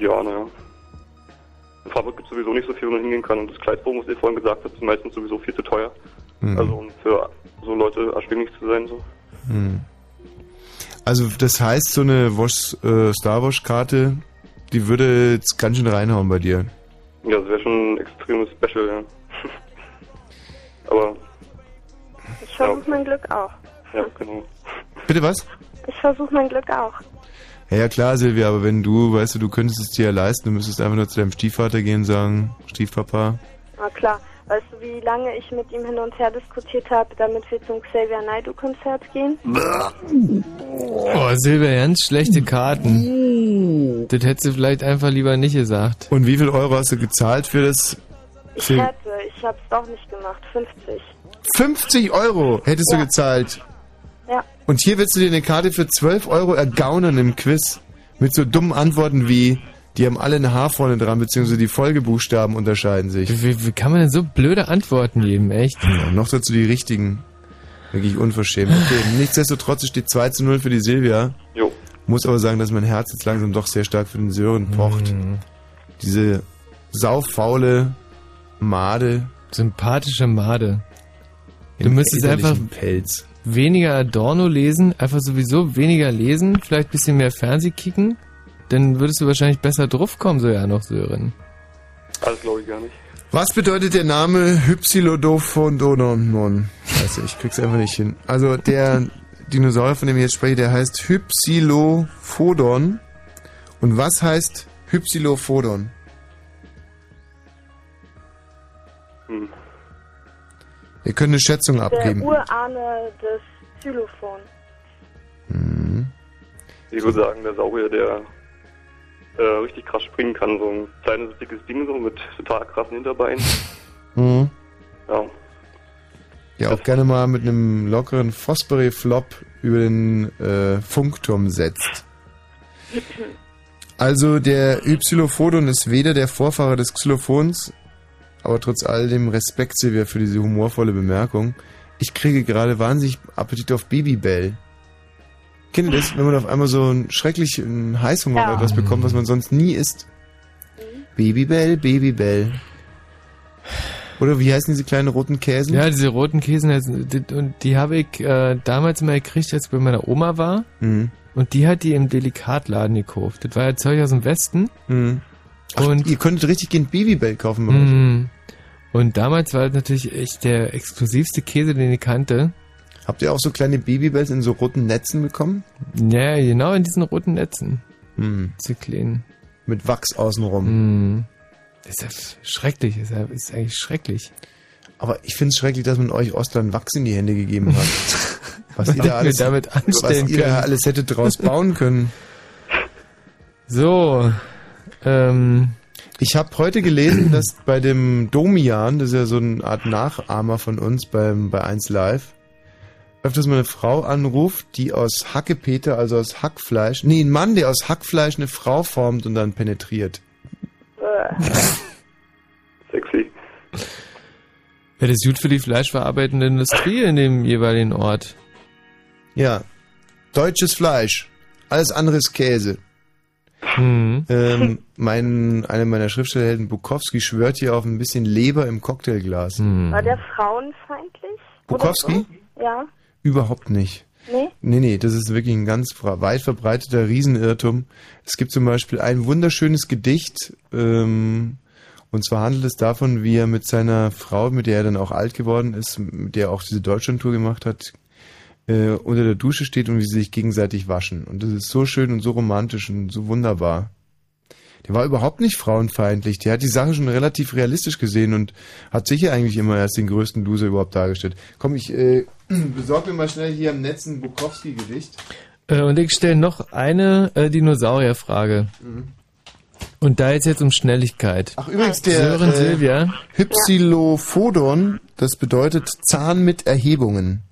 Ja, naja. In Freiburg gibt es sowieso nicht so viel, wo man hingehen kann. Und das Kleidbuch, was ihr vorhin gesagt habt, ist meistens sowieso viel zu teuer. Hm. Also um für so Leute erschwinglich zu sein. so. Hm. Also, das heißt, so eine Wash, äh, Star Wars-Karte, die würde jetzt ganz schön reinhauen bei dir. Ja, das wäre schon ein extremes Special, ja. Aber, Ich versuche mein Glück auch. ja, genau. Bitte was? Ich versuche mein Glück auch. Ja, ja klar, Silvia, aber wenn du, weißt du, du könntest es dir ja leisten, du müsstest einfach nur zu deinem Stiefvater gehen und sagen, Stiefpapa. Na klar. Weißt du, wie lange ich mit ihm hin und her diskutiert habe, damit wir zum Xavier Naidoo-Konzert gehen? Oh, Silber, ganz schlechte Karten. Das hättest du vielleicht einfach lieber nicht gesagt. Und wie viel Euro hast du gezahlt für das? Ich hätte, ich hab's doch nicht gemacht. 50. 50 Euro hättest Ja. du gezahlt. Ja. Und hier willst du dir eine Karte für 12 Euro ergaunern im Quiz. Mit so dummen Antworten wie, die haben alle ein Haar vorne dran, beziehungsweise die Folgebuchstaben unterscheiden sich. Wie, wie kann man denn so blöde Antworten geben, echt? Ja, noch dazu die richtigen. Wirklich unverschämt. Okay, nichtsdestotrotz steht 2 zu 0 für die Silvia. Jo. Muss aber sagen, dass mein Herz jetzt langsam doch sehr stark für den Sören pocht. Diese saufaule Made. Sympathische Made. Du müsstest einfach Pelz. weniger Adorno lesen, einfach sowieso weniger lesen, vielleicht ein bisschen mehr Fernseh kicken, dann würdest du wahrscheinlich besser draufkommen, so ja noch, Sören. Alles glaube ich gar nicht. Was bedeutet der Name Hypsilodophodonon? Scheiße, ich krieg's einfach nicht hin. Also der Dinosaurier, von dem ich jetzt spreche, der heißt Hypsilophodon. Und was heißt Hypsilophodon? Hm. Ihr könnt eine Schätzung Der abgeben. Urahne des Xylophon. Mhm. Ich würde sagen, der Saurier, der äh, richtig krass springen kann. So ein kleines, dickes Ding so mit total krassen Hinterbeinen. Mhm. Ja. Ja, auch gerne mal mit einem lockeren Fosbury-Flop über den äh, Funkturm setzt. Also der Ypsilophodon ist weder der Vorfahre des Xylophons, aber trotz all dem Respekt, Silvia, für diese humorvolle Bemerkung. Ich kriege gerade wahnsinnig Appetit auf Babybell. Kennt ihr das, wenn man auf einmal so einen schrecklichen Heißhunger Ja. oder etwas bekommt, was man sonst nie isst? Babybell, Babybell. Oder wie heißen diese kleinen roten Käsen? Ja, diese roten Käsen, also, die- und die habe ich äh, damals mal gekriegt, als ich bei meiner Oma war. Mhm. Und die hat die im Delikatladen gekauft. Das war ja Zeug aus dem Westen. Mhm. Ach, Und ihr könntet richtig gehen Babybell kaufen bei euch. Mhm. Und damals war das natürlich echt der exklusivste Käse, den ich kannte. Habt ihr auch so kleine Babybells in so roten Netzen bekommen? Ja, genau in diesen roten Netzen. Hm. Diese kleinen. Mit Wachs außenrum. Mhm. Das ist ja schrecklich, ist, ja, ist eigentlich schrecklich. Aber ich finde es schrecklich, dass man euch Ostlern Wachs in die Hände gegeben hat. Was ihr Was da alles, damit was anstellen ihr da alles hättet draus bauen können. So, ähm, Ich habe heute gelesen, dass bei dem Domian, das ist ja so eine Art Nachahmer von uns beim, bei 1 Live, öfters mal eine Frau anruft, die aus Hackepeter, also aus Hackfleisch, nee, ein Mann, der aus Hackfleisch eine Frau formt und dann penetriert. Sexy. ja, das ist gut für die fleischverarbeitende Industrie in dem jeweiligen Ort. Ja. Deutsches Fleisch. Alles andere ist Käse. Mhm. Ähm, mein, einer meiner Schriftstellerhelden, Bukowski, schwört hier auf ein bisschen Leber im Cocktailglas. War der frauenfeindlich? Bukowski? Ja. Überhaupt nicht. Nee? Nee, nee, das ist wirklich ein ganz weit verbreiteter Riesenirrtum. Es gibt zum Beispiel ein wunderschönes Gedicht, ähm, und zwar handelt es davon, wie er mit seiner Frau, mit der er dann auch alt geworden ist, mit der er auch diese Deutschlandtour gemacht hat, äh, unter der Dusche steht und wie sie sich gegenseitig waschen. Und das ist so schön und so romantisch und so wunderbar. Der war überhaupt nicht frauenfeindlich. Der hat die Sache schon relativ realistisch gesehen und hat sicher eigentlich immer erst den größten Loser überhaupt dargestellt. Komm, ich äh, besorge mir mal schnell hier am Netz ein Bukowski-Gedicht. Äh, und ich stelle noch eine äh, Dinosaurierfrage. Mhm. Und da jetzt jetzt um Schnelligkeit. Ach, übrigens, der Sören äh, Silvia. Hypsilophodon, das bedeutet Zahn mit Erhebungen.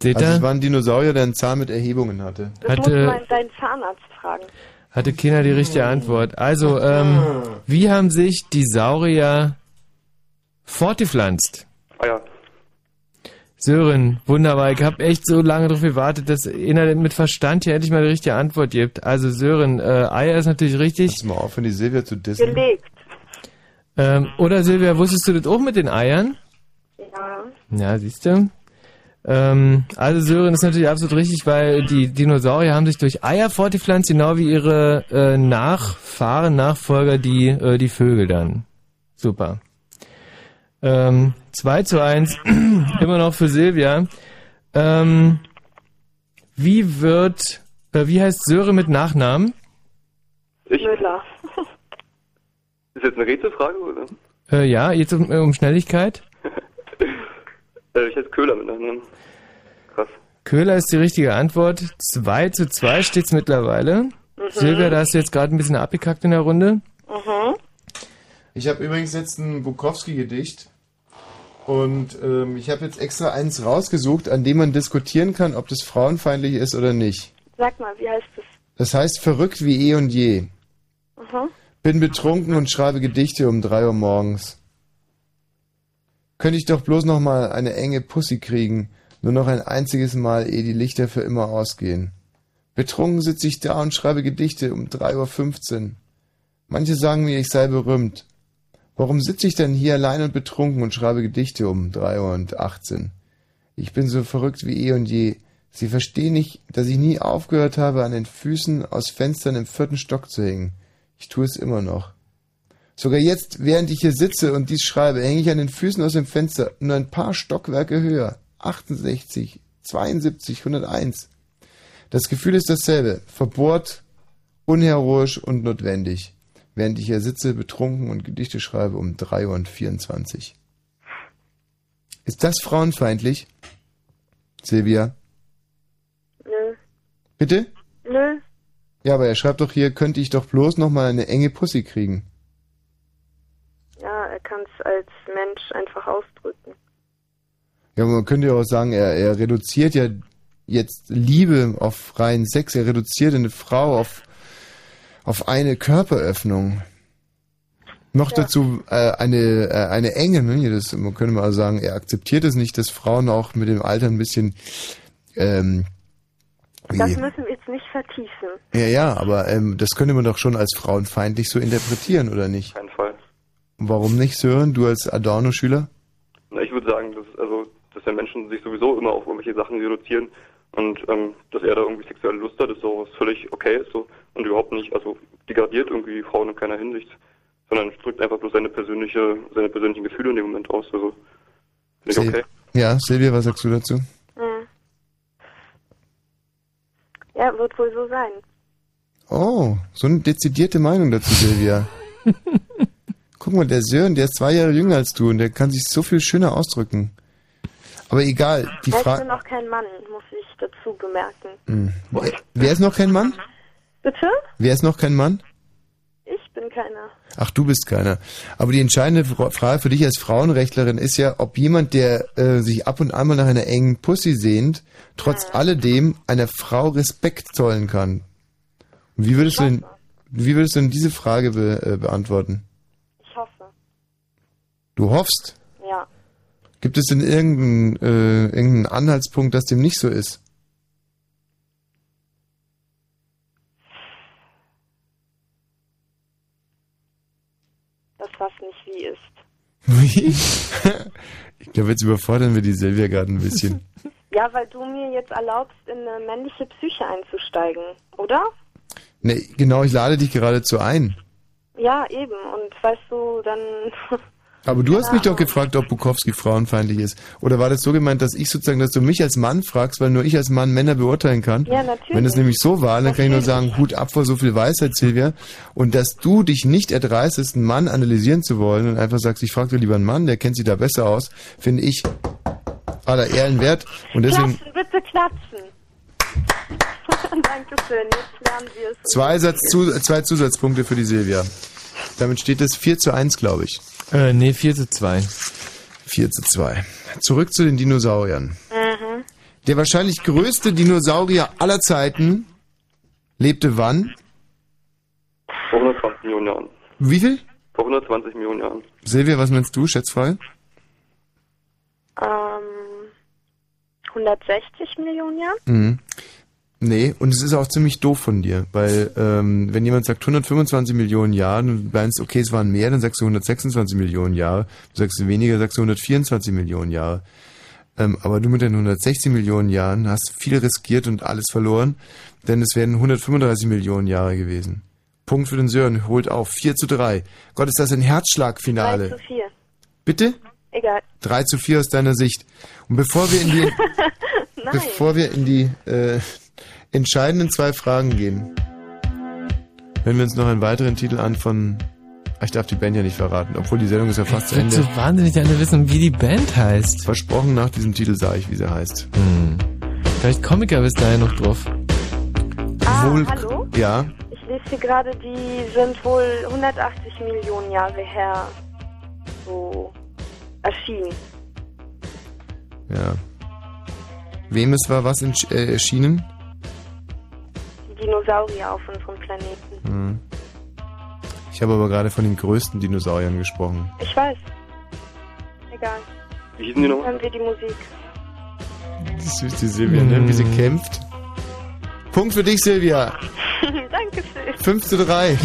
Seht Also ihr? es war ein Dinosaurier, der einen Zahn mit Erhebungen hatte. Das musst Hatte- du mal deinen Zahnarzt fragen. Hatte keiner die richtige Antwort. Also, ähm, wie haben sich die Saurier fortgepflanzt? Ah ja. Sören, wunderbar. Ich habe echt so lange darauf gewartet, dass einer mit Verstand hier endlich mal die richtige Antwort gibt. Also Sören, äh, Eier ist natürlich richtig. Lass mal aufhören, die Silvia zu dissen. Gelegt. Ähm, oder Silvia, wusstest du das auch mit den Eiern? Ja. Ja, siehst du. Ähm, also Sören ist natürlich absolut richtig, weil die Dinosaurier haben sich durch Eier fortgepflanzt, genau wie ihre äh, Nachfahren, Nachfolger, die, äh, die Vögel dann. Super. Ähm, 2 zu 1, immer noch für Silvia. Ähm, wie wird Äh, wie heißt Söre mit Nachnamen? Ich? Müller. Ist jetzt eine Rätselfrage, oder? Äh, ja, jetzt um, äh, um Schnelligkeit. Äh, ich heiße Köhler mit Nachnamen. Krass. Köhler ist die richtige Antwort. 2 zu 2 steht's mittlerweile. Mhm. Silvia, da hast du jetzt gerade ein bisschen abgekackt in der Runde. Mhm. Ich habe übrigens jetzt ein Bukowski-Gedicht. Und ähm, ich habe jetzt extra eins rausgesucht, an dem man diskutieren kann, ob das frauenfeindlich ist oder nicht. Sag mal, wie heißt es? Das heißt verrückt wie eh und je. Mhm. Bin betrunken und schreibe Gedichte um drei Uhr morgens. Könnte ich doch bloß noch mal eine enge Pussy kriegen, nur noch ein einziges Mal, ehe die Lichter für immer ausgehen. Betrunken sitze ich da und schreibe Gedichte um 3.15 Uhr. Manche sagen mir, ich sei berühmt. Warum sitze ich denn hier allein und betrunken und schreibe Gedichte um 3.18 Uhr? Ich bin so verrückt wie eh und je. Sie verstehen nicht, dass ich nie aufgehört habe, an den Füßen aus Fenstern im vierten Stock zu hängen. Ich tue es immer noch. Sogar jetzt, während ich hier sitze und dies schreibe, hänge ich an den Füßen aus dem Fenster nur ein paar Stockwerke höher. 68, 72, 101. Das Gefühl ist dasselbe. Verbohrt, unheroisch und notwendig. Während ich hier sitze, betrunken und Gedichte schreibe um 3 Uhr und 24. Ist das frauenfeindlich? Silvia? Nö. Bitte? Nö. Ja, aber er schreibt doch hier, könnte ich doch bloß noch mal eine enge Pussy kriegen. Ja, er kann es als Mensch einfach ausdrücken. Ja, aber man könnte ja auch sagen, er, er reduziert ja jetzt Liebe auf reinen Sex, er reduziert eine Frau auf, auf eine Körperöffnung. Noch dazu äh, eine, äh, eine Enge, ne? Das, man könnte mal sagen, er akzeptiert es nicht, dass Frauen auch mit dem Alter ein bisschen ähm, Das müssen wir jetzt nicht vertiefen. ja, ja, aber ähm, das könnte man doch schon als frauenfeindlich so interpretieren, oder nicht? Kein Fall. Warum nicht, Sören, du als Adorno-Schüler? Na, ich würde sagen, dass, also, dass ja Menschen sich sowieso immer auf irgendwelche Sachen reduzieren und ähm, dass er da irgendwie sexuelle Lust hat, ist so was völlig okay ist so und überhaupt nicht, also degradiert irgendwie Frauen in keiner Hinsicht, sondern drückt einfach bloß seine persönliche, seine persönlichen Gefühle in dem Moment aus. Also finde ich okay. Ja, Silvia, was sagst du dazu? Hm. Ja, wird wohl so sein. Oh, so eine dezidierte Meinung dazu, Silvia. Guck mal, der Sören, der ist zwei Jahre jünger als du und der kann sich so viel schöner ausdrücken. Aber egal, die Er ist Frage... noch kein Mann, muss ich dazu bemerken. Hm. Wer ist noch kein Mann? Bitte? Wer ist noch kein Mann? Ich bin keiner. Ach, du bist keiner. Aber die entscheidende Fra- Frage für dich als Frauenrechtlerin ist ja, ob jemand, der äh, sich ab und an mal nach einer engen Pussy sehnt, trotz alledem einer Frau Respekt zollen kann. Und wie würdest du denn, wie würdest du denn diese Frage be, äh, beantworten? Ich hoffe. Du hoffst. Ja. Gibt es denn irgendeinen, äh, irgendeinen Anhaltspunkt, dass dem nicht so ist? Das, was nicht wie ist. Wie? ich glaube, jetzt überfordern wir die Silvia gerade ein bisschen. Ja, weil du mir jetzt erlaubst, in eine männliche Psyche einzusteigen, oder? Nee, genau, ich lade dich geradezu ein. Ja, eben. Und weißt du, dann. Aber du hast mich doch gefragt, ob Bukowski frauenfeindlich ist. Oder war das so gemeint, dass ich sozusagen, dass du mich als Mann fragst, weil nur ich als Mann Männer beurteilen kann? Ja, natürlich. Wenn das nämlich so war, dann kann ich nur sagen, Hut ab vor so viel Weisheit, Silvia. Und dass du dich nicht erdreistest, einen Mann analysieren zu wollen und einfach sagst, ich frage dir lieber einen Mann, der kennt sich da besser aus, finde ich aller Ehren wert. Und deswegen Klatschen, bitte klatschen. Dankeschön, jetzt lernen wir es. zwei, Satz, zu, zwei Zusatzpunkte für die Silvia. Damit steht es 4 zu 1, glaube ich. Äh, nee, 4 zu 2. 4 zu 2. Zurück zu den Dinosauriern. Mhm. Der wahrscheinlich größte Dinosaurier aller Zeiten lebte wann? Vor 120 Millionen Jahren. Wie viel? Vor 120 Millionen Jahren. Silvia, was meinst du? Schätzfrage? Ähm, 160 Millionen Jahre? Mhm. Nee, und es ist auch ziemlich doof von dir, weil ähm, wenn jemand sagt 125 Millionen Jahre und du meinst, okay, es waren mehr, dann sagst du 126 Millionen Jahre. Du sagst weniger, sagst du 124 Millionen Jahre. Ähm, aber du mit deinen 160 Millionen Jahren hast viel riskiert und alles verloren, denn es wären 135 Millionen Jahre gewesen. Punkt für den Sören, holt auf. 4 zu 3. Gott, ist das ein 3 Herzschlagfinale. zu 4. Bitte? Egal. 3 zu 4 aus deiner Sicht. Und bevor wir in die, bevor wir in die, äh, entscheidenden zwei Fragen gehen. Hören wir uns noch einen weiteren Titel an von. Ach, Ich darf die Band ja nicht verraten, obwohl die Sendung ist ja fast zu Ich würde Ende. so wahnsinnig gerne wissen, wie die Band heißt. Versprochen, nach diesem Titel sage ich, wie sie heißt. Hm. Vielleicht ja bis dahin noch drauf. Ah, Wohl- hallo? Ja, Ich lese hier gerade, die sind wohl 180 Millionen Jahre her so erschienen. ja. Wem es war was äh, erschienen? Dinosaurier auf unserem Planeten. Hm. Ich habe aber gerade von den größten Dinosauriern gesprochen. Ich weiß. Egal. Wie hießen die nochmal? Hören wir die Musik. Das ist die Silvia, ne? Wie sie Hm. kämpft. Punkt für dich, Silvia. Dankeschön. 5 zu 3.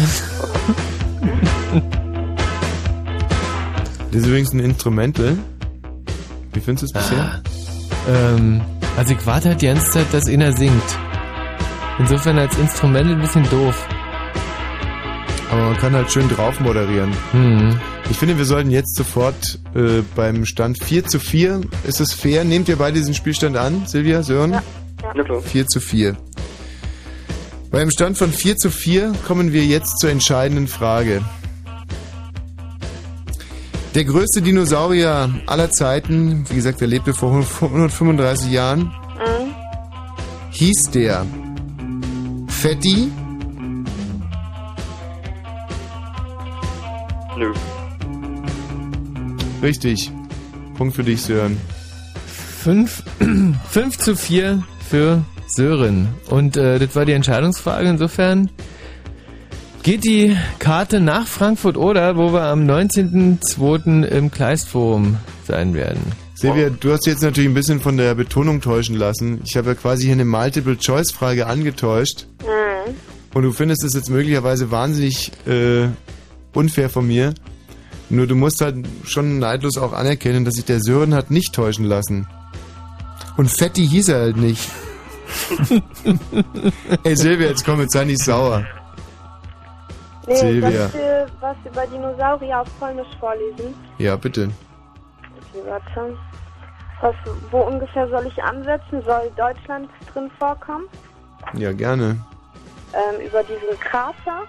Das ist übrigens ein Instrumental. Wie findest du es bisher? Ähm, also ich warte halt die ganze Zeit, dass einer singt. Insofern als Instrument ein bisschen doof. Aber man kann halt schön drauf moderieren. Hm. Ich finde, wir sollten jetzt sofort äh, beim Stand 4 zu 4. Ist es fair? Nehmt ihr beide diesen Spielstand an, Silvia, Sören? Ja. Ja, klar. 4 zu 4. Beim Stand von 4 zu 4 kommen wir jetzt zur entscheidenden Frage. Der größte Dinosaurier aller Zeiten, wie gesagt, er lebte vor 135 Jahren, Mhm. hieß der Fetti, Nö. Richtig. Punkt für dich, Sören. 5, 5 zu 4 für Sören. Und äh, das war die Entscheidungsfrage. Insofern geht die Karte nach Frankfurt oder, wo wir am 19.02. im Kleistforum sein werden. Silvia, du hast jetzt natürlich ein bisschen von der Betonung täuschen lassen. Ich habe ja quasi hier eine Multiple-Choice-Frage angetäuscht. Mhm. Und du findest es jetzt möglicherweise wahnsinnig äh, unfair von mir. Nur du musst halt schon neidlos auch anerkennen, dass sich der Sören hat nicht täuschen lassen. Und Fetti hieß er halt nicht. Ey Silvia, jetzt komm, jetzt sei nicht sauer. Nee, Silvia. soll ich was über Dinosaurier auf Polnisch vorlesen? Ja, bitte. Warte. Was, wo ungefähr soll ich ansetzen? Soll Deutschland drin vorkommen? Ja, gerne. Ähm, über diesen Krater?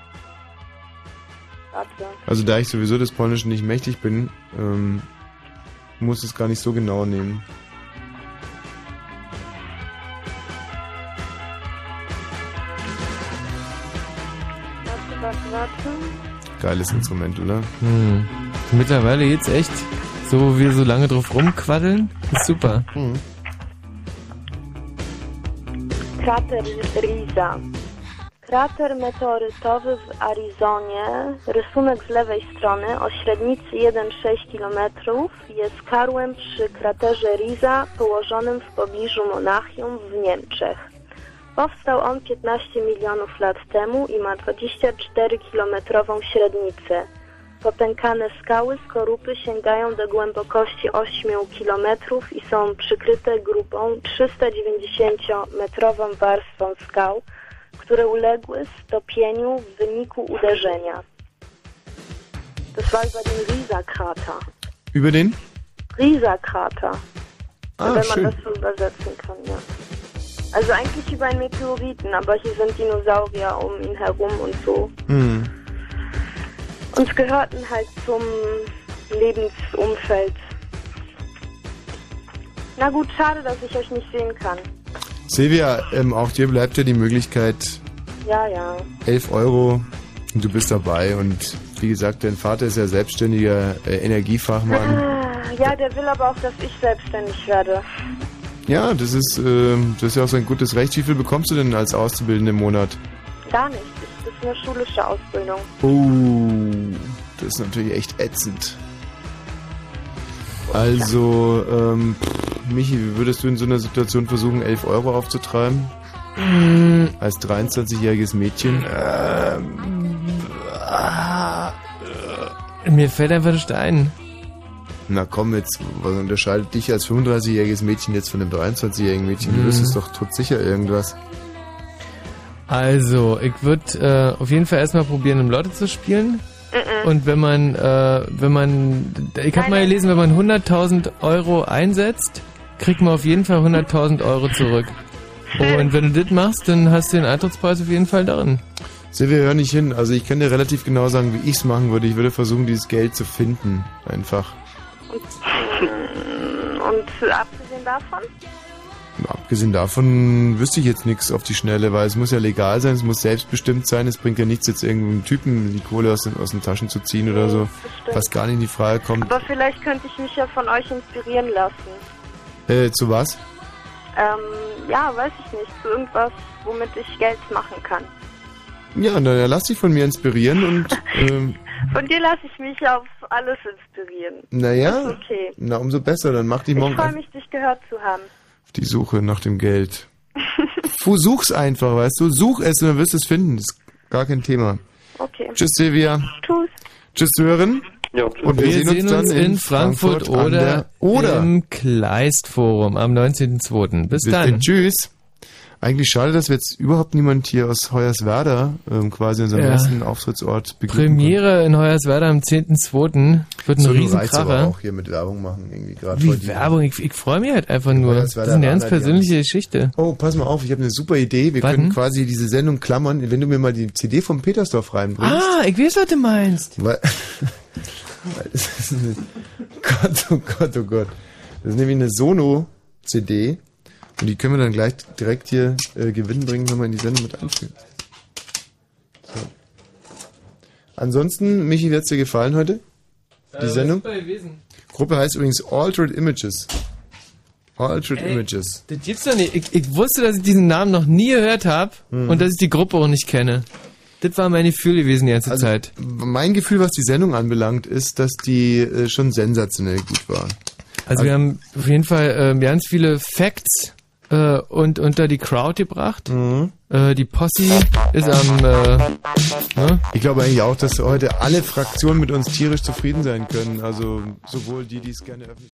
Warte. Also da ich sowieso des Polnischen nicht mächtig bin, ähm, muss es gar nicht so genau nehmen. Warte, warte, warte. Geiles Instrument, oder? Hm. Mittlerweile jetzt echt, so wo wir so lange drauf rumquaddeln, ist super. Krater Risa. Krater meteorytowy w Arizonie, rysunek z lewej strony o średnicy 1,6 km jest karłem przy kraterze Risa położonym w pobliżu Monachium w Niemczech. Powstał on 15 milionów lat temu i ma 24-kilometrową średnicę. Popękane skały skorupy sięgają do głębokości 8 km i są przykryte grubą 390-metrową warstwą skał, które uległy stopieniu w wyniku uderzenia. Das war über den Risa-Krater. Über den? Risa-Krater. Ah, wenn man schön. das so übersetzen kann, ja. Also eigentlich über einen Meteoriten, aber hier sind Dinosaurier um ihn herum und so. Hm. Und gehörten halt zum Lebensumfeld. Na gut, schade, dass ich euch nicht sehen kann. Silvia, ähm, auch dir bleibt ja die Möglichkeit, Ja, ja. 11 Euro und du bist dabei. Und wie gesagt, dein Vater ist ja selbstständiger äh, Energiefachmann. Ah, Ja, der will aber auch, dass ich selbstständig werde. Ja, das ist, ähm, das ist ja auch sein gutes Recht. Wie viel bekommst du denn als Auszubildende im Monat? Gar nicht. Das ist eine schulische Ausbildung. Oh, das ist natürlich echt ätzend. Also, ähm, pff, Michi, wie würdest du in so einer Situation versuchen, 11 Euro aufzutreiben? Mm, Als 23-jähriges Mädchen? Mir fällt einfach nicht ein. Na komm jetzt, was unterscheidet dich als 35-jähriges Mädchen jetzt von einem 23-jährigen Mädchen? Du Mhm. wüsstest doch todsicher irgendwas. Also, ich würde äh, auf jeden Fall erstmal probieren, im Lotto zu spielen. Und wenn man, äh, wenn man, ich habe mal gelesen, wenn man 100.000 Euro einsetzt, kriegt man auf jeden Fall 100.000 Euro zurück. Und wenn du das machst, dann hast du den Eintrittspreis auf jeden Fall darin. Silvia, hör nicht hin. Also ich kann dir relativ genau sagen, wie ich es machen würde. Ich würde versuchen, dieses Geld zu finden. Einfach. Und abgesehen davon? Abgesehen davon wüsste ich jetzt nichts auf die Schnelle, weil es muss ja legal sein, es muss selbstbestimmt sein, es bringt ja nichts, jetzt irgendeinem Typen die Kohle aus den, aus den Taschen zu ziehen oder so, was gar nicht in die Frage kommt. Aber vielleicht könnte ich mich ja von euch inspirieren lassen. Äh, zu was? Ähm, ja, weiß ich nicht. Zu irgendwas, womit ich Geld machen kann. Ja, na, ja, lass dich von mir inspirieren und, ähm, Von dir lasse ich mich auf alles inspirieren. naja, Ist okay. na umso besser, dann mach dich Ich morgen freue auf mich, dich gehört zu haben. Die Suche nach dem Geld. Such's einfach, weißt du, such es und dann wirst du es finden, das ist gar kein Thema. Okay. Tschüss, Silvia. Tschüss. Tschüss, Sören. Ja, Und wir, Wir sehen uns in Frankfurt, an oder, der Oder. im Kleistforum am 19.02. Bis Bis dann. dann. Tschüss. Eigentlich schade, dass wir jetzt überhaupt niemand hier aus Hoyerswerda ähm, quasi unserem Ja. ersten Auftrittsort beglücken Premiere in Hoyerswerda am 10.02. Wird ein So, aber Riesenkracher. auch hier mit Werbung machen, irgendwie gerade. Wie Werbung? Ich, ich freue mich halt einfach nur. Das ist Hoyerswerda eine ganz persönliche Geschichte. Oh, pass mal auf, ich habe eine super Idee. Wir Wann? können quasi diese Sendung klammern, wenn du mir mal die CD vom Petersdorf reinbringst. Ah, ich weiß, was du meinst. Weil, weil das ist eine, Gott, oh Gott, oh Gott. Das ist nämlich eine Sono-CD. Und die können wir dann gleich direkt hier äh, wenn wir in die Sendung mit einfügen. So. Ansonsten, Michi, wird's dir gefallen heute? Die Sendung? Gruppe heißt übrigens Altered Images. Altered Ey, Images. Das gibt's doch nicht. Ich, ich wusste, dass ich diesen Namen noch nie gehört habe Hm. und dass ich die Gruppe auch nicht kenne. Das war mein Gefühl gewesen die ganze Also, Zeit. Mein Gefühl, was die Sendung anbelangt, ist, dass die äh, schon sensationell gut war. Also wir haben auf jeden Fall äh, ganz viele Facts äh, und unter die Crowd gebracht. Mhm. Äh, die Posse ist am äh, ne? Ich glaube eigentlich auch, dass heute alle Fraktionen mit uns tierisch zufrieden sein können. Also sowohl die, die es gerne öffentlich